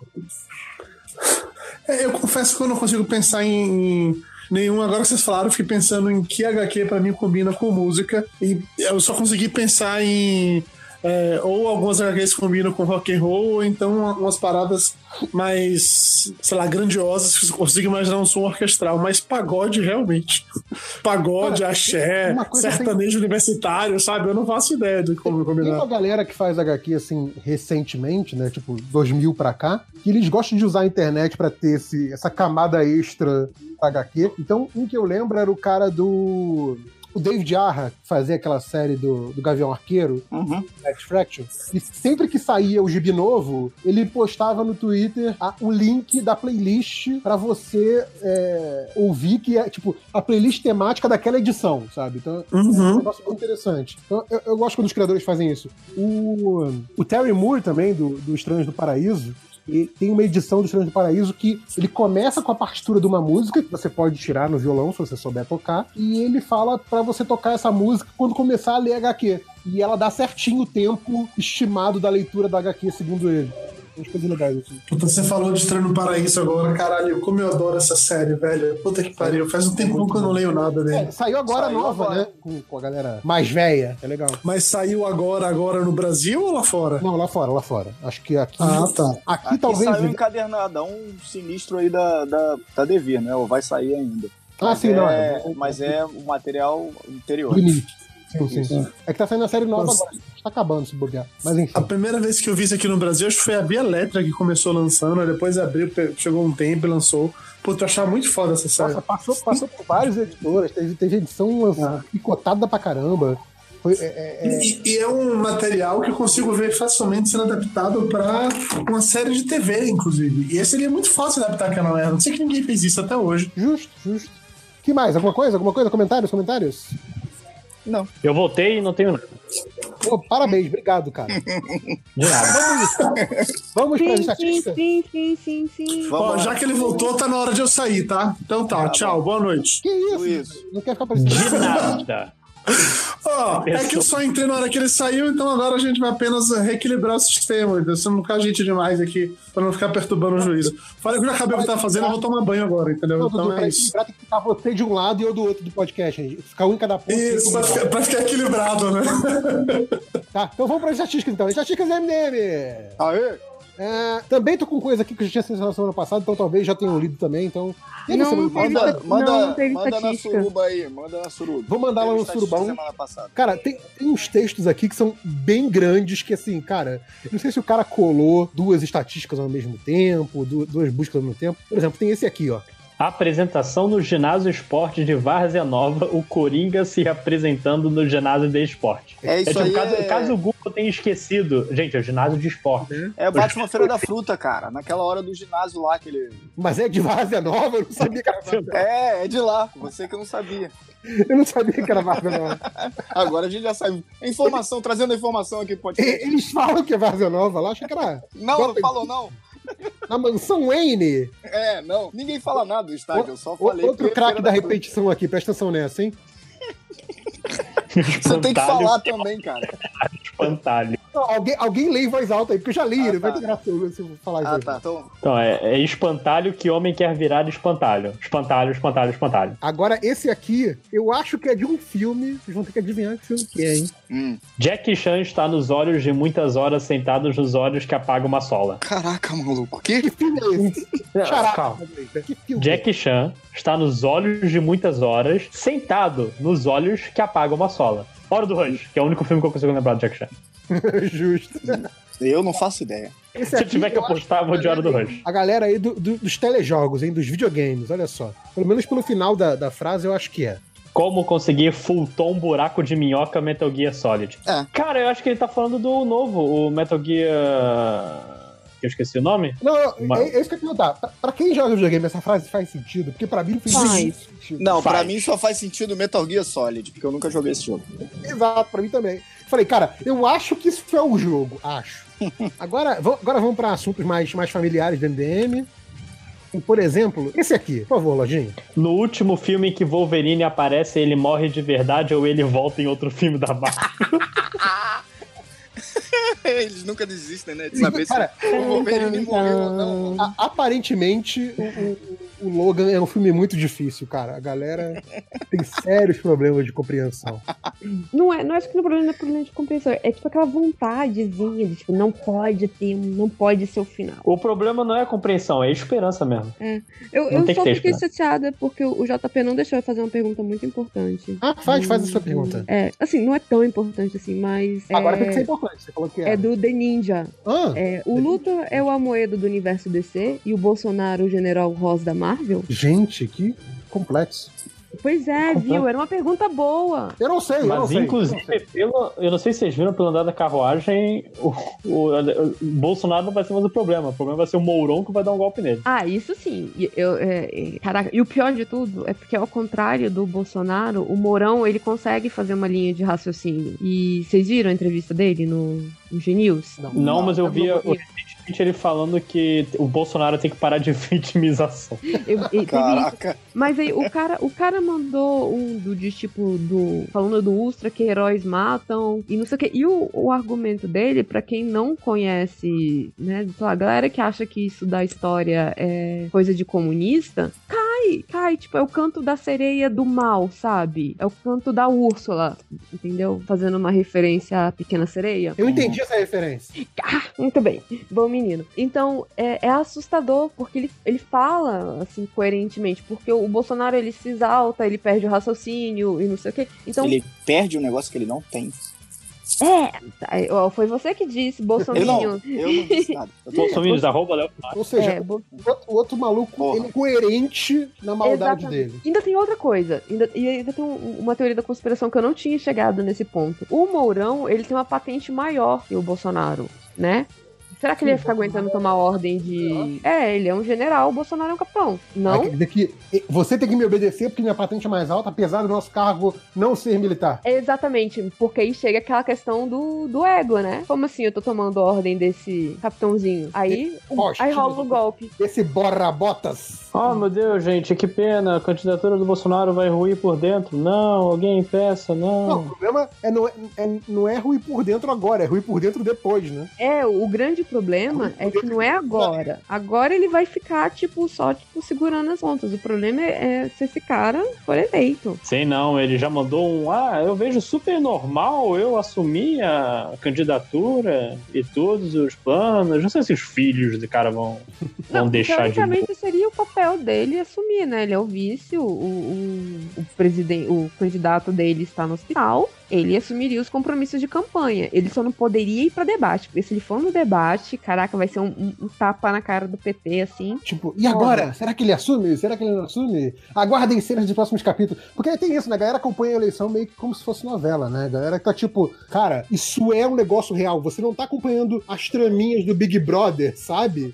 É, eu confesso que eu não consigo pensar em, nenhum. Agora que vocês falaram, eu fiquei pensando em que HQ pra mim combina com música. E eu só consegui pensar em. É, ou algumas HQs combinam com rock and roll, ou então umas paradas mais, sei lá, grandiosas que eu consigo imaginar um som orquestral, mas pagode realmente. Pagode, Cara, axé, coisa sertanejo universitário, sabe? Eu não faço ideia de como Tem combinar. uma galera que faz HQ assim recentemente, né? Tipo, 2000 pra cá, que eles gostam de usar a internet pra ter esse, essa camada extra HQ. Então, um que eu lembro era o cara do o David Arra, que fazia aquela série do, do Gavião Arqueiro, Uhum. Extraction, e sempre que saía o gibi novo, ele postava no Twitter a- o link da playlist pra você é, ouvir, que é tipo a playlist temática daquela edição, sabe? Então é um Uhum. negócio muito interessante. Então, eu, eu gosto quando os criadores fazem isso. O, o Terry Moore também, do, do Estranhos do Paraíso, e tem uma edição do Estranhos do Paraíso que ele começa com a partitura de uma música que você pode tirar no violão se você souber tocar, e ele fala pra você tocar essa música quando começar a ler HQ. E ela dá certinho o tempo estimado da leitura da HQ, segundo ele. Umas coisas legais assim. Puta, você falou de Estranho no Paraíso agora, caralho, como eu adoro essa série, velho. Puta que pariu, faz um tempo que eu não leio nada dele. É, saiu agora Saiu nova, agora. né? Com, com a galera mais velha. É legal. Mas saiu agora, agora no Brasil ou lá fora? Não, lá fora, lá fora. Acho que aqui. Ah, tá. Aqui, Aqui talvez. saiu um encadernadão sinistro aí da, da, da Devir, né? Ou vai sair ainda. Ah, Mas sim, é, não. É, Mas é o material anterior. Limite. Sim, sim. Isso. É que tá saindo a série nova Nossa. agora. Tá acabando se bobear. Mas enfim. A primeira vez que eu vi isso aqui no Brasil, acho que foi a Via Elétrica que começou lançando, aí depois abriu, chegou um tempo e lançou. Puta, eu achava muito foda essa série. Nossa, passou, passou por várias editoras. Teve, teve edição picotada pra caramba. Foi, é, é, é, E, e é um material que eu consigo ver facilmente sendo adaptado pra uma série de TV, inclusive. E esse seria muito fácil adaptar aquela merda. Não sei que ninguém fez isso até hoje. justo, justo. que mais? Alguma coisa? Alguma coisa? Comentários? Comentários? Eu voltei e não tenho nada. Pô, parabéns, obrigado, cara. De nada. Vamos para as Sim, sim, estatísticas? sim, sim, sim, sim. Vamos Ó, já que ele voltou, tá na hora de eu sair, tá? Então tá, tchau, boa noite. Que isso? Luiz. Não quer ficar parecendo. De nada. Ó, é que eu só entrei na hora que ele saiu, então agora a gente vai apenas reequilibrar o sistema. entendeu? Se não ficar gente demais aqui, pra não ficar perturbando o juízo. Fala que eu já acabei o que eu tava fazendo, eu vou tomar banho agora, entendeu? Não, Então pra é isso. tem que ficar você de um lado e eu do outro do podcast. gente. Ficar um em cada ponto. Isso, pra ficar, pra ficar equilibrado, né? Tá, então vamos para as estatísticas então. Estatísticas MDM. Aê! É, também tô com coisa aqui que eu já tinha selecionado semana passada, então talvez já tenham lido também, então... Não, não teve Manda, manda, Não, não teve manda na suruba aí, manda na suruba. Vou mandar lá no surubão. Cara, tem, tem uns textos aqui que são bem grandes, que assim, cara, eu não sei se o cara colou duas estatísticas ao mesmo tempo, du- duas buscas ao mesmo tempo. Por exemplo, tem esse aqui, ó. Apresentação no ginásio esporte de Várzea Nova, o Coringa se apresentando no ginásio de esporte. É isso tipo, aí. caso, é... caso o Google tenha esquecido. Gente, é o ginásio de esporte. É Batman Feira da Fruta, cara. Naquela hora do ginásio lá que ele. Mas é de Várzea Nova, eu não sabia que era Várzea É, é de lá. Você que não sabia. Eu não sabia que era Várzea Nova. Agora a gente já sabe. Informação, trazendo a informação aqui pro podcast. E- Eles falam que é Várzea Nova lá, achei que era Não, não falou não. Na mansão Wayne. É, não. Ninguém fala nada do estádio. Eu só O- falei. Outro que craque da Fruta. repetição aqui, presta atenção nessa, hein? Você tem que falar também, cara. Espantalho. Não, alguém, alguém lê em voz alta aí, porque eu já li, Ah, vai tá. ter graça se eu falar isso Ah, tá. Então, Então, é, é espantalho que homem quer virar espantalho. Espantalho, espantalho, espantalho. Agora, esse aqui, eu acho que é de um filme. Vocês vão ter que adivinhar que filme que é, hein? hum. Jack Chan está nos olhos de muitas horas sentados nos olhos que apaga uma sola. Caraca, maluco. Que? Que filme é esse? Filme? Jack Chan está nos olhos de muitas horas, sentado nos olhos que apagam uma sola. Hora do Rush, que é o único filme que eu consigo lembrar do Jack Chan. Justo. Eu não faço ideia. Esse Se eu tiver que apostar, eu vou de Hora do Rush. A galera aí do- do- dos telejogos, hein? Dos videogames, olha só. Pelo menos pelo final da, da frase, eu acho que é. Como conseguir full tom buraco de minhoca Metal Gear Solid. É. Cara, eu acho que ele tá falando do novo, o Metal Gear. que Eu esqueci o nome? Não, Uma- é, é isso que eu ia perguntar. Pra, pra quem joga videogame, essa frase faz sentido? Porque pra mim não fez Faz. sentido. Não, pra Faz. mim só faz sentido Metal Gear Solid, porque eu nunca joguei esse jogo. Exato, pra mim também. Falei, cara, eu acho que isso é um jogo. Acho. Agora, vamos- agora vamos pra assuntos mais, mais familiares do MDM. Por exemplo, esse aqui, por favor, Lojinha. No último filme que Wolverine aparece, ele morre de verdade ou ele volta em outro filme da Marvel? Eles nunca desistem, né? De saber Cara, se o Wolverine morreu ou não. aparentemente, o, o- Logan é um filme muito difícil, cara. A galera tem sérios problemas de compreensão. Não é, não acho que o problema não é problema de compreensão. É tipo aquela vontadezinha de, tipo, não pode ter, um- não pode ser o final. o problema não é a compreensão, é a esperança mesmo. Eu, Não eu tem que só fiquei esperança. chateada porque o JP não deixou eu fazer uma pergunta muito importante. Ah, faz, faz a sua pergunta. É, assim, não é tão importante assim, mas. Agora é, tem que ser importante, você falou que é. É do The Ninja. Ah, É, o Luthor é o Amoedo do universo DC e o Bolsonaro o General Ross da Marvel. Gente, que complexo. Pois é, viu? Era uma pergunta boa. Eu não sei, eu não Mas, sei. inclusive, eu não sei. pelo, eu não sei se vocês viram pelo andar da carruagem, o, o- o Bolsonaro não vai ser mais o problema. O problema vai ser o Mourão que vai dar um golpe nele. Ah, isso sim. E Eu, é, é, caraca, e o pior de tudo é porque, ao contrário do Bolsonaro, o Mourão ele consegue fazer uma linha de raciocínio. E vocês viram a entrevista dele no, no G-News? Não, mas eu vi ele falando que o Bolsonaro tem que parar de vitimização. Eu- e- isso. Caraca. Mas aí o cara, o cara mandou um do de tipo do falando do Ustra que heróis matam e não sei o que. E o, o argumento dele, pra quem não conhece, né, sei lá, a galera que acha que isso da história é coisa de comunista, cai, cai, tipo, é o canto da sereia do mal, sabe? É o canto da Úrsula, entendeu? Fazendo uma referência à pequena sereia. Eu entendi essa referência. Ah, muito bem. Bom menino. Então, é, é assustador, porque ele, ele fala, assim, coerentemente, porque o, Bolsonaro, ele se exalta, ele perde o raciocínio e não sei o quê. Então, Ele perde um negócio que ele não tem. É, ó, foi você que disse, Eu não, Bolsonaro. eu não disse nada. Bolsonaro, arroba Léo. Ou seja, É, Bo- o outro, o outro maluco, Porra. ele é coerente na maldade Exatamente. dele. Ainda tem outra coisa. Ainda, e ainda tem um- uma teoria da conspiração que eu não tinha chegado nesse ponto. O Mourão, ele tem uma patente maior que o Bolsonaro, né? Será que ele ia ficar aguentando tomar ordem de. É, ele é um general, o Bolsonaro é um capitão. Não? quer dizer que você tem que me obedecer porque minha patente é mais alta, apesar do nosso cargo não ser militar. Exatamente, porque aí chega aquela questão do, do ego, né? Como assim eu tô tomando ordem desse capitãozinho? Aí, aí rola o golpe. Esse borra-botas. Oh, meu Deus, gente, que pena. A candidatura do Bolsonaro vai ruir por dentro. Não, alguém peça, Não, o não. problema é não, é, é- não é ruim por dentro agora, é ruim por dentro depois, né? É, o grande problema é que não é agora. Agora ele vai ficar, tipo, só, tipo, segurando as pontas. O problema é, é se esse cara for eleito. Sei não, ele já mandou um. Ah, eu vejo super normal eu assumir a candidatura e todos os planos. Não sei se os filhos do cara vão, vão deixar de. Teoricamente seria o papel dele assumir, né? Ele é o vice, o, o, o, presidente, o candidato dele está no hospital. Ele assumiria os compromissos de campanha. Ele só não poderia ir pra debate. Porque se ele for no debate, caraca, vai ser um, um- tapa na cara do PT, assim. Tipo, e agora? Será que ele assume? Será que ele não assume? Aguardem cenas de próximos capítulos. Porque tem isso, né? A galera acompanha a eleição meio que como se fosse novela, né? A galera que tá tipo, cara, isso é um negócio real. Você não tá acompanhando as traminhas do Big Brother, sabe?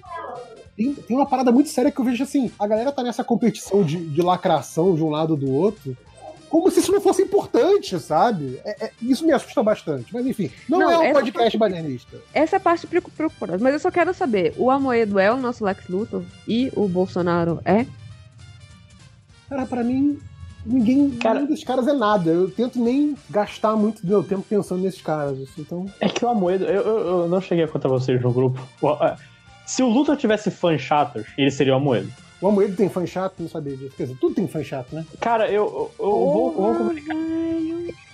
Tem, tem uma parada muito séria que eu vejo assim: a galera tá nessa competição de, de lacração de um lado do outro. Como se isso não fosse importante, sabe? É- é- isso me assusta bastante. Mas enfim, não, Não, é um podcast bananista. Essa é a parte preocup- preocupante. Mas eu só quero saber: o Amoedo é o nosso Lex Luthor e o Bolsonaro é? Cara, pra mim, ninguém. Cara- Nenhum dos caras é nada. Eu tento nem gastar muito do meu tempo pensando nesses caras. assim, Então. É que o Amoedo, eu, eu, eu não cheguei a contar vocês no grupo. É, Se o Luthor tivesse fãs chatos, ele seria o Amoedo. O Amoedo tem fã chato, não sabia disso. Quer dizer, tudo tem fã chato, né? Cara, eu, eu, eu vou, eu vou comunicar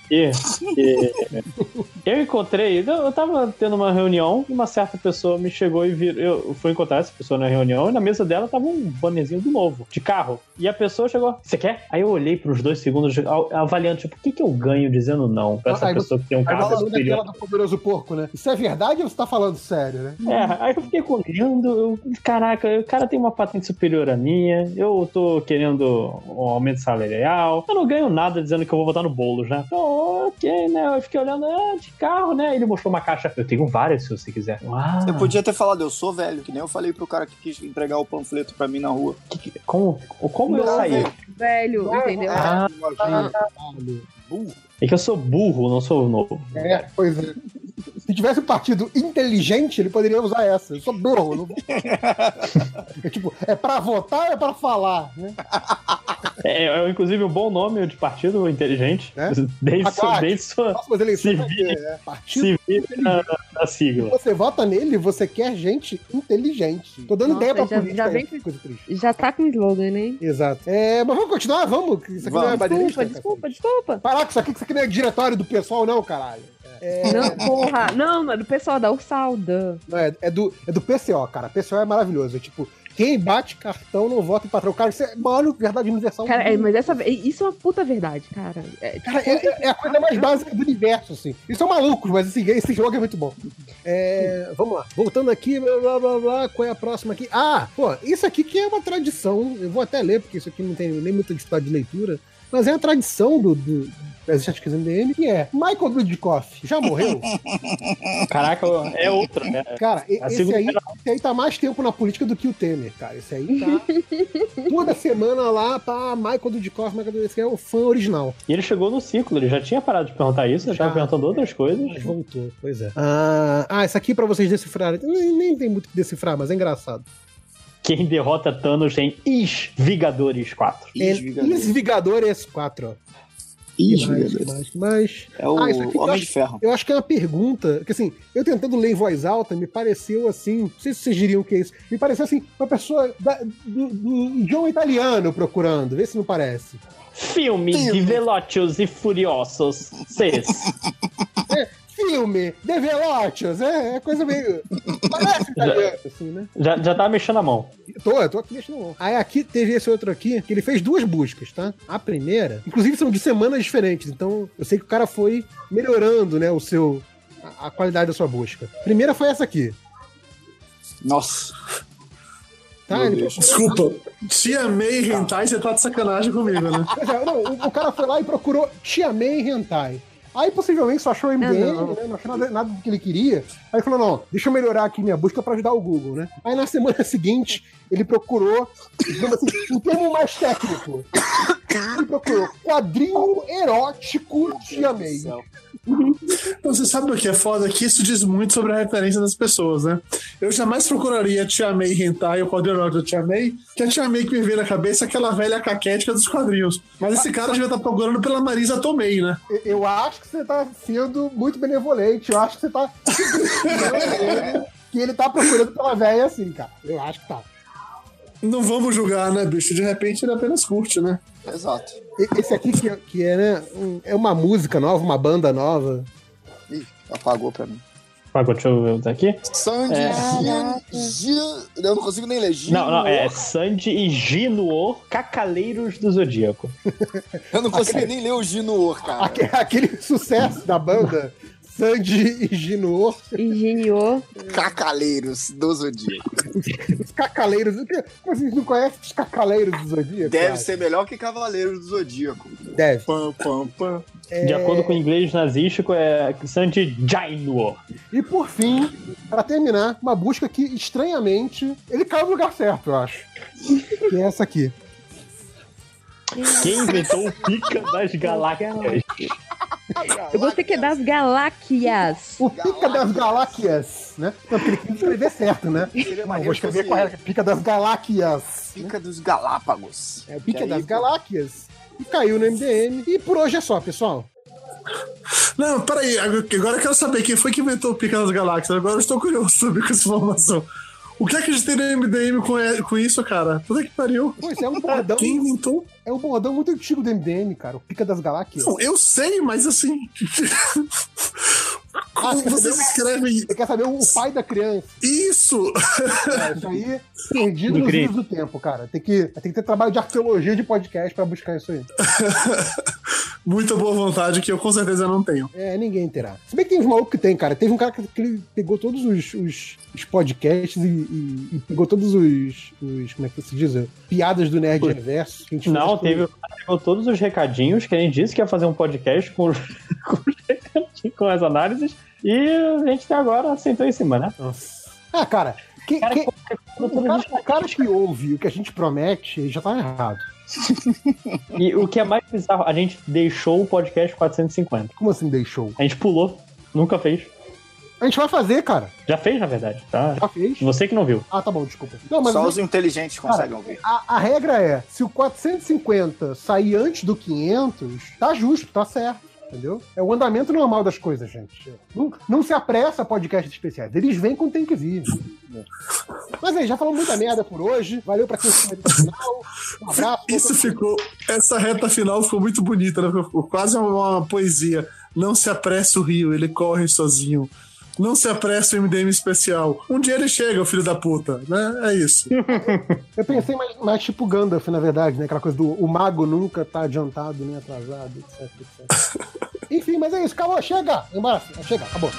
aqui que eu encontrei, eu tava tendo uma reunião e uma certa pessoa me chegou e vir, eu fui encontrar essa pessoa na reunião e na mesa dela tava um bannerzinho do novo, de carro. E a pessoa chegou, você quer? Aí eu olhei por uns dois segundos, av- avaliando, tipo, o que que eu ganho dizendo não pra essa Aí pessoa que tem um carro superior? do poderoso porco, né? Isso é verdade ou você tá falando sério, né? É, aí eu fiquei olhando, eu, caraca, o cara tem uma patente superior à minha, eu tô querendo um aumento salarial, eu não ganho nada dizendo que eu vou votar no Boulos, né? Então, ok, né? Eu fiquei olhando, é, de carro, né? Ele mostrou uma caixa, eu tenho várias se você quiser. Ah, Eu podia ter falado, eu sou velho, que nem eu falei pro cara que quis entregar o panfleto pra mim na rua. como, como eu saí? velho. Velho, entendeu? Ah. Burro. É que eu sou burro, não sou novo. É, pois é. Se tivesse um partido inteligente, ele poderia usar essa. Eu sou burro. Não... é tipo, é pra votar ou é pra falar, né? É, é, inclusive um bom nome de partido inteligente. É? Desde, sua, Aguarde. desde sua. Próximas eleições Se vai ter, é, partido Se vira na, na sigla. você vota nele, você quer gente inteligente. Tô dando Nossa, ideia pra já- política. já aí, vem- que coisa triste. Já tá com slogan, né? Exato. É, mas vamos continuar, vamos. Isso aqui não é Vamos. baderista, Desculpa, cacete. desculpa, desculpa. Parar com isso aqui, que isso aqui não é diretório do pessoal, não, caralho. É, Não, porra. Não, é do pessoal da Ursalda. não, é, é do, é do PCO, cara. PCO é maravilhoso. É tipo, quem bate cartão não vota em patrão. Cara, isso é a maior verdade universal. Cara, é, mas essa, isso é uma puta verdade, cara. É, Cara, é, é- é a coisa mais básica do universo, assim. Eles são malucos, mas esse, esse jogo é muito bom. É, vamos lá. Voltando aqui, blá, blá, blá, blá, qual é a próxima aqui? Ah, pô, isso aqui que é uma tradição. Eu vou até ler, porque isso aqui não tem nem muita dificuldade de leitura. mas é a tradição do, do das estatísticas MDM, que é Michael Dudikoff já morreu? Caraca, é outro, né? Cara, A esse aí, esse aí tá mais tempo na política do que o Temer, cara. Esse aí tá toda semana lá pra Michael Dudikoff, Michael Dudikoff, que é o fã original. E ele chegou no ciclo, ele já tinha parado de perguntar isso, já tava perguntando outras coisas. Mas voltou, pois é. Ah, ah, essa aqui pra vocês decifrarem. Nem, nem tem muito o que decifrar, mas é engraçado. Quem derrota Thanos tem Is Vigadores 4. É Esvigador S4, ó. Ih, mais, mais, mais. É o Ah, isso aqui eu Homem acho- de Ferro. Eu acho que é uma pergunta, que assim, eu tentando ler em voz alta, me pareceu assim, não sei se vocês diriam que é isso, me pareceu assim, uma pessoa da- do, do idioma italiano procurando, vê se não parece. Filme de Velocious e Furiosos 6. É, filme, The Velocious, é, é coisa meio... Parece italiano, assim, né? Já, já tava mexendo a mão. Tô, eu tô aqui mexendo não. Aí aqui teve esse outro aqui, que ele fez duas buscas, tá? A primeira, inclusive são de semanas diferentes, então eu sei que o cara foi melhorando, né, o seu... a- a qualidade da sua busca. A primeira foi essa aqui. Nossa. Tá? Desculpa. Tia May Hentai, você tá de sacanagem comigo, né? Pois é, não, o, o cara foi lá e procurou Tia May Hentai. Aí possivelmente só achou o MDM, É, não. né? Não achou nada, nada do que ele queria. Aí falou: não, deixa eu melhorar aqui minha busca pra ajudar o Google, né? Aí na semana seguinte, ele procurou, digamos assim, um termo mais técnico. Ele procurou quadrinho erótico Tia May. Você sabe o que é foda? Que isso diz muito sobre a referência das pessoas, né? Eu jamais procuraria Tia May Hentai ou quadrinho da Tia May, que a Tia May que me veio na cabeça é aquela velha caquética dos quadrinhos. Mas esse cara devia estar procurando pela Marisa Tomei, né? Eu- acho que você tá sendo muito benevolente. Eu acho que você tá. que ele tá procurando pela velha assim, cara. Eu acho que tá. Não vamos julgar, né, bicho? De repente ele apenas curte, né? Exato. E- Esse aqui que, é- que é, né? um- é uma música nova, uma banda nova. Ih, apagou pra mim. Pagou, deixa eu ver outro aqui. Sandy É. Gian- Gian- Eu não consigo nem ler. Não, não, é. Sandy e Ginuor, Cacaleiros do Zodíaco. Eu não consigo nem ler o Ginuor, cara. Aque- Aquele sucesso da banda, Sandy e Gino, Ingeniou. Cacaleiros do Zodíaco. os cacaleiros. o que- Como vocês não conhecem os cacaleiros do Zodíaco? Deve cara? ser melhor que Cavaleiros do Zodíaco. Deve. Pam, pam, pam. De É, acordo com o inglês nazístico, é Sandy Ginuor. E por fim, pra terminar, uma busca que, estranhamente, ele caiu no lugar certo, eu acho. Que é essa aqui. Quem inventou o pica das galáxias? Eu gostei que é das galáxias. O Pica das Galáxias, né? Não, porque ele queria escrever certo, né? Não, vou escrever correto. Pica das Galáxias. Pica dos Galápagos. É o Pica aí, das Galáxias. E caiu no MDM. E por hoje é só, pessoal. Não, peraí, agora agora eu quero saber quem foi que inventou o Pica das Galáxias. Agora eu estou curioso sobre essa informação. O que é que a gente tem no MDM com, é- com isso, cara? Puta que pariu. Pô, isso é um bordão. Quem inventou? É um bordão muito antigo do MDM, cara. O Pica das Galáxias. Não, eu sei, mas assim. Como Ah, você vocês escrevem Você quer saber o pai da criança? isso? É, isso aí, perdido Do nos livros do tempo, cara. Tem que, tem que ter trabalho de arqueologia de podcast pra buscar isso aí. Muita boa vontade que eu com certeza não tenho. É, ninguém terá. Se bem que tem uns malucos que tem, cara. Teve um cara que, que ele pegou todos os, os, os podcasts e, e- e pegou todos os, os. Como é que se diz? Piadas do Nerd Reverso. que a gente Não, teve. O cara pegou todos os recadinhos que a gente disse que ia fazer um podcast com, com, com as análises. E a gente até agora aceitou em cima, né? Nossa. Ah, cara. Que, Cara, que- o, cara, o cara que ouve o que a gente promete, ele já tá errado. E o que é mais bizarro, a gente deixou o podcast 450. Como assim deixou? A gente pulou, nunca fez. A gente vai fazer, cara. Já fez, na verdade, tá? Já fez. Você que não viu. Ah, tá bom, desculpa. Não, mas Só os inteligentes conseguem ouvir. a, a regra é, se o 450 sair antes do 500, tá justo, tá certo. Entendeu? É o andamento normal das coisas, gente. Não, não se apressa podcasts especiais. Eles vêm quando tem que vir. Mas aí, já falamos muita merda por hoje. Valeu pra quem ficou até o final. Um abraço. Isso ficou. Essa reta final ficou muito bonita, né? Ficou quase uma, uma poesia. Não se apressa o rio, ele corre sozinho. Não se apressa o MDM especial. Um dia ele chega, filho da puta, né? É isso. Eu pensei mais, mais tipo Gandalf, na verdade, né? Aquela coisa do o mago nunca tá adiantado nem atrasado, etc, etc. Enfim, mas é isso. Acabou, chega! Embora, chega, acabou.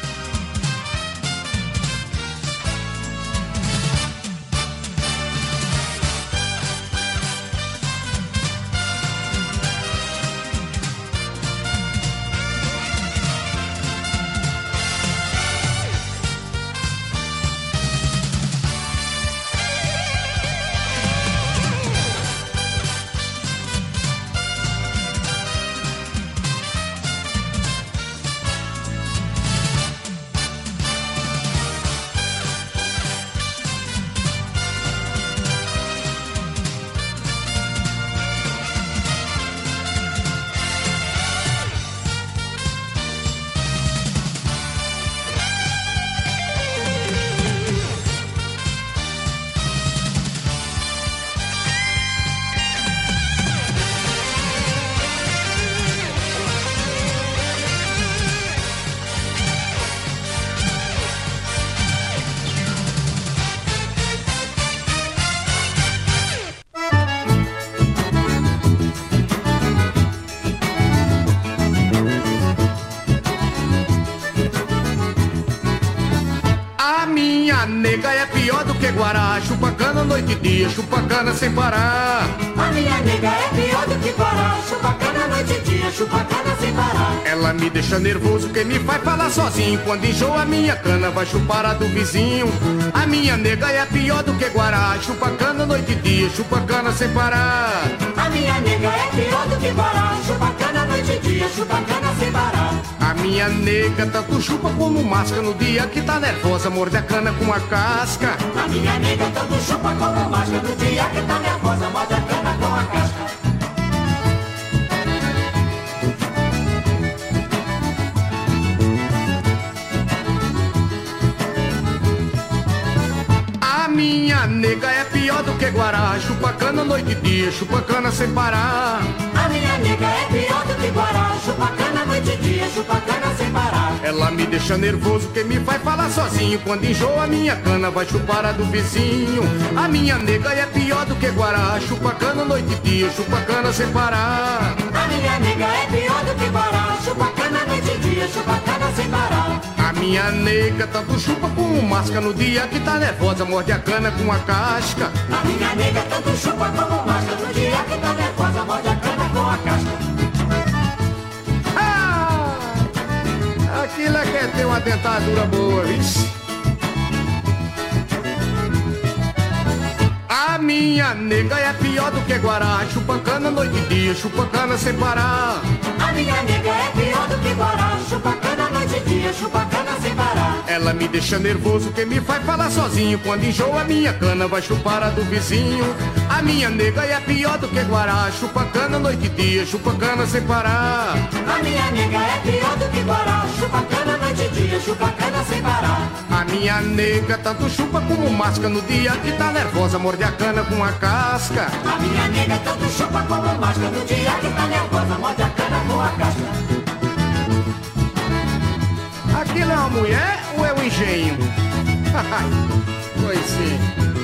Cana sem parar. A minha nega é pior do que Guará. Chupa cana noite e dia, chupa cana sem parar. Ela me deixa nervoso, que me faz falar sozinho. Quando enjoa a minha cana, vai chupar a do vizinho. A minha nega é pior do que Guará. Chupa cana noite e dia, chupa cana sem parar. A minha nega é pior do que Guará. Chupa cana noite e dia, chupa cana sem parar. A minha nega tanto chupa como masca no dia que tá nervosa, morde a cana com a casca. A minha nega tanto chupa como masca no dia que tá nervosa, morde a cana com a casca. A minha nega é pior do que Guará, chupa cana noite e dia, chupa cana sem parar. A minha nega é pior do que Guará. Chupa cana noite e dia, chupa cana sem parar. Ela me deixa nervoso, que me faz falar sozinho. Quando enjoa a minha cana, vai chupar a do vizinho. A minha nega é pior do que Guará, chupa cana noite e dia, chupa cana sem parar. A minha nega é pior do que Guará. Chupa cana noite e dia, chupa cana sem parar. A minha nega tanto chupa como masca no dia que tá nervosa, morde a cana com a casca. A minha nega tanto chupa como masca no dia que tá nervosa, morde a Aquilo é que é ter uma dentadura boa, vixe. A minha nega é pior do que Guará, chupa cana noite e dia, chupa cana sem parar. A minha nega é pior do que Guará. Chupa cana noite e dia, chupa cana sem parar. Ela me deixa nervoso, que me faz falar sozinho. Quando enjoa a minha cana, vai chupar a do vizinho. A minha nega é pior do que Guará, chupa cana noite e dia, chupa cana sem parar. A minha nega é pior do que Guará. Chupa cana noite e dia, chupa cana sem parar. A minha nega tanto chupa como masca no dia que tá nervosa, morde a cana com a casca. A minha nega tanto chupa como masca no dia que tá nervosa, morde a cana com a casca. Aquilo é uma mulher ou é um engenho? pois sim.